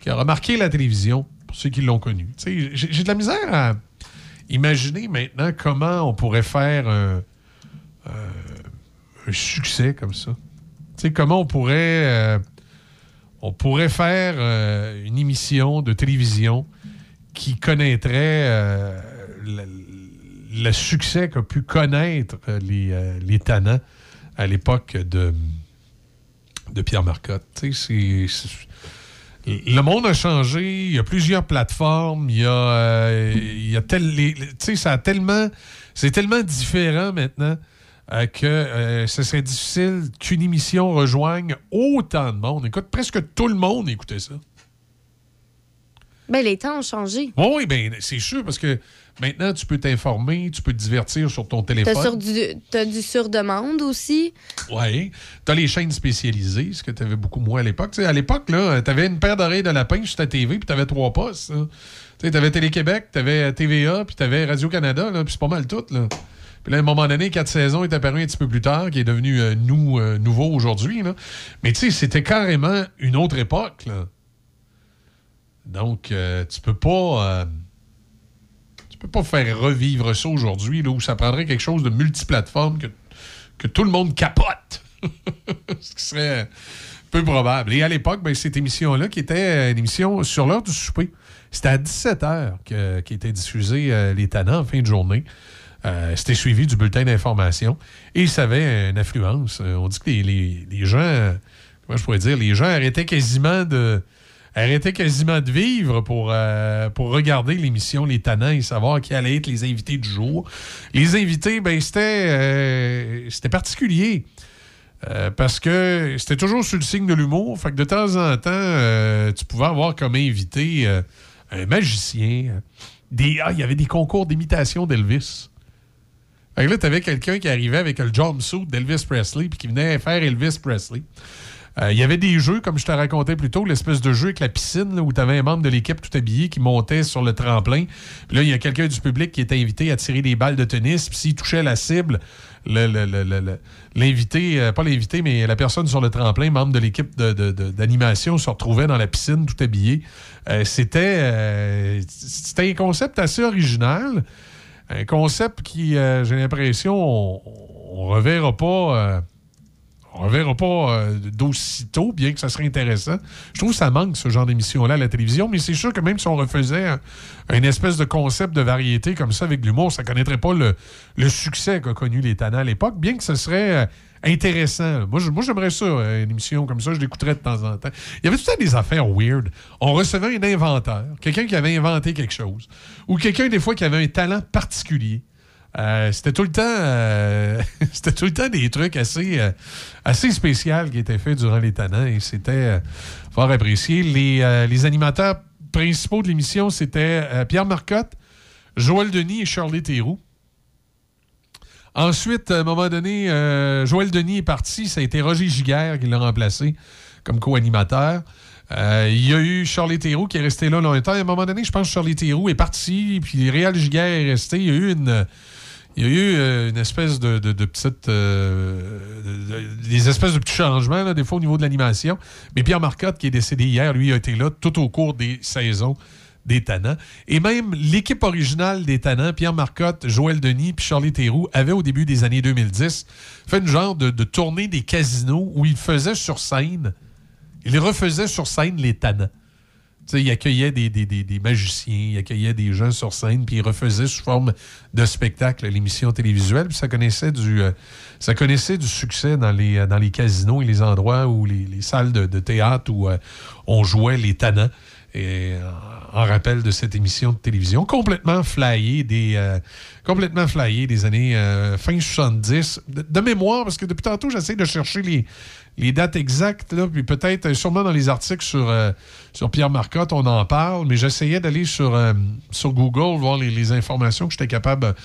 qui a remarqué la télévision, pour ceux qui l'ont connue. J'ai j'ai de la misère à imaginer maintenant comment on pourrait faire un, euh, un succès comme ça. Comment on pourrait, on pourrait faire une émission de télévision qui connaîtrait le, succès qu'a pu connaître les, les à l'époque de, de Pierre Marcotte. Tu sais, le monde a changé, il y a plusieurs plateformes, il y a, euh, il y a tel, les- tu sais, ça a tellement, c'est tellement différent maintenant euh, que euh, ce serait difficile qu'une émission rejoigne autant de monde. Écoute, presque tout le monde écoutait ça. Ben, les temps ont changé. Oui, oui, ben, c'est sûr, parce que maintenant, tu peux t'informer, tu peux te divertir sur ton téléphone. T'as sur du, t'as du sur-demande aussi? Oui. Tu as les chaînes spécialisées, ce que tu avais beaucoup moins à l'époque. À l'époque, tu avais une paire d'oreilles de lapin sur ta TV, puis tu avais trois postes. Tu avais Télé-Québec, tu avais TVA, puis tu avais Radio-Canada, là, puis c'est pas mal tout. Là. Puis là, à un moment donné, quatre saisons est apparu un petit peu plus tard, qui est devenu euh, nous, euh, nouveau aujourd'hui. là. Mais tu sais, c'était carrément une autre époque. Là. Donc, euh, tu peux pas. Euh, peux pas faire revivre ça aujourd'hui, là, où ça prendrait quelque chose de multiplateforme que, que tout le monde capote. Ce qui serait peu probable. Et à l'époque, ben, cette émission-là, qui était une émission sur l'heure du souper, c'était à 17h que, qui était diffusé euh, les tannants en fin de journée. Euh, c'était suivi du bulletin d'information. Et ça avait une influence. Euh, on dit que les, les- les gens, euh, comment je pourrais dire, les gens arrêtaient quasiment de arrêtaient quasiment de vivre pour, euh, pour regarder l'émission Les Tannants et savoir qui allaient être les invités du jour. Les invités, ben, c'était euh, particulier. Euh, parce que c'était toujours sur le signe de l'humour. Fait que de temps en temps, tu pouvais avoir comme invité un magicien. Des, ah, il y avait des concours d'imitation d'Elvis. Fait que là, t'avais quelqu'un qui arrivait avec le jumpsuit d'Elvis Presley puis qui venait faire Elvis Presley. Euh, Il y avait des jeux, comme je te racontais plus tôt, l'espèce de jeu avec la piscine, où tu avais un membre de l'équipe tout habillé qui montait sur le tremplin. Puis là, il y a quelqu'un du public qui était invité à tirer des balles de tennis. Puis s'il touchait la cible, le- le- le- le- le- l'invité, euh, pas l'invité, mais la personne sur le tremplin, membre de l'équipe d'animation, se retrouvait dans la piscine tout habillé. Euh, c'était, euh, un concept assez original. Un concept qui, euh, j'ai l'impression, on, on reverra pas. On ne verra pas euh, d'aussitôt, bien que ça serait intéressant. Je trouve que ça manque, ce genre d'émission-là, à la télévision, mais c'est sûr que même si on refaisait un, espèce de concept de variété comme ça avec l'humour, ça ne connaîtrait pas le, succès qu'a connu les Tannants à l'époque, bien que ce serait euh, intéressant. Moi, j'aimerais ça, euh, une émission comme ça, je l'écouterais de temps en temps. Il y avait tout temps des affaires weird. On recevait un inventeur, quelqu'un qui avait inventé quelque chose, ou quelqu'un, des fois, qui avait un talent particulier. Euh, c'était tout le temps euh, c'était tout le temps des trucs assez euh, assez spéciaux qui étaient faits durant les tannants et c'était euh, fort apprécié les, les animateurs principaux de l'émission c'était Pierre Marcotte Joël Denis et Charlie Théroux Ensuite, à un moment donné, Joël Denis est parti. Ça a été Roger Giguère qui l'a remplacé comme co-animateur. Il y a eu Charlie Théroux qui est resté là longtemps. À un moment donné, je pense que Charlie Théroux est parti, puis Réal Giguère est resté. Il y a eu une, il y a eu euh, une espèce de, petite. euh, de- de- des espèces de petits changements, là, des fois au niveau de l'animation. Mais Pierre Marcotte, qui est décédé hier, lui, a été là tout au cours des saisons des Tannants. Et même l'équipe originale des Tannants, Pierre Marcotte, Joël Denis puis Charlie Théroux, avait au début des années 2010 fait une genre de, tournée des casinos où ils faisaient sur scène, ils refaisaient sur scène les Tannants. Il accueillait des, magiciens, il accueillait des gens sur scène, puis il refaisait sous forme de spectacle l'émission télévisuelle. Puis ça connaissait du, euh, succès dans les, euh, dans les casinos et les endroits où les, les salles de, théâtre où euh, on jouait les tannants. Et en rappel de cette émission de télévision, complètement flyée des, euh, complètement flyée des années euh, fin 70. De, de mémoire, parce que depuis tantôt, j'essaie de chercher les, les dates exactes, là, puis peut-être, euh, sûrement dans les articles sur, sur Pierre Marcotte, on en parle, mais j'essayais d'aller sur, sur Google, voir les, informations que j'étais capable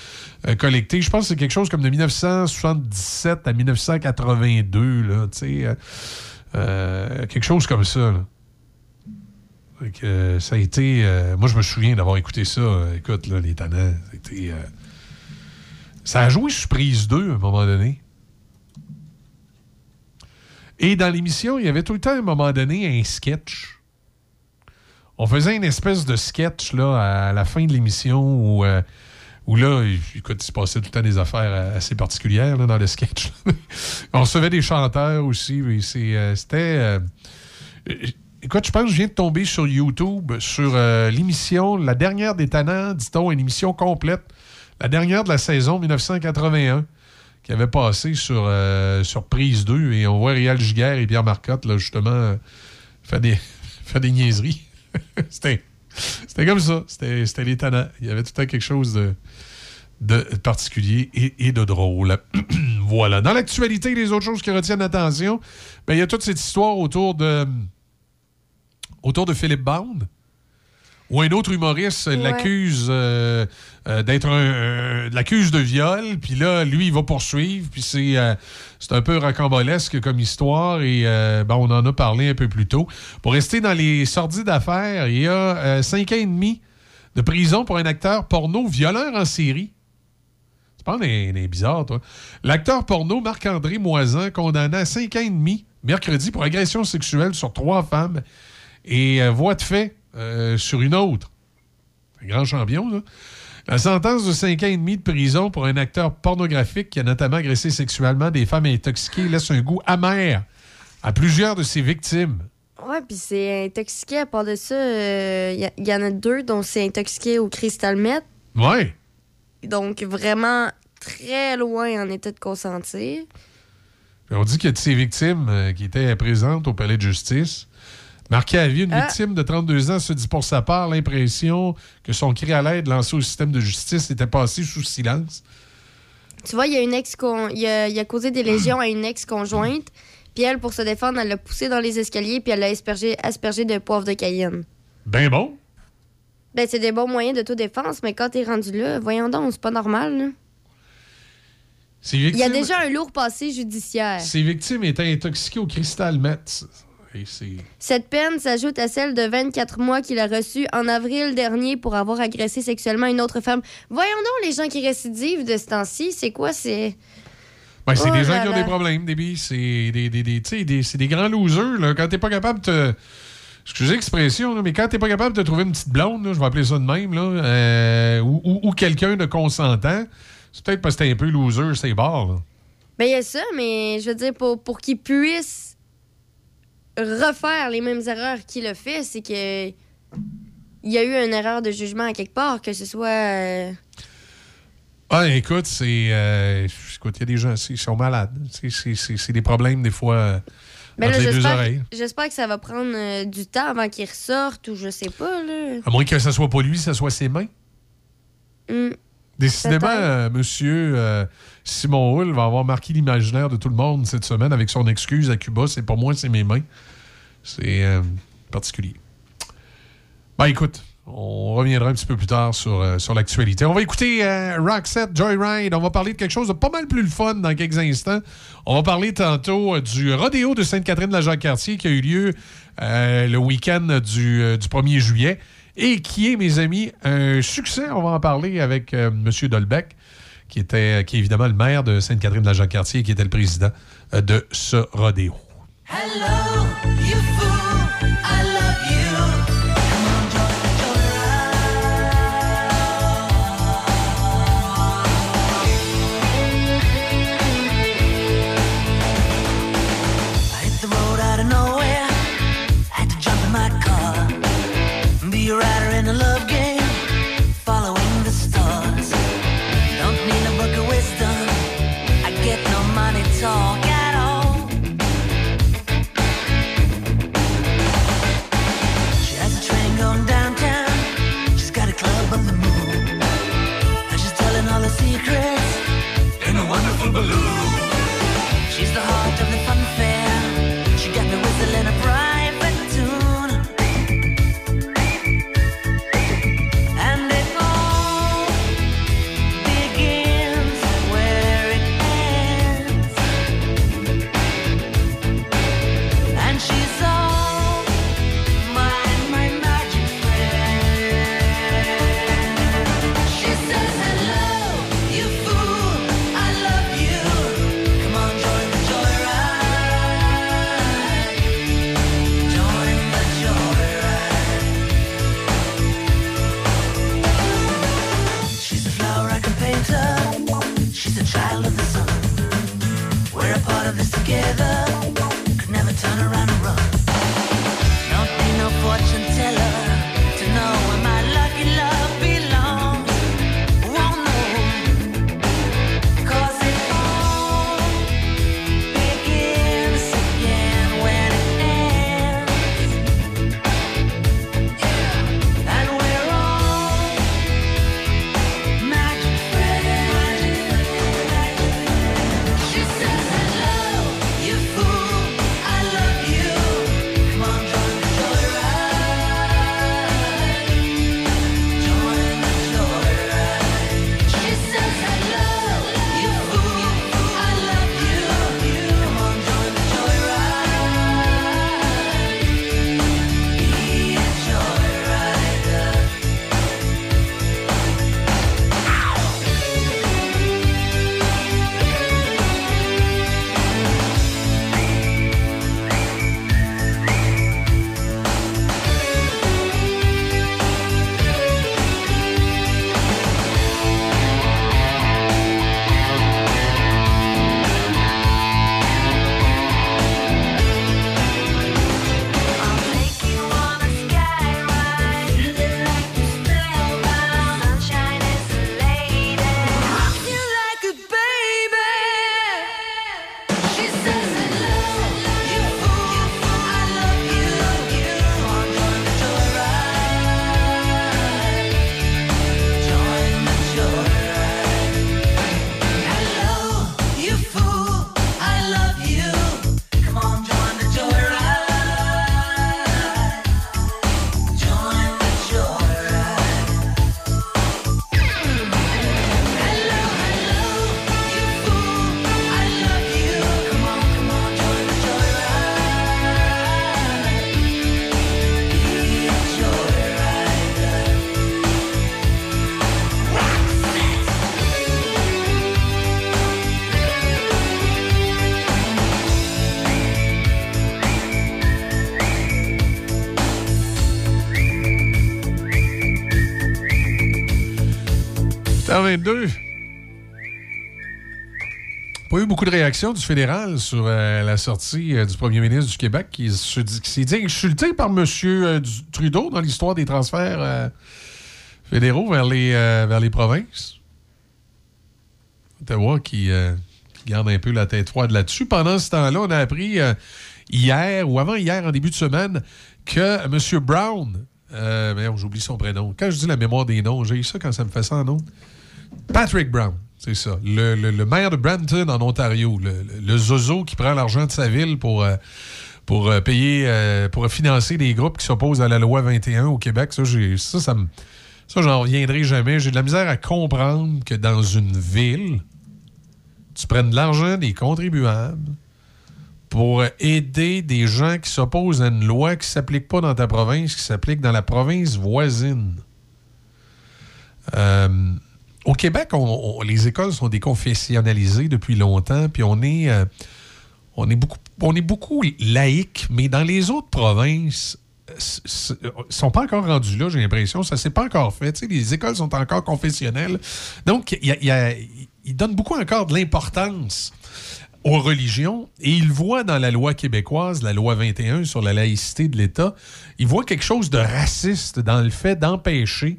de collecter. Je pense que c'est quelque chose comme de 1977 à 1982, là, tu sais, quelque chose comme ça. Euh, ça a été. euh, moi, je me souviens d'avoir écouté ça. euh, écoute, là, les tannants, ça a joué sur prise 2 à un moment donné. Et dans l'émission, il y avait tout le temps, à un moment donné, un sketch. On faisait une espèce de sketch là, à la fin de l'émission où, où là, écoute, il se passait tout le temps des affaires assez particulières là, dans le sketch. On recevait des chanteurs aussi. C'était. Écoute, je pense que je viens de tomber sur YouTube sur euh, l'émission La dernière des Tannants, dit-on, une émission complète, la dernière de la saison 1981, qui avait passé sur, euh, Prise 2. Et on voit Réal Giguère et Pierre Marcotte, là, justement, euh, faire des, faire des niaiseries. C'était. C'était comme ça. C'était les. Il y avait tout le temps quelque chose de, de particulier et, et de drôle. voilà. Dans l'actualité, les autres choses qui retiennent l'attention, ben, il y a toute cette histoire autour de autour de Philippe Bond, où un autre humoriste Ouais. l'accuse euh, euh, d'être un, l'accuse de viol, puis là, lui, il va poursuivre, puis c'est euh, c'est un peu rocambolesque comme histoire, et ben, on en a parlé un peu plus tôt. Pour rester dans les sordies d'affaires, il y a cinq ans et demi de prison pour un acteur porno violeur en série. Tu parles des, bizarres, toi. L'acteur porno Marc-André Moisan, condamné à 5 ans et demi, mercredi, pour agression sexuelle sur trois femmes et euh, voie de fait euh, sur une autre. Un grand champion, là. La sentence de 5 ans et demi de prison pour un acteur pornographique qui a notamment agressé sexuellement des femmes intoxiquées laisse un goût amer à plusieurs de ses victimes. Ouais, puis c'est intoxiqué. À part de ça, il y, y en a deux dont c'est intoxiqué au cristal meth. Ouais. Donc, vraiment très loin en état de consentir. On dit qu'il y a de ces victimes euh, qui étaient présentes au palais de justice. Marqué à vie, une Ah. victime de 32 ans se dit pour sa part l'impression que son cri à l'aide lancé au système de justice était passé sous silence. Tu vois, il y a une ex il a, il a causé des lésions à une ex-conjointe. Puis elle, pour se défendre, elle l'a poussé dans les escaliers puis elle l'a aspergé, aspergé de poivre de Cayenne. Ben bon. Ben, c'est des bons moyens d'autodéfense, mais quand t'es rendu là, voyons donc, c'est pas normal, là. Il y a déjà un lourd passé judiciaire. ces victimes étaient intoxiquées au cristal meth. Cette peine s'ajoute à celle de 24 mois qu'il a reçue en avril dernier pour avoir agressé sexuellement une autre femme. Voyons donc les gens qui récidivent de ce temps-ci, c'est quoi? C'est. Ben, c'est Oh des gens là qui ont des problèmes, des. C'est des, des, des, des- c'est des grands losers. Là. Quand t'es pas capable de te... Excusez l'expression, mais quand t'es pas capable de trouver une petite blonde, là, je vais appeler ça de même, là, euh, ou, ou- ou quelqu'un de consentant, c'est peut-être parce que t'es un peu loser, c'est barre. Ben, il y a ça, mais je veux dire, pour, pour qu'il puisse refaire les mêmes erreurs qu'il a fait, c'est que. Il y a eu une erreur de jugement à quelque part, que ce soit. euh, Ah, écoute, c'est. euh, écoute, il y a des gens qui sont malades. C'est- des problèmes, des fois, euh, Ben j'espère, que ça va prendre euh, du temps avant qu'il ressorte ou je sais pas, là. À moins que ce soit pas lui, ce soit ses mains. Hmm. Décidément, monsieur Simon Hull va avoir marqué l'imaginaire de tout le monde cette semaine avec son excuse à Cuba. C'est pas moi, c'est mes mains. C'est euh, particulier. Ben écoute, on reviendra un petit peu plus tard sur, euh, sur l'actualité. On va écouter euh, Roxette Joyride. On va parler de quelque chose de pas mal plus le fun dans quelques instants. On va parler tantôt euh, du rodéo de Sainte-Catherine-de-la-Jacques-Cartier qui a eu lieu le week-end du, du 1er juillet et qui est, mes amis, un succès. On va en parler avec M. Dolbeck, qui, était, qui est évidemment le maire de Sainte-Catherine-de-la-Jacques-Cartier et qui était le président euh, de ce rodéo. Hello, you 8h22. Pas eu beaucoup de réactions du fédéral sur euh, la sortie euh, du premier ministre du Québec qui, s'est dit insulté par M. Trudeau dans l'histoire des transferts euh, fédéraux vers les, euh, vers les provinces. Ottawa qui, euh, garde un peu la tête froide là-dessus. Pendant ce temps-là, on a appris euh, hier ou avant-hier, en début de semaine, que M. Brown, euh, j'oublie son prénom. Quand je dis la mémoire des noms, j'ai eu ça quand ça me fait ça en nom. Patrick Brown, c'est ça. Le, maire de Brampton, en Ontario. Le, zozo qui prend l'argent de sa ville pour, euh, euh, payer, euh, pour financer des groupes qui s'opposent à la loi 21 au Québec. Ça, ça, ça ça, j'en reviendrai jamais. J'ai de la misère à comprendre que dans une ville, tu prennes de l'argent des contribuables pour aider des gens qui s'opposent à une loi qui ne s'applique pas dans ta province, qui s'applique dans la province voisine. Au Québec, les écoles sont déconfessionnalisées depuis longtemps, puis on est, euh, on est beaucoup, beaucoup laïque, mais dans les autres provinces, ne sont pas encore rendus là, j'ai l'impression. Ça s'est pas encore fait. Les écoles sont encore confessionnelles. Donc, ils donnent beaucoup encore de l'importance aux religions et ils voient dans la loi québécoise, la loi 21 sur la laïcité de l'État, ils voient quelque chose de raciste dans le fait d'empêcher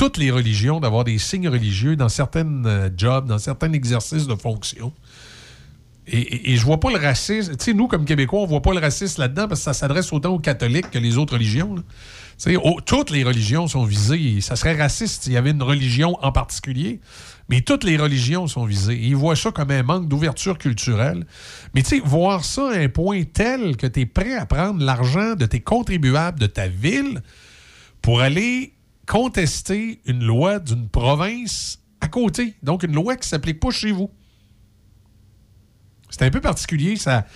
toutes les religions d'avoir des signes religieux dans certains euh, jobs, dans certains exercices de fonction. Et, et- et je vois pas le racisme. Tu sais, nous, comme Québécois, on voit pas le racisme là-dedans parce que ça s'adresse autant aux catholiques que les autres religions. là. Au- toutes les religions sont visées. Ça serait raciste s'il y avait une religion en particulier, mais toutes les religions sont visées. Ils voient ça comme un manque d'ouverture culturelle. Mais tu sais, voir ça à un point tel que tu es prêt à prendre l'argent de tes contribuables de ta ville pour aller contester une loi d'une province à côté. Donc, une loi qui ne s'applique pas chez vous. C'est un peu particulier. Ça,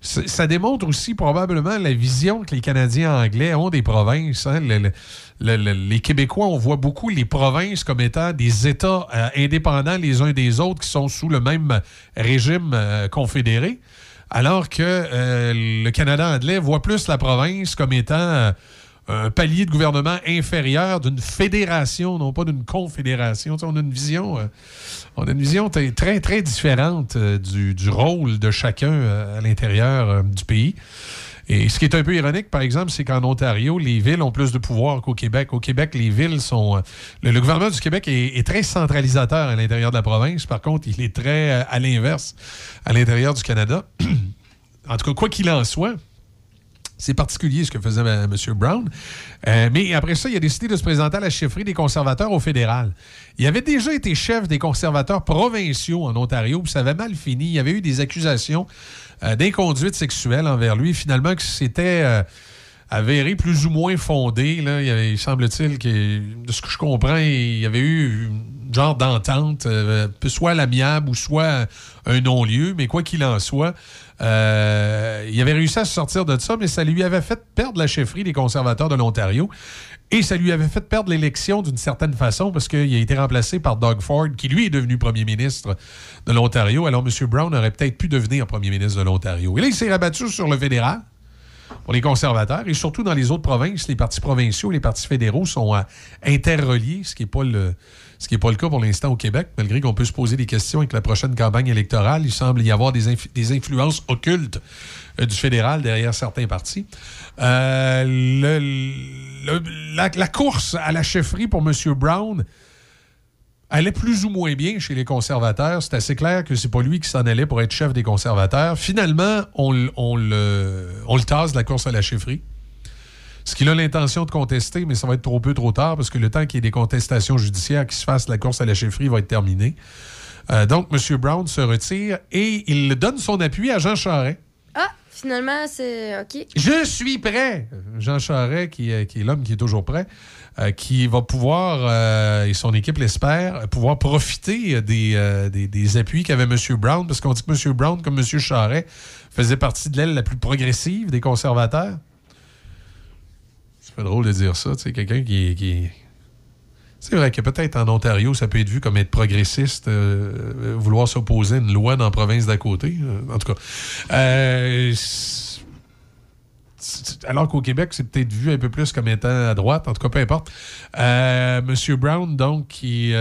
ça démontre aussi probablement la vision que les Canadiens anglais ont des provinces. hein. Le- le- le- le- les Québécois, on voit beaucoup les provinces comme étant des États euh, indépendants les uns des autres qui sont sous le même régime euh, confédéré, alors que euh, le Canada anglais voit plus la province comme étant un palier de gouvernement inférieur d'une fédération, non pas d'une confédération. On a une vision, euh, on a une vision très, très différente euh, du, rôle de chacun euh, à l'intérieur du pays. Et ce qui est un peu ironique, par exemple, c'est qu'en Ontario, les villes ont plus de pouvoir qu'au Québec. Au Québec, les villes sont... Le, gouvernement du Québec est, très centralisateur à l'intérieur de la province. Par contre, il est très à l'inverse à l'intérieur du Canada. en tout cas, quoi qu'il en soit, c'est particulier ce que faisait M. Brown. Euh, mais après ça, il a décidé de se présenter à la chefferie des conservateurs au fédéral. Il avait déjà été chef des conservateurs provinciaux en Ontario, puis ça avait mal fini. Il y avait eu des accusations euh, d'inconduite sexuelle envers lui. Finalement, que c'était euh, avéré plus ou moins fondé. Il, semble-t-il que, de ce que je comprends, il y avait eu une genre d'entente, soit l'amiable ou soit un non-lieu, mais quoi qu'il en soit, euh, il avait réussi à se sortir de ça, mais ça lui avait fait perdre la chefferie des conservateurs de l'Ontario. Et ça lui avait fait perdre l'élection d'une certaine façon parce qu'il a été remplacé par Doug Ford, qui lui est devenu premier ministre de l'Ontario. Alors M. Brown aurait peut-être pu devenir premier ministre de l'Ontario. Et là, il s'est rabattu sur le fédéral pour les conservateurs et surtout dans les autres provinces, les partis provinciaux, les partis fédéraux sont euh, interreliés, ce qui n'est pas le ce qui pas le cas pour l'instant au Québec, malgré qu'on peut se poser des questions avec la prochaine campagne électorale. Il semble y avoir des, des influences occultes euh, du fédéral derrière certains partis. Euh, le- la, la course à la chefferie pour M. Brown allait plus ou moins bien chez les conservateurs. C'est assez clair que c'est pas lui qui s'en allait pour être chef des conservateurs. Finalement, on, le tasse de la course à la chefferie. Ce qu'il a l'intention de contester, mais ça va être trop peu, trop tard, parce que le temps qu'il y ait des contestations judiciaires qui se fassent, la course à la chefferie va être terminée. Euh, donc, M. Brown se retire et il donne son appui à Jean Charest. Finalement, c'est OK. Je suis prêt. Jean Charest, qui, est- l'homme qui est toujours prêt, euh, qui va pouvoir, euh, et son équipe l'espère, pouvoir profiter des, euh, des, appuis qu'avait M. Brown, parce qu'on dit que M. Brown, comme M. Charest, faisait partie de l'aile la plus progressive des conservateurs. C'est pas drôle de dire ça, tu sais, quelqu'un qui C'est vrai que peut-être en Ontario, ça peut être vu comme être progressiste, euh, euh, vouloir s'opposer à une loi dans la province d'à côté. euh, en tout cas. Alors qu'au Québec, c'est peut-être vu un peu plus comme étant à droite, en tout cas, peu importe. Monsieur Brown, donc, qui,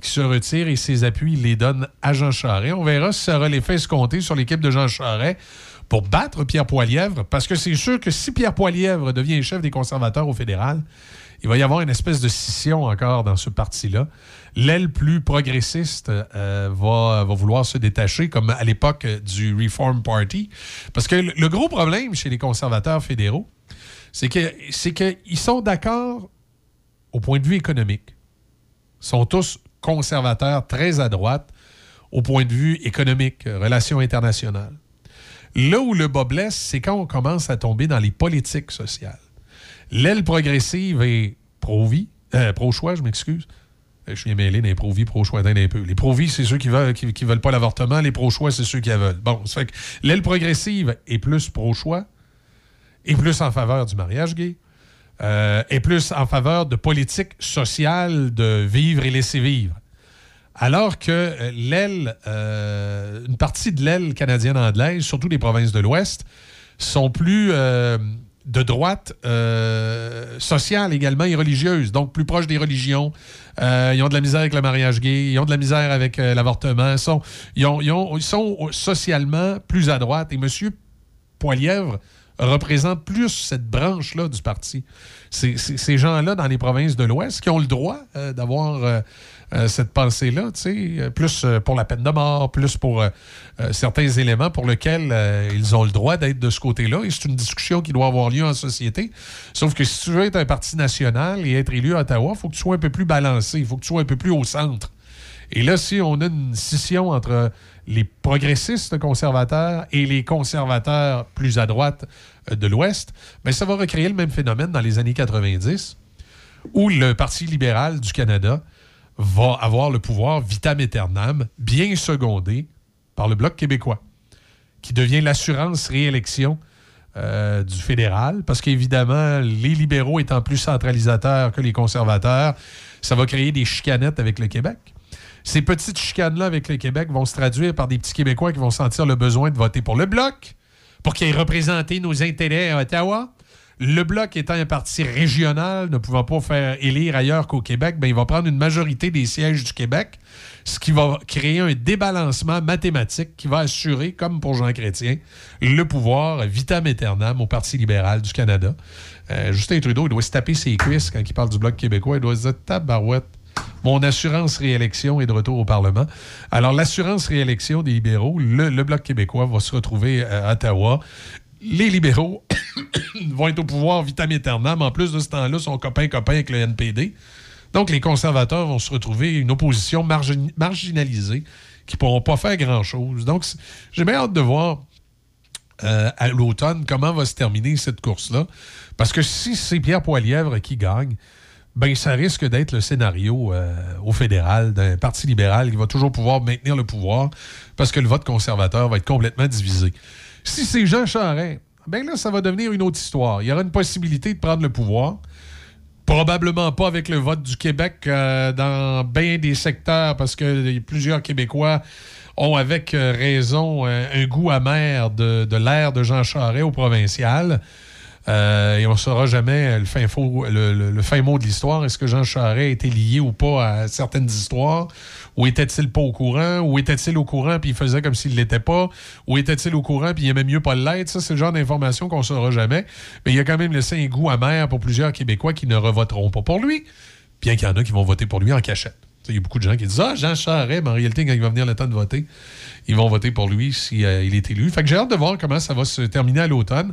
qui se retire et ses appuis, il les donne à Jean Charest. On verra si ça aura l'effet escompté sur l'équipe de Jean Charest pour battre Pierre Poilièvre, parce que c'est sûr que si Pierre Poilièvre devient chef des conservateurs au fédéral, il va y avoir une espèce de scission encore dans ce parti-là. L'aile plus progressiste euh, va, vouloir se détacher, comme à l'époque du Reform Party. Parce que le, le gros problème chez les conservateurs fédéraux, c'est qu'ils sont d'accord au point de vue économique. Ils sont tous conservateurs très à droite au point de vue économique, relations internationales. Là où le bas blesse, c'est quand on commence à tomber dans les politiques sociales. L'aile progressive est pro-vie, euh, pro-choix, je m'excuse. Euh, Je suis mêlé des pro-vie, pro-choix d'un un peu. Les pro-vie, c'est ceux qui veulent, qui, veulent pas l'avortement. Les pro-choix, c'est ceux qui la veulent. Bon, ça fait que l'aile progressive est plus pro-choix, est plus en faveur du mariage gay, euh, est plus en faveur de politique sociale de vivre et laisser vivre. Alors que euh, l'aile, euh, une partie de l'aile canadienne-anglaise, surtout les provinces de l'Ouest, sont plus euh, de droite euh, sociale également et religieuse, donc plus proches des religions. Euh, ils ont de la misère avec le mariage gay, ils ont de la misère avec euh, l'avortement. Ils sont, ils, ils ont- ils sont socialement plus à droite. Et M. Poilièvre représente plus cette branche-là du parti. Ces gens-là dans les provinces de l'Ouest qui ont le droit d'avoir euh, cette pensée-là, tu sais, euh, plus euh, pour la peine de mort, plus pour certains éléments pour lesquels ils ont le droit d'être de ce côté-là. Et c'est une discussion qui doit avoir lieu en société. Sauf que si tu veux être un parti national et être élu à Ottawa, il faut que tu sois un peu plus balancé, il faut que tu sois un peu plus au centre. Et là, si on a une scission entre les progressistes conservateurs et les conservateurs plus à droite de l'Ouest, ben, ça va recréer le même phénomène dans les années 90, où le Parti libéral du Canada va avoir le pouvoir vitam aeternam, bien secondé par le Bloc québécois, qui devient l'assurance réélection euh, du fédéral, parce qu'évidemment, les libéraux étant plus centralisateurs que les conservateurs, ça va créer des chicanettes avec le Québec. Ces petites chicanes-là avec le Québec vont se traduire par des petits Québécois qui vont sentir le besoin de voter pour le Bloc, pour qu'il ait représenté nos intérêts à Ottawa. Le Bloc étant un parti régional, ne pouvant pas faire élire ailleurs qu'au Québec, ben, il va prendre une majorité des sièges du Québec, ce qui va créer un débalancement mathématique qui va assurer, comme pour Jean Chrétien, le pouvoir vitam aeternam au Parti libéral du Canada. Euh, Justin Trudeau, il doit se taper ses cuisses quand il parle du Bloc québécois. Il doit se dire tabarouette. Mon assurance réélection est de retour au Parlement. Alors, l'assurance réélection des libéraux, le, Bloc québécois va se retrouver euh, à Ottawa. Les libéraux vont être au pouvoir vitam aeternam. En plus de ce temps-là, sont copains-copains avec le NPD. Donc, les conservateurs vont se retrouver une opposition margin- marginalisée qui ne pourront pas faire grand-chose. Donc, j'ai bien hâte de voir euh, à l'automne comment va se terminer cette course-là. Parce que si c'est Pierre Poilièvre qui gagne, ben ça risque d'être le scénario euh, au fédéral d'un parti libéral qui va toujours pouvoir maintenir le pouvoir parce que le vote conservateur va être complètement divisé. Si c'est Jean Charest, ben là, ça va devenir une autre histoire. Il y aura une possibilité de prendre le pouvoir. Probablement pas avec le vote du Québec euh, dans bien des secteurs parce que plusieurs Québécois ont avec euh, raison euh, un goût amer de, de l'ère de Jean Charest au provincial. Euh, et on ne saura jamais le fin, faux- le, fin mot de l'histoire. Est-ce que Jean Charest était lié ou pas à certaines histoires? Ou était-il pas au courant? Ou était-il au courant puis il faisait comme s'il l'était pas? Ou était-il au courant puis il aimait mieux pas l'être? Ça, c'est le genre d'information qu'on ne saura jamais. Mais il a quand même laissé un goût amer pour plusieurs Québécois qui ne revoteront pas pour lui. Bien qu'il y en a qui vont voter pour lui en cachette. Il y a beaucoup de gens qui disent Ah, Jean Charest, mais en réalité, quand il va venir le temps de voter, ils vont voter pour lui s'il est élu. Fait que j'ai hâte de voir comment ça va se terminer à l'automne.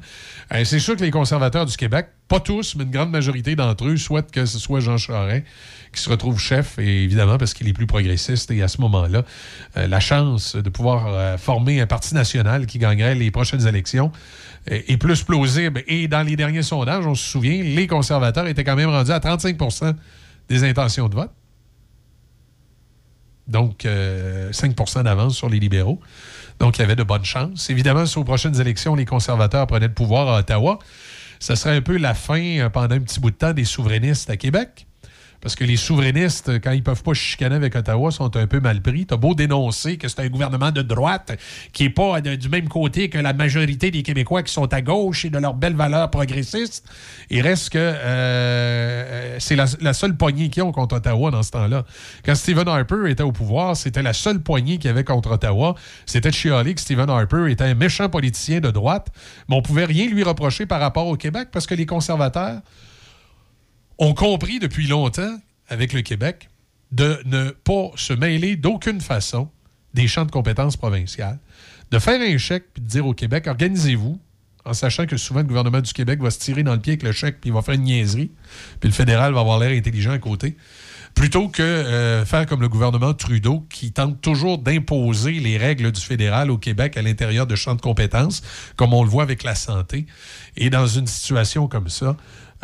Euh, c'est sûr que les conservateurs du Québec, pas tous, mais une grande majorité d'entre eux, souhaitent que ce soit Jean Charest qui se retrouve chef, et évidemment parce qu'il est plus progressiste. Et à ce moment-là, euh, la chance de pouvoir euh, former un parti national qui gagnerait les prochaines élections euh, est plus plausible. Et dans les derniers sondages, on se souvient, les conservateurs étaient quand même rendus à 35% des intentions de vote. Donc, euh, 5% d'avance sur les libéraux. Donc, il y avait de bonnes chances. Évidemment, si aux prochaines élections, les conservateurs prenaient le pouvoir à Ottawa, ça serait un peu la fin, euh, pendant un petit bout de temps, des souverainistes à Québec. Parce que les souverainistes, quand ils peuvent pas chicaner avec Ottawa, sont un peu mal pris. T'as beau dénoncer que c'est un gouvernement de droite qui est pas du même côté que la majorité des Québécois qui sont à gauche et de leurs belles valeurs progressistes. Il reste que euh, c'est la, seule poignée qu'ils ont contre Ottawa dans ce temps-là. Quand Stephen Harper était au pouvoir, c'était la seule poignée qu'il y avait contre Ottawa. C'était de que Stephen Harper était un méchant politicien de droite, mais on pouvait rien lui reprocher par rapport au Québec parce que les conservateurs ont compris depuis longtemps, avec le Québec, de ne pas se mêler d'aucune façon des champs de compétences provinciales, de faire un chèque puis de dire au Québec, organisez-vous, en sachant que souvent le gouvernement du Québec va se tirer dans le pied avec le chèque puis il va faire une niaiserie, puis le fédéral va avoir l'air intelligent à côté, plutôt que euh, faire comme le gouvernement Trudeau qui tente toujours d'imposer les règles du fédéral au Québec à l'intérieur de champs de compétences, comme on le voit avec la santé. Et dans une situation comme ça,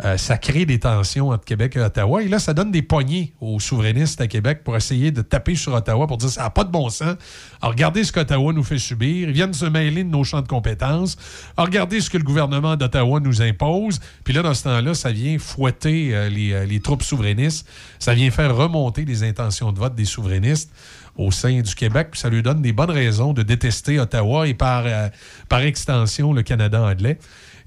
euh, ça crée des tensions entre Québec et Ottawa. Et là, ça donne des poignées aux souverainistes à Québec pour essayer de taper sur Ottawa pour dire ça n'a pas de bon sens. Regardez ce qu'Ottawa nous fait subir. Ils viennent se mêler de nos champs de compétences. Regardez ce que le gouvernement d'Ottawa nous impose. Puis là, dans ce temps-là, ça vient fouetter euh, les, euh, les troupes souverainistes. Ça vient faire remonter les intentions de vote des souverainistes au sein du Québec. Ça lui donne des bonnes raisons de détester Ottawa et par, par extension le Canada anglais.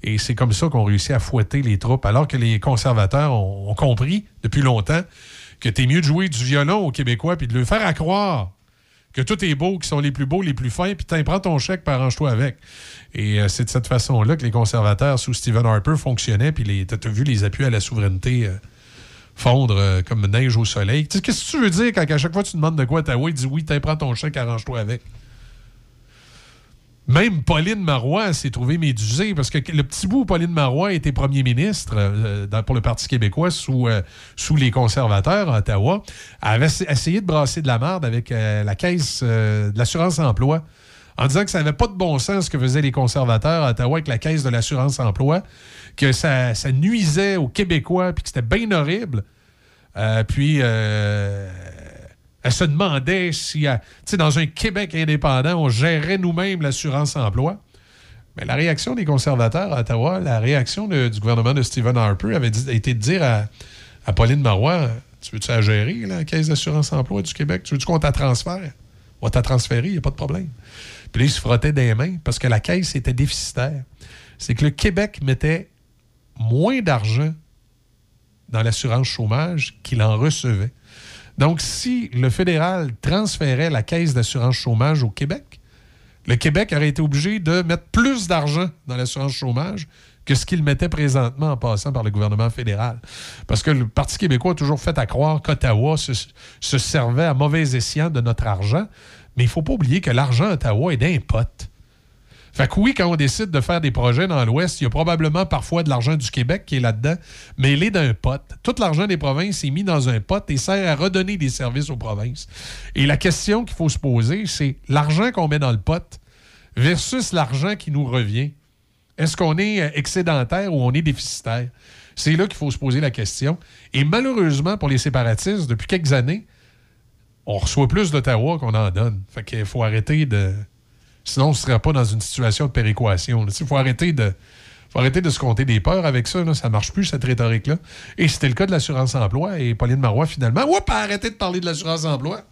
Et c'est comme ça qu'on réussit à fouetter les troupes, alors que les conservateurs ont, compris depuis longtemps que t'es mieux de jouer du violon aux Québécois puis de leur faire à croire que tout est beau, qu'ils sont les plus beaux, les plus fins, puis t'en prends ton chèque, puis arrange-toi avec. Et euh, c'est de cette façon-là que les conservateurs sous Stephen Harper fonctionnaient, puis t'as vu les appuis à la souveraineté euh, fondre euh, comme neige au soleil. Qu'est-ce que tu veux dire quand à chaque fois tu demandes de quoi Ottawa, il dit oui, t'en prends ton chèque, arrange-toi avec? Même Pauline Marois s'est trouvée médusée parce que le petit bout Pauline Marois était premier ministre euh, pour le Parti québécois sous, euh, sous les conservateurs à Ottawa, elle avait ess- essayé de brasser de la merde avec euh, la caisse de l'assurance-emploi en disant que ça n'avait pas de bon sens ce que faisaient les conservateurs à Ottawa avec la caisse de l'assurance-emploi, que ça, ça nuisait aux Québécois puis que c'était bien horrible. Puis, elle se demandait si, euh, dans un Québec indépendant, on gérait nous-mêmes l'assurance-emploi. Mais la réaction des conservateurs à Ottawa, la réaction du gouvernement de Stephen Harper avait été de dire à, à Pauline Marois Tu veux-tu la gérer, la caisse d'assurance-emploi du Québec? Tu veux-tu qu'on t'a transfère? On t'a transférer, il n'y a pas de problème. Puis là, il se frottait des mains parce que la caisse était déficitaire. C'est que le Québec mettait moins d'argent dans l'assurance chômage qu'il en recevait. Donc, si le fédéral transférait la caisse d'assurance chômage au Québec, le Québec aurait été obligé de mettre plus d'argent dans l'assurance chômage que ce qu'il mettait présentement en passant par le gouvernement fédéral. Parce que le Parti québécois a toujours fait à croire qu'Ottawa se, se servait à mauvais escient de notre argent. Mais il ne faut pas oublier que l'argent à Ottawa est d'un pote. Fait que oui, quand on décide de faire des projets dans l'Ouest, il y a probablement parfois de l'argent du Québec qui est là-dedans, mais il est d'un pot. Tout l'argent des provinces est mis dans un pot et sert à redonner des services aux provinces. Et la question qu'il faut se poser, c'est l'argent qu'on met dans le pot versus l'argent qui nous revient. Est-ce qu'on est euh, excédentaire ou on est déficitaire? C'est là qu'il faut se poser la question. Et malheureusement, pour les séparatistes, depuis quelques années, on reçoit plus d'Ottawa qu'on en donne. Fait qu'il faut arrêter de. Sinon, on ne serait pas dans une situation de péréquation. Il faut arrêter de. faut arrêter de se compter des peurs avec ça. Là. Ça ne marche plus, cette rhétorique-là. Et c'était le cas de l'assurance-emploi. Et Pauline Marois, finalement, oups, a de parler de l'assurance-emploi.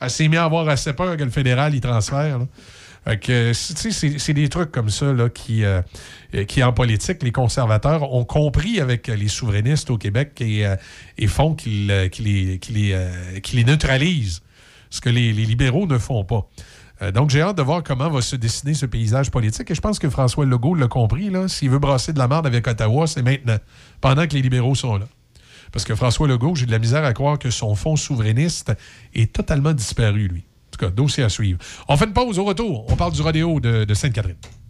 Elle s'est mise à avoir assez peur que le fédéral y transfère. c'est- des trucs comme ça là, qui, euh, qui, en politique, les conservateurs ont compris avec les souverainistes au Québec et, euh, font qu'ils euh, qu'ils les, neutralisent. Ce que les libéraux ne font pas. Euh, donc, j'ai hâte de voir comment va se dessiner ce paysage politique. Et je pense que François Legault l'a compris. S'il veut brasser de la merde avec Ottawa, c'est maintenant, pendant que les libéraux sont là. Parce que François Legault, j'ai de la misère à croire que son fonds souverainiste est totalement disparu, lui. En tout cas, dossier à suivre. On fait une pause au retour. On parle du rodéo de Sainte-Catherine.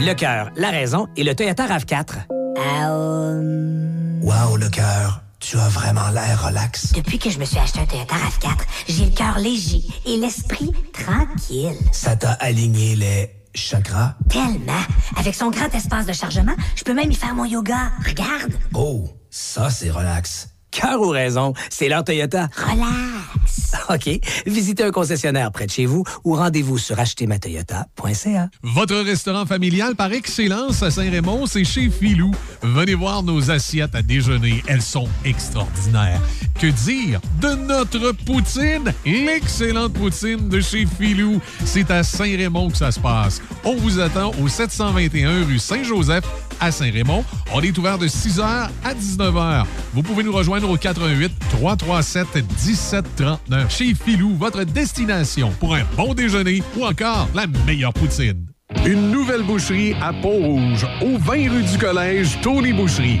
Le cœur, la raison et le Toyota RAV4. Wow, le cœur. Tu as vraiment l'air relax. Depuis que je me suis acheté un Toyota RAV4, j'ai le cœur léger et l'esprit tranquille. Ça t'a aligné les chakras? Tellement. Avec son grand espace de chargement, je peux même y faire mon yoga. Regarde. Oh, ça c'est relax. Cœur ou raison, c'est leur Toyota. Relax. OK. Visitez un concessionnaire près de chez vous ou rendez-vous sur achetermatoyota.ca. Votre restaurant familial par excellence à Saint-Raymond, c'est chez Filou. Venez voir nos assiettes à déjeuner. Elles sont extraordinaires. Que dire de notre poutine? L'excellente poutine de chez Filou. C'est à Saint-Raymond que ça se passe. On vous attend au 721 rue Saint-Joseph à Saint-Raymond. On est ouvert de 6h à 19h. Vous pouvez nous rejoindre au 88 337 1739. Chez Filou, votre destination pour un bon déjeuner ou encore la meilleure poutine. Une nouvelle boucherie à Pont-Rouge, au 20 rue du Collège, Tony Boucherie.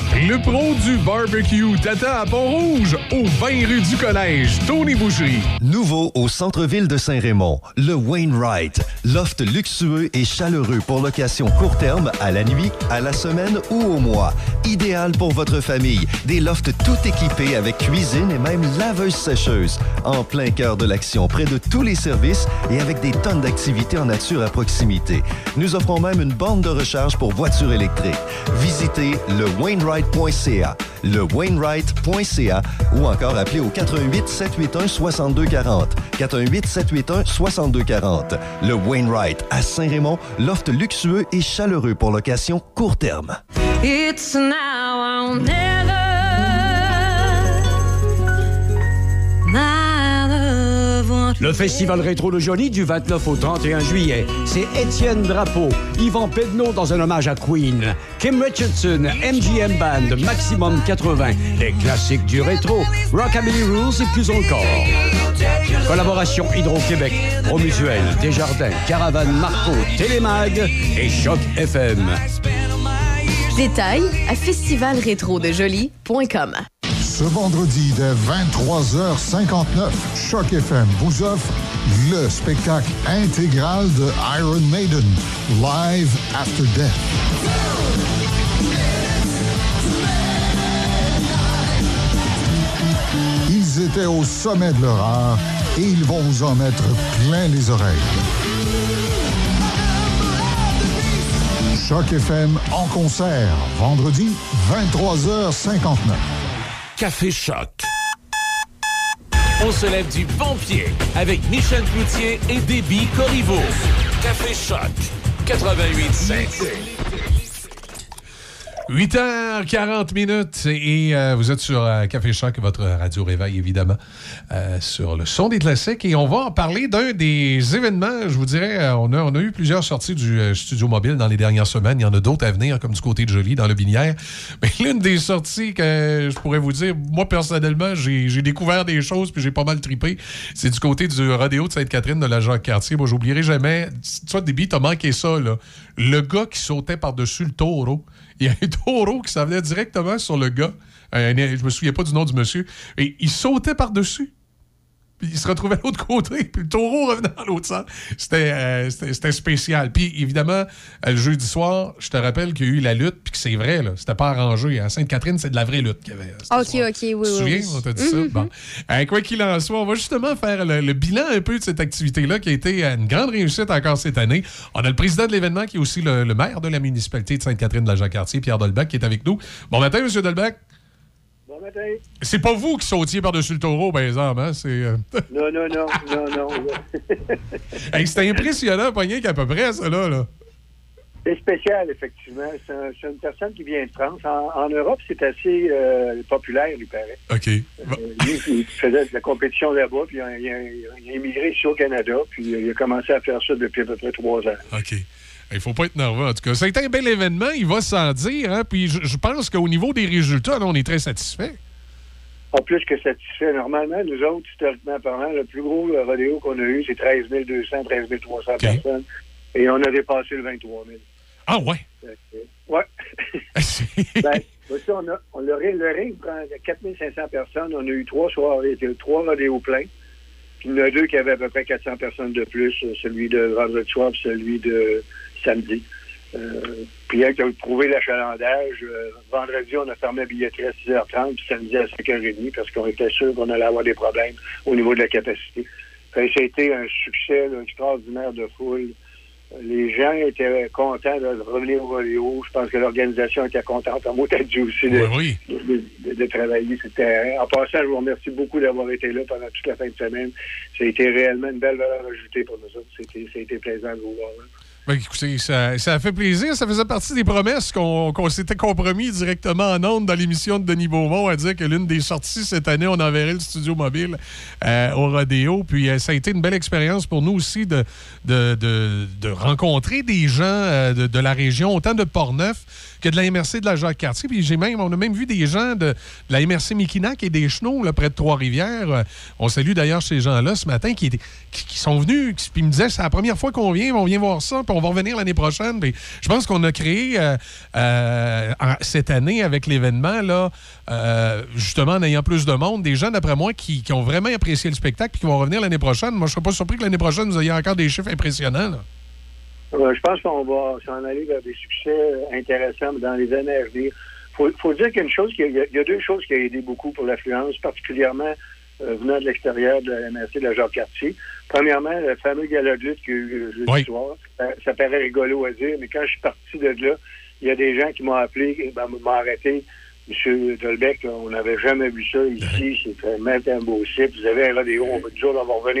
Le pro du barbecue Tata à Pont-Rouge, au 20 rue du Collège, Tony Boucherie. Nouveau au centre-ville de Saint-Raymond, le Wainwright. Loft luxueux et chaleureux pour location court terme, à la nuit, à la semaine ou au mois. Idéal pour votre famille. Des lofts tout équipés avec cuisine et même laveuse sécheuse. En plein cœur de l'action, près de tous les services et avec des tonnes d'activités en nature à proximité. Nous offrons même une borne de recharge pour voitures électriques. Visitez le Wainwright wainwright.ca, le wainwright.ca ou encore appelez au 88 781 6240. 418 781 6240. Le Wainwright à Saint-Raymond, loft luxueux et chaleureux pour location court terme. Le festival rétro de Jolie du 29 au 31 juillet. C'est Étienne Drapeau, Yvan Pedneau dans un hommage à Queen, Kim Richardson, MGM Band, Maximum 80, les classiques du rétro, Rockabilly Rules et plus encore. Collaboration Hydro-Québec, Promutuel, Desjardins, Caravane Marco, Télémag et Choc FM. Détails à festivalrétrodejoli.com. Ce vendredi dès 23h59, Choc FM vous offre le spectacle intégral de Iron Maiden, Live After Death. Ils étaient au sommet de leur art et ils vont vous en mettre plein les oreilles. Choc FM en concert, vendredi 23h59. Café Choc. On se lève du bon pied avec Michel Cloutier et Déby Corriveau. Café Choc. 88.7. 8h40 minutes et euh, vous êtes sur euh, Café Choc, votre radio réveil évidemment, euh, sur le son des classiques et on va en parler d'un des événements, je vous dirais, euh, on, a, on a eu plusieurs sorties du studio mobile dans les dernières semaines, il y en a d'autres à venir comme du côté de Jolie dans le Binière, mais l'une des sorties que je pourrais vous dire, moi personnellement, j'ai découvert des choses puis j'ai pas mal tripé, c'est du côté du rodéo de Sainte-Catherine de la Jacques-Cartier, moi j'oublierai jamais, tu vois, Déby, t'as manqué ça là, le gars qui sautait par-dessus le taureau, il y a un taureau qui s'en directement sur le gars. Un- je me souviens pas du nom du monsieur. Et il sautait par-dessus. Puis il se retrouvait de l'autre côté. Puis le taureau revenait dans l'autre sens. C'était euh, c'était- c'était spécial. Puis évidemment, le jeudi soir, je te rappelle qu'il y a eu la lutte. Puis que c'est vrai, là. C'était pas arrangé. À Sainte-Catherine, c'est de la vraie lutte qu'il y avait. OK, OK, oui, oui. Tu te souviens, oui. on t'a dit ça? Mhm. Bon. Euh, quoi qu'il en soit, on va justement faire le, le bilan un peu de cette activité-là qui a été une grande réussite encore cette année. On a le président de l'événement qui est aussi le, le maire de la municipalité de Sainte-Catherine de la Jacques-Cartier, Pierre Dolbach, qui est avec nous. Bon matin, M. Dolbach. Bon matin. C'est pas vous qui sautiez par-dessus le taureau, par exemple, hein? C'est. euh, Non, non, non, non, non. hey, C'était impressionnant, pas rien qu'à peu près, ça, là. là. C'est spécial, effectivement. C'est un- c'est une personne qui vient de France. En, en Europe, c'est assez euh, populaire, il paraît. OK. Euh, lui, il faisait de la compétition là-bas, puis il a, il a- il a émigré ici au Canada, puis il a commencé à faire ça depuis à peu près trois ans. OK. Il faut pas être nerveux, en tout cas. Été un bel événement, il va sans dire. Hein? Puis je, je pense qu'au niveau des résultats, là, on est très satisfait. En plus que satisfait, normalement, nous autres, historiquement parlant, le plus gros euh, rodéo qu'on a eu, c'est 13 200, 13 300 personnes. Et on a dépassé le 23 000. Ah ouais? Ouais. ben, aussi, on a, on, le, ring- le ring prend 4500 personnes. On a eu trois soirées, trois rodéos pleins. Puis il y en a deux qui avaient à peu près 400 personnes de plus, euh, celui de vendredi soir puis celui de samedi. Euh, puis hein, qui a prouvé l'achalandage. euh, vendredi, on a fermé la billetterie à 6h30, puis samedi à 5h30, parce qu'on était sûr qu'on allait avoir des problèmes au niveau de la capacité. Fait ça a été un succès là, extraordinaire de foule. Les gens étaient contents de revenir au rodéo. Je pense que l'organisation était contente. En mot dit aussi de, de- de- de travailler sur le terrain. En passant, je vous remercie beaucoup d'avoir été là pendant toute la fin de semaine. Ça a été réellement une belle valeur ajoutée pour nous autres. C'était, ça a été plaisant de vous voir. là. Ben, écoutez, ça, ça a fait plaisir. Ça faisait partie des promesses qu'on s'était compromis directement en ondes dans l'émission de Denis Beaumont à dire que l'une des sorties cette année, on enverrait le studio mobile euh, au rodéo. Puis euh, ça a été une belle expérience pour nous aussi de rencontrer des gens euh, de, de la région, autant de Portneuf que de la MRC de la Jacques-Cartier. Puis j'ai même, on a même vu des gens de, de la MRC Miquinac et des Chenaux, près de Trois-Rivières. Euh, On salue d'ailleurs ces gens-là ce matin qui, sont venus, qui, puis ils me disaient c'est la première fois qu'on vient, on vient voir ça, puis on va revenir l'année prochaine. Je pense qu'on a créé euh, euh, cette année avec l'événement, là, justement en ayant plus de monde, des gens, d'après moi, qui, ont vraiment apprécié le spectacle puis qui vont revenir l'année prochaine. Moi, je ne serais pas surpris que l'année prochaine, vous ayez encore des chiffres impressionnants. Euh, je pense qu'on va s'en aller vers des succès intéressants dans les années à venir. Il faut, faut dire qu'une chose, qu'il y a- il y, a deux choses qui ont aidé beaucoup pour l'affluence, particulièrement euh, venant de l'extérieur de la MRC de la Jacques-Cartier. Premièrement, le fameux gala de lutte qu'il y a eu euh, jeudi soir. Ça, ça paraît rigolo à dire, mais quand je suis parti de là, il y a des gens qui m'ont appelé, ben, m'ont arrêté. Monsieur Dolbeck, là, on n'avait jamais vu ça ici. C'est vraiment un beau site. Vous avez un rodéo, on va toujours on va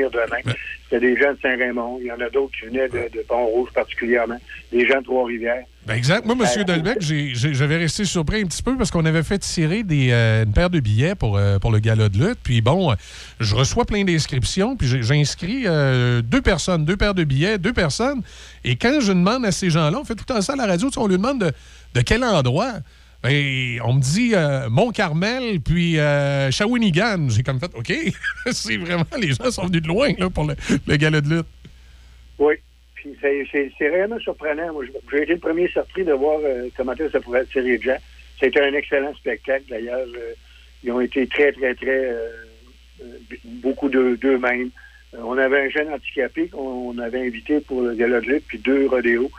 revenir demain. C'était des gens de Saint-Raymond. Il y en a d'autres qui venaient de, de Pont-Rouge particulièrement. Des gens de Trois-Rivières. Ben exact. Moi, M. Euh, Delbecq, j'avais resté surpris un petit peu parce qu'on avait fait tirer des, euh, une paire de billets pour, euh, pour le gala de lutte. Puis bon, je reçois plein d'inscriptions, puis j'inscris euh, deux personnes, deux paires de billets, deux personnes. Et quand je demande à ces gens-là, on fait tout le temps ça à la radio, on lui demande de, de quel endroit? Ben, on me dit euh, Mont-Carmel, puis euh, Shawinigan. J'ai comme fait, OK, c'est vraiment, les gens sont venus de loin pour le, le de lutte. Oui. Puis c'est- réellement surprenant. J'ai été le premier surpris de voir euh, comment ça pourrait attirer de gens. C'était un excellent spectacle, d'ailleurs. Euh, ils ont été très, très, très... beaucoup de- d'eux-mêmes. On avait un jeune handicapé qu'on avait invité pour le gala de lutte, puis deux rodéos.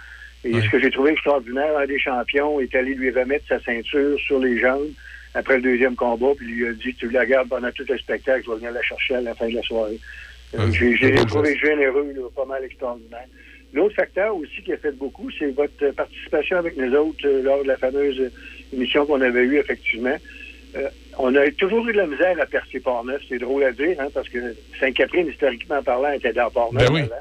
Et ce que j'ai trouvé extraordinaire, un des champions est allé lui remettre sa ceinture sur les jambes après le deuxième combat, puis lui a dit Tu la gardes pendant tout le spectacle, je vais venir la chercher à la fin de la soirée. Euh, j'ai j'ai trouvé généreux, là, pas mal extraordinaire. L'autre facteur aussi qui a fait beaucoup, c'est votre participation avec nous autres euh, lors de la fameuse émission qu'on avait eue, effectivement. Euh, on a toujours eu de la misère à percer Port-Neuf. C'est drôle à dire, hein, parce que Sainte-Catherine, historiquement parlant, était dans Port-Neuf. Ben oui. avant.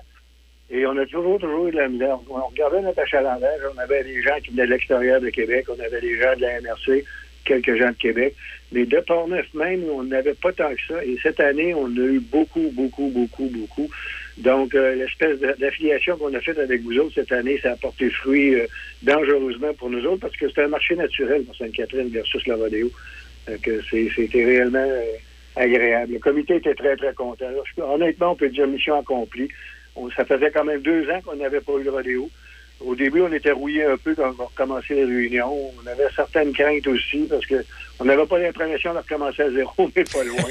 Et on a toujours, toujours eu de la misère. On regardait notre achalandage, on avait des gens qui venaient de l'extérieur de Québec, on avait des gens de la MRC, quelques gens de Québec. Mais de Port-Neuf même, on n'avait pas tant que ça. Et cette année, on a eu beaucoup, beaucoup, beaucoup, beaucoup. Donc, euh, l'espèce d'affiliation qu'on a faite avec vous autres cette année, ça a porté fruit euh, dangereusement pour nous autres parce que c'est un marché naturel pour Sainte-Catherine versus le rodéo. C'était réellement euh, agréable. Le comité était très, très content. Honnêtement, on peut dire mission accomplie. On- ça faisait quand même deux ans qu'on n'avait pas eu le rodéo. Au début, on était rouillé un peu quand on recommençait les réunions. On avait certaines craintes aussi parce que on n'avait pas l'impression de recommencer à zéro, mais pas loin.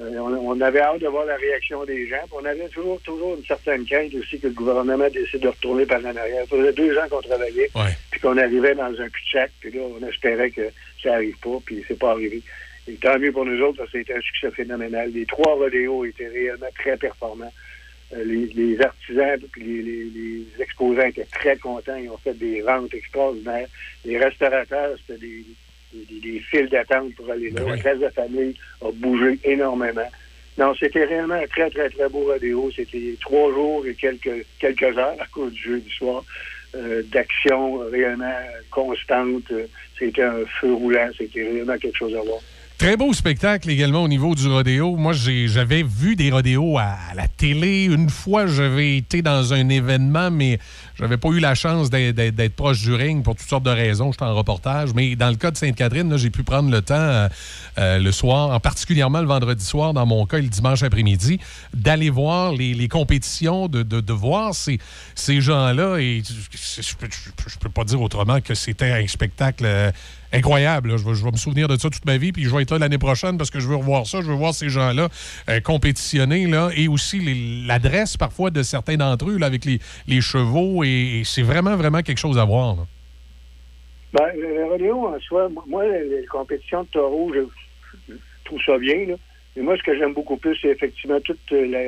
Euh, on, on avait hâte de voir la réaction des gens. Puis on avait toujours, toujours une certaine crainte aussi que le gouvernement décide de retourner par en arrière. Ça faisait deux ans qu'on travaillait, puis qu'on arrivait dans un cul-de-sac, puis là, on espérait que ça n'arrive pas, puis c'est pas arrivé. Et tant mieux pour nous autres, parce que c'était un succès phénoménal. Les trois rodéos étaient réellement très performants. Euh, les, les artisans puis les, les- les exposants étaient très contents. Ils ont fait des ventes extraordinaires. Les restaurateurs, c'était des, des, des files d'attente pour aller là. Le reste de la famille a bougé énormément. Non, c'était réellement un très, très, très beau rodéo. C'était trois jours et quelques, quelques heures à cause du jeudi soir euh, d'action réellement constante. C'était un feu roulant. C'était réellement quelque chose à voir. Très beau spectacle également au niveau du rodéo. Moi, j'avais vu des rodéos à, la télé. Une fois, j'avais été dans un événement, mais j'avais pas eu la chance d'être- proche du ring pour toutes sortes de raisons. J'étais en reportage. Mais dans le cas de Sainte-Catherine, j'ai pu prendre le temps euh, euh, le soir, en particulièrement le vendredi soir, dans mon cas, et le dimanche après-midi, d'aller voir les, compétitions, de, voir ces, gens-là. Et je, je peux pas dire autrement que c'était un spectacle euh, incroyable. là. Je, vais, je vais me souvenir de ça toute ma vie, puis je vais être là l'année prochaine parce que je veux revoir ça. Je veux voir ces gens-là euh, compétitionner, là, et aussi les- l'adresse parfois de certains d'entre eux là, avec les, les chevaux. Et, et c'est vraiment, vraiment quelque chose à voir. là. Ben, le le rodéo en soi, moi- les, les compétitions de taureau, je, trouve ça bien. Là. Mais moi, ce que j'aime beaucoup plus, c'est effectivement toute euh, la,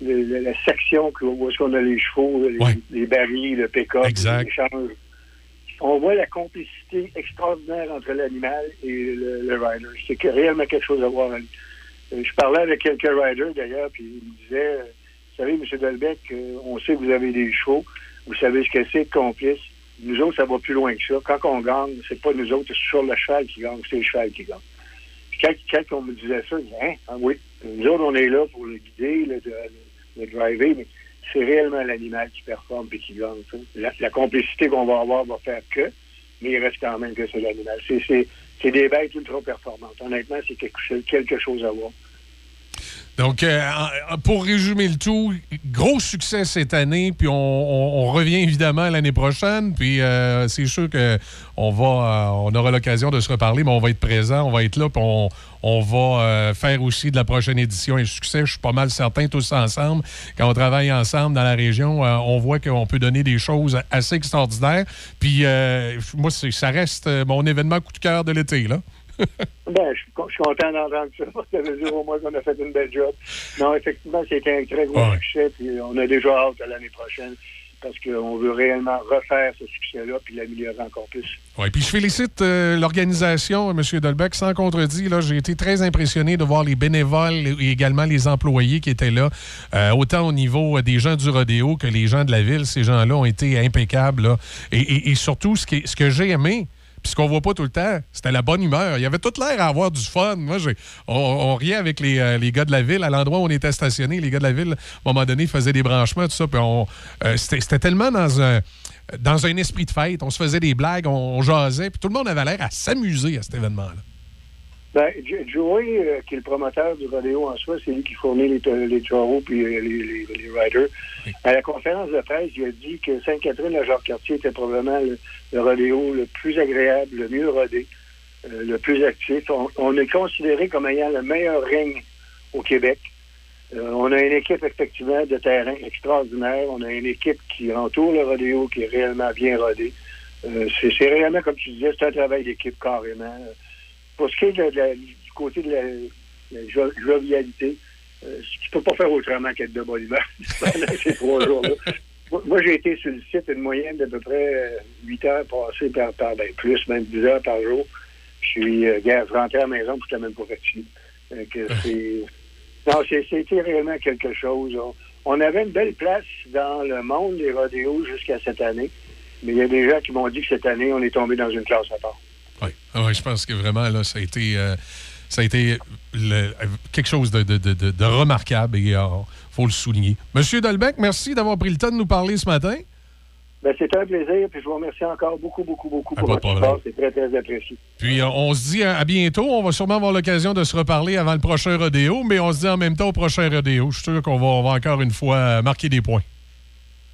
la, la- la section que- où est-ce qu'on a les chevaux, les, les barils, le pick-up, l'échange. On voit la complicité extraordinaire entre l'animal et le, rider. C'est que réellement quelque chose à voir. Euh, Je parlais avec quelques riders, d'ailleurs, puis ils me disaient, euh, vous savez, M. Delbecq, euh, on sait que vous avez des chevaux, vous savez ce que c'est de complice. Nous autres, ça va plus loin que ça. Quand on gagne, c'est pas nous autres, c'est sur le cheval qui gagne, c'est le cheval qui gagne. Puis quand, on me disait ça, je disais, hein, ah oui, nous autres, on est là pour le guider, le, driver, mais c'est réellement l'animal qui performe et qui gagne. La, la complicité qu'on va avoir va faire que, mais il reste quand même que c'est l'animal. C'est, des bêtes ultra performantes. Honnêtement, c'est quelque, quelque chose à voir. Donc, euh, pour résumer le tout, gros succès cette année, puis on, revient évidemment l'année prochaine, puis euh, c'est sûr que on va, euh, on aura l'occasion de se reparler, mais on va être présent, on va être là, puis on, va faire aussi de la prochaine édition un succès. Je suis pas mal certain tous ensemble. Quand on travaille ensemble dans la région, on voit qu'on peut donner des choses assez extraordinaires. Puis moi, ça reste mon événement coup de cœur de l'été là. Ben, je suis, con- je suis content d'entendre ça. Ça veut dire au moins qu'on a fait une belle job. Non, effectivement, c'était un très gros Ouais. succès. Puis on a déjà hâte à l'année prochaine parce qu'on veut réellement refaire ce succès-là puis l'améliorer encore plus. Oui, puis je félicite euh, l'organisation, M. Dolbeck, sans contredit. Là, j'ai été très impressionné de voir les bénévoles et également les employés qui étaient là, euh, autant au niveau des gens du rodéo que les gens de la ville. Ces gens-là ont été impeccables. là. Et, et- et surtout, ce, qui- ce que j'ai aimé, puis ce qu'on voit pas tout le temps, c'était la bonne humeur. Il y avait tout l'air à avoir du fun. Moi, on, riait avec les, euh, les gars de la ville à l'endroit où on était stationné. Les gars de la ville, à un moment donné, faisaient des branchements, tout ça. Puis on, euh, c'était tellement dans un dans un esprit de fête. On se faisait des blagues, on, on jasait, puis tout le monde avait l'air à s'amuser à cet événement-là. Ben, Jo- Joey, euh, qui est le promoteur du rodéo en soi, c'est lui qui fournit les, ta- les taureaux puis euh, les, les, les riders. À la conférence de presse, il a dit que Sainte-Catherine, la Jacques-Cartier, était probablement le, le rodéo le plus agréable, le mieux rodé, euh, le plus actif. On, on est considéré comme ayant le meilleur règne au Québec. Euh, on a une équipe, effectivement, de terrain extraordinaire. On a une équipe qui entoure le rodéo, qui est réellement bien rodée. Euh, c'est réellement, comme tu disais, c'est un travail d'équipe carrément. Pour ce qui est de du côté de la, la jo- jovialité, euh, tu peux pas faire autrement qu'être de bonne humeur pendant ces trois jours-là. Moi, j'ai été sur le site une moyenne d'à peu près euh, 8 heures passées par, par ben, plus, même 10 heures par jour. Puis, euh, je rentrais à la maison, puis je n'étais même pas fatigué. Euh, c'est... Non, c'est- c'était réellement quelque chose. On, on avait une belle place dans le monde des rodéos jusqu'à cette année. Mais il y a des gens qui m'ont dit que cette année, on est tombé dans une classe à part. Oui, Ah je pense que vraiment, là, ça a été, euh, ça a été le- quelque chose de, de- de- de- de remarquable et il faut le souligner. Monsieur Dolbeck, merci d'avoir pris le temps de nous parler ce matin. Ben, c'était un plaisir, puis je vous remercie encore beaucoup, beaucoup, beaucoup Ah, pour votre support. C'est très, très apprécié. Puis euh, on se dit à, à bientôt. On va sûrement avoir l'occasion de se reparler avant le prochain rodéo, mais on se dit en même temps au prochain rodéo. Je suis sûr qu'on va, va encore une fois euh, marquer des points.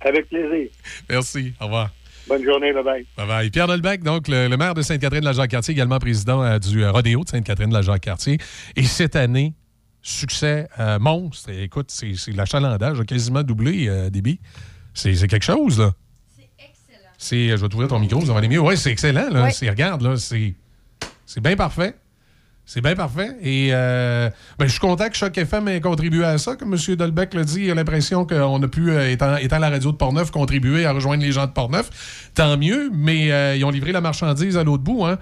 Avec plaisir. Merci. Au revoir. Bonne journée, bye-bye. Bye bye. Pierre Dolbec, donc le, le maire de Sainte-Catherine-de-la-Jacques-Cartier, également président euh, du euh, rodéo de Sainte-Catherine-de-la-Jacques-Cartier. Et cette année, succès euh, monstre. Et écoute, c'est c'est l'achalandage a quasiment doublé, euh, débit. C'est c'est quelque chose, là. C'est excellent. Je vais t'ouvrir ton micro, vous en allez mieux. Oui, c'est excellent, là. Regarde, là, c'est c'est bien parfait. C'est bien parfait. Et euh, ben, je suis content que Choc FM ait contribué à ça. Comme M. Dolbeck l'a dit, il a l'impression qu'on a pu, euh, étant, étant la radio de Portneuf, contribuer à rejoindre les gens de Portneuf. Tant mieux, mais euh, ils ont livré la marchandise à l'autre bout. Hein.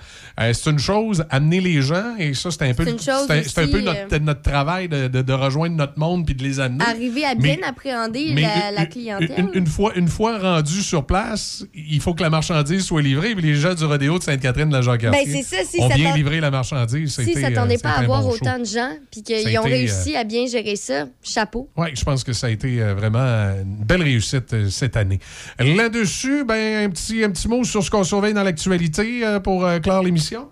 C'est une chose, amener les gens, et ça, c'est un peu, C'est un- peu notre, notre travail de, de- de rejoindre notre monde puis de les amener. Arriver à bien Mais- appréhender mais la, clientèle. Une, une fois, une fois rendu sur place, il faut que la marchandise soit livrée. Puis les gens du rodéo de Sainte-Catherine de la Jacques Ben, c'est ça, si ont ça bien livré la marchandise. Si s'ils été, s'attendaient euh, pas à avoir bon autant de gens, puis qu'ils ont été, réussi à bien gérer ça, chapeau. Oui, je pense que ça a été euh, vraiment euh, une belle réussite euh, cette année. Là-dessus, ben, un, petit, un petit mot sur ce qu'on surveille dans l'actualité euh, pour euh, clore l'émission.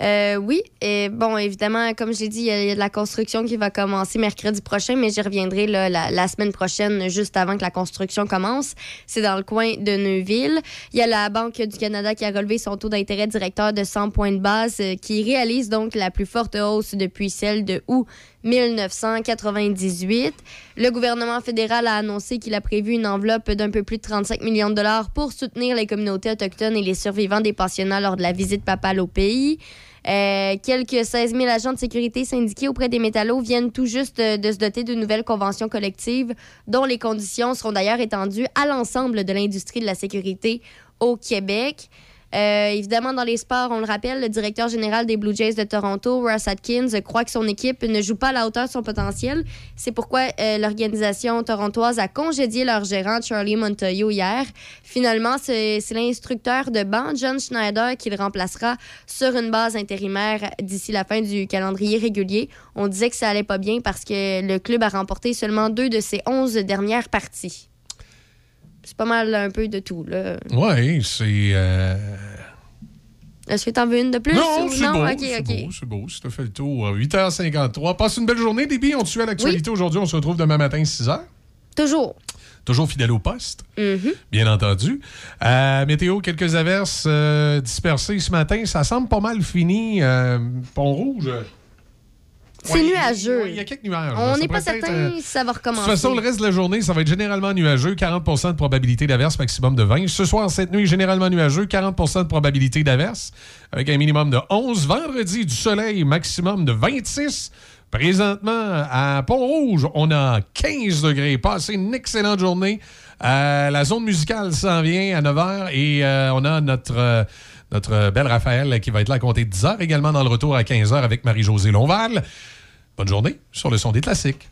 Euh, oui, et bon, évidemment, comme j'ai dit, il y, a de la construction qui va commencer mercredi prochain, mais j'y reviendrai la, la semaine prochaine, juste avant que la construction commence. C'est dans le coin de Neuville. Il y a la Banque du Canada qui a relevé son taux d'intérêt directeur de 100 points de base, euh, qui réalise donc la plus forte hausse depuis celle de août 1998. Le gouvernement fédéral a annoncé qu'il a prévu une enveloppe d'un peu plus de 35 millions de dollars pour soutenir les communautés autochtones et les survivants des pensionnats lors de la visite papale au pays. Euh, quelques 16 000 agents de sécurité syndiqués auprès des métallos viennent tout juste euh, de se doter d'une nouvelle convention collective dont les conditions seront d'ailleurs étendues à l'ensemble de l'industrie de la sécurité au Québec. Euh, évidemment, dans les sports, on le rappelle, le directeur général des Blue Jays de Toronto, Russ Atkins, croit que son équipe ne joue pas à la hauteur de son potentiel. C'est pourquoi euh, l'organisation torontoise a congédié leur gérant, Charlie Montoyo, hier. Finalement, c'est l'instructeur de banc, John Schneider, qui le remplacera sur une base intérimaire d'ici la fin du calendrier régulier. On disait que ça allait pas bien parce que le club a remporté seulement deux de ses onze dernières parties. C'est pas mal un peu de tout, là. Oui, c'est. euh, Est-ce que t'en veux une de plus? Non, ou- c'est beau, c'est beau, c'est beau. Si t'as fait le tour, euh, 8h53. Passe une belle journée, Déby. On te suit à l'actualité aujourd'hui. On se retrouve demain matin, 6h. Toujours. Toujours fidèle au poste, Mhm. bien entendu. Euh, météo, quelques averses euh, dispersées ce matin. Ça semble pas mal fini. euh, Pont-Rouge. C'est nuageux. Il y a quelques nuages. On n'est pas certain peut-être, euh, si ça va De recommencer. toute façon, le reste de la journée, ça va être généralement nuageux. 40% de probabilité d'averse, maximum de 20. Ce soir, cette nuit, généralement nuageux. 40% de probabilité d'averse, avec un minimum de 11. Vendredi, du soleil, maximum de 26. Présentement, à Pont-Rouge, on a 15 degrés. Passez une excellente journée. Euh, la zone musicale s'en vient à 9 h et euh, on a notre, euh, notre belle Raphaël qui va être là à compter de 10 h, également dans le retour à 15 h avec Marie-Josée Lonval. Bonne journée sur le son des classiques.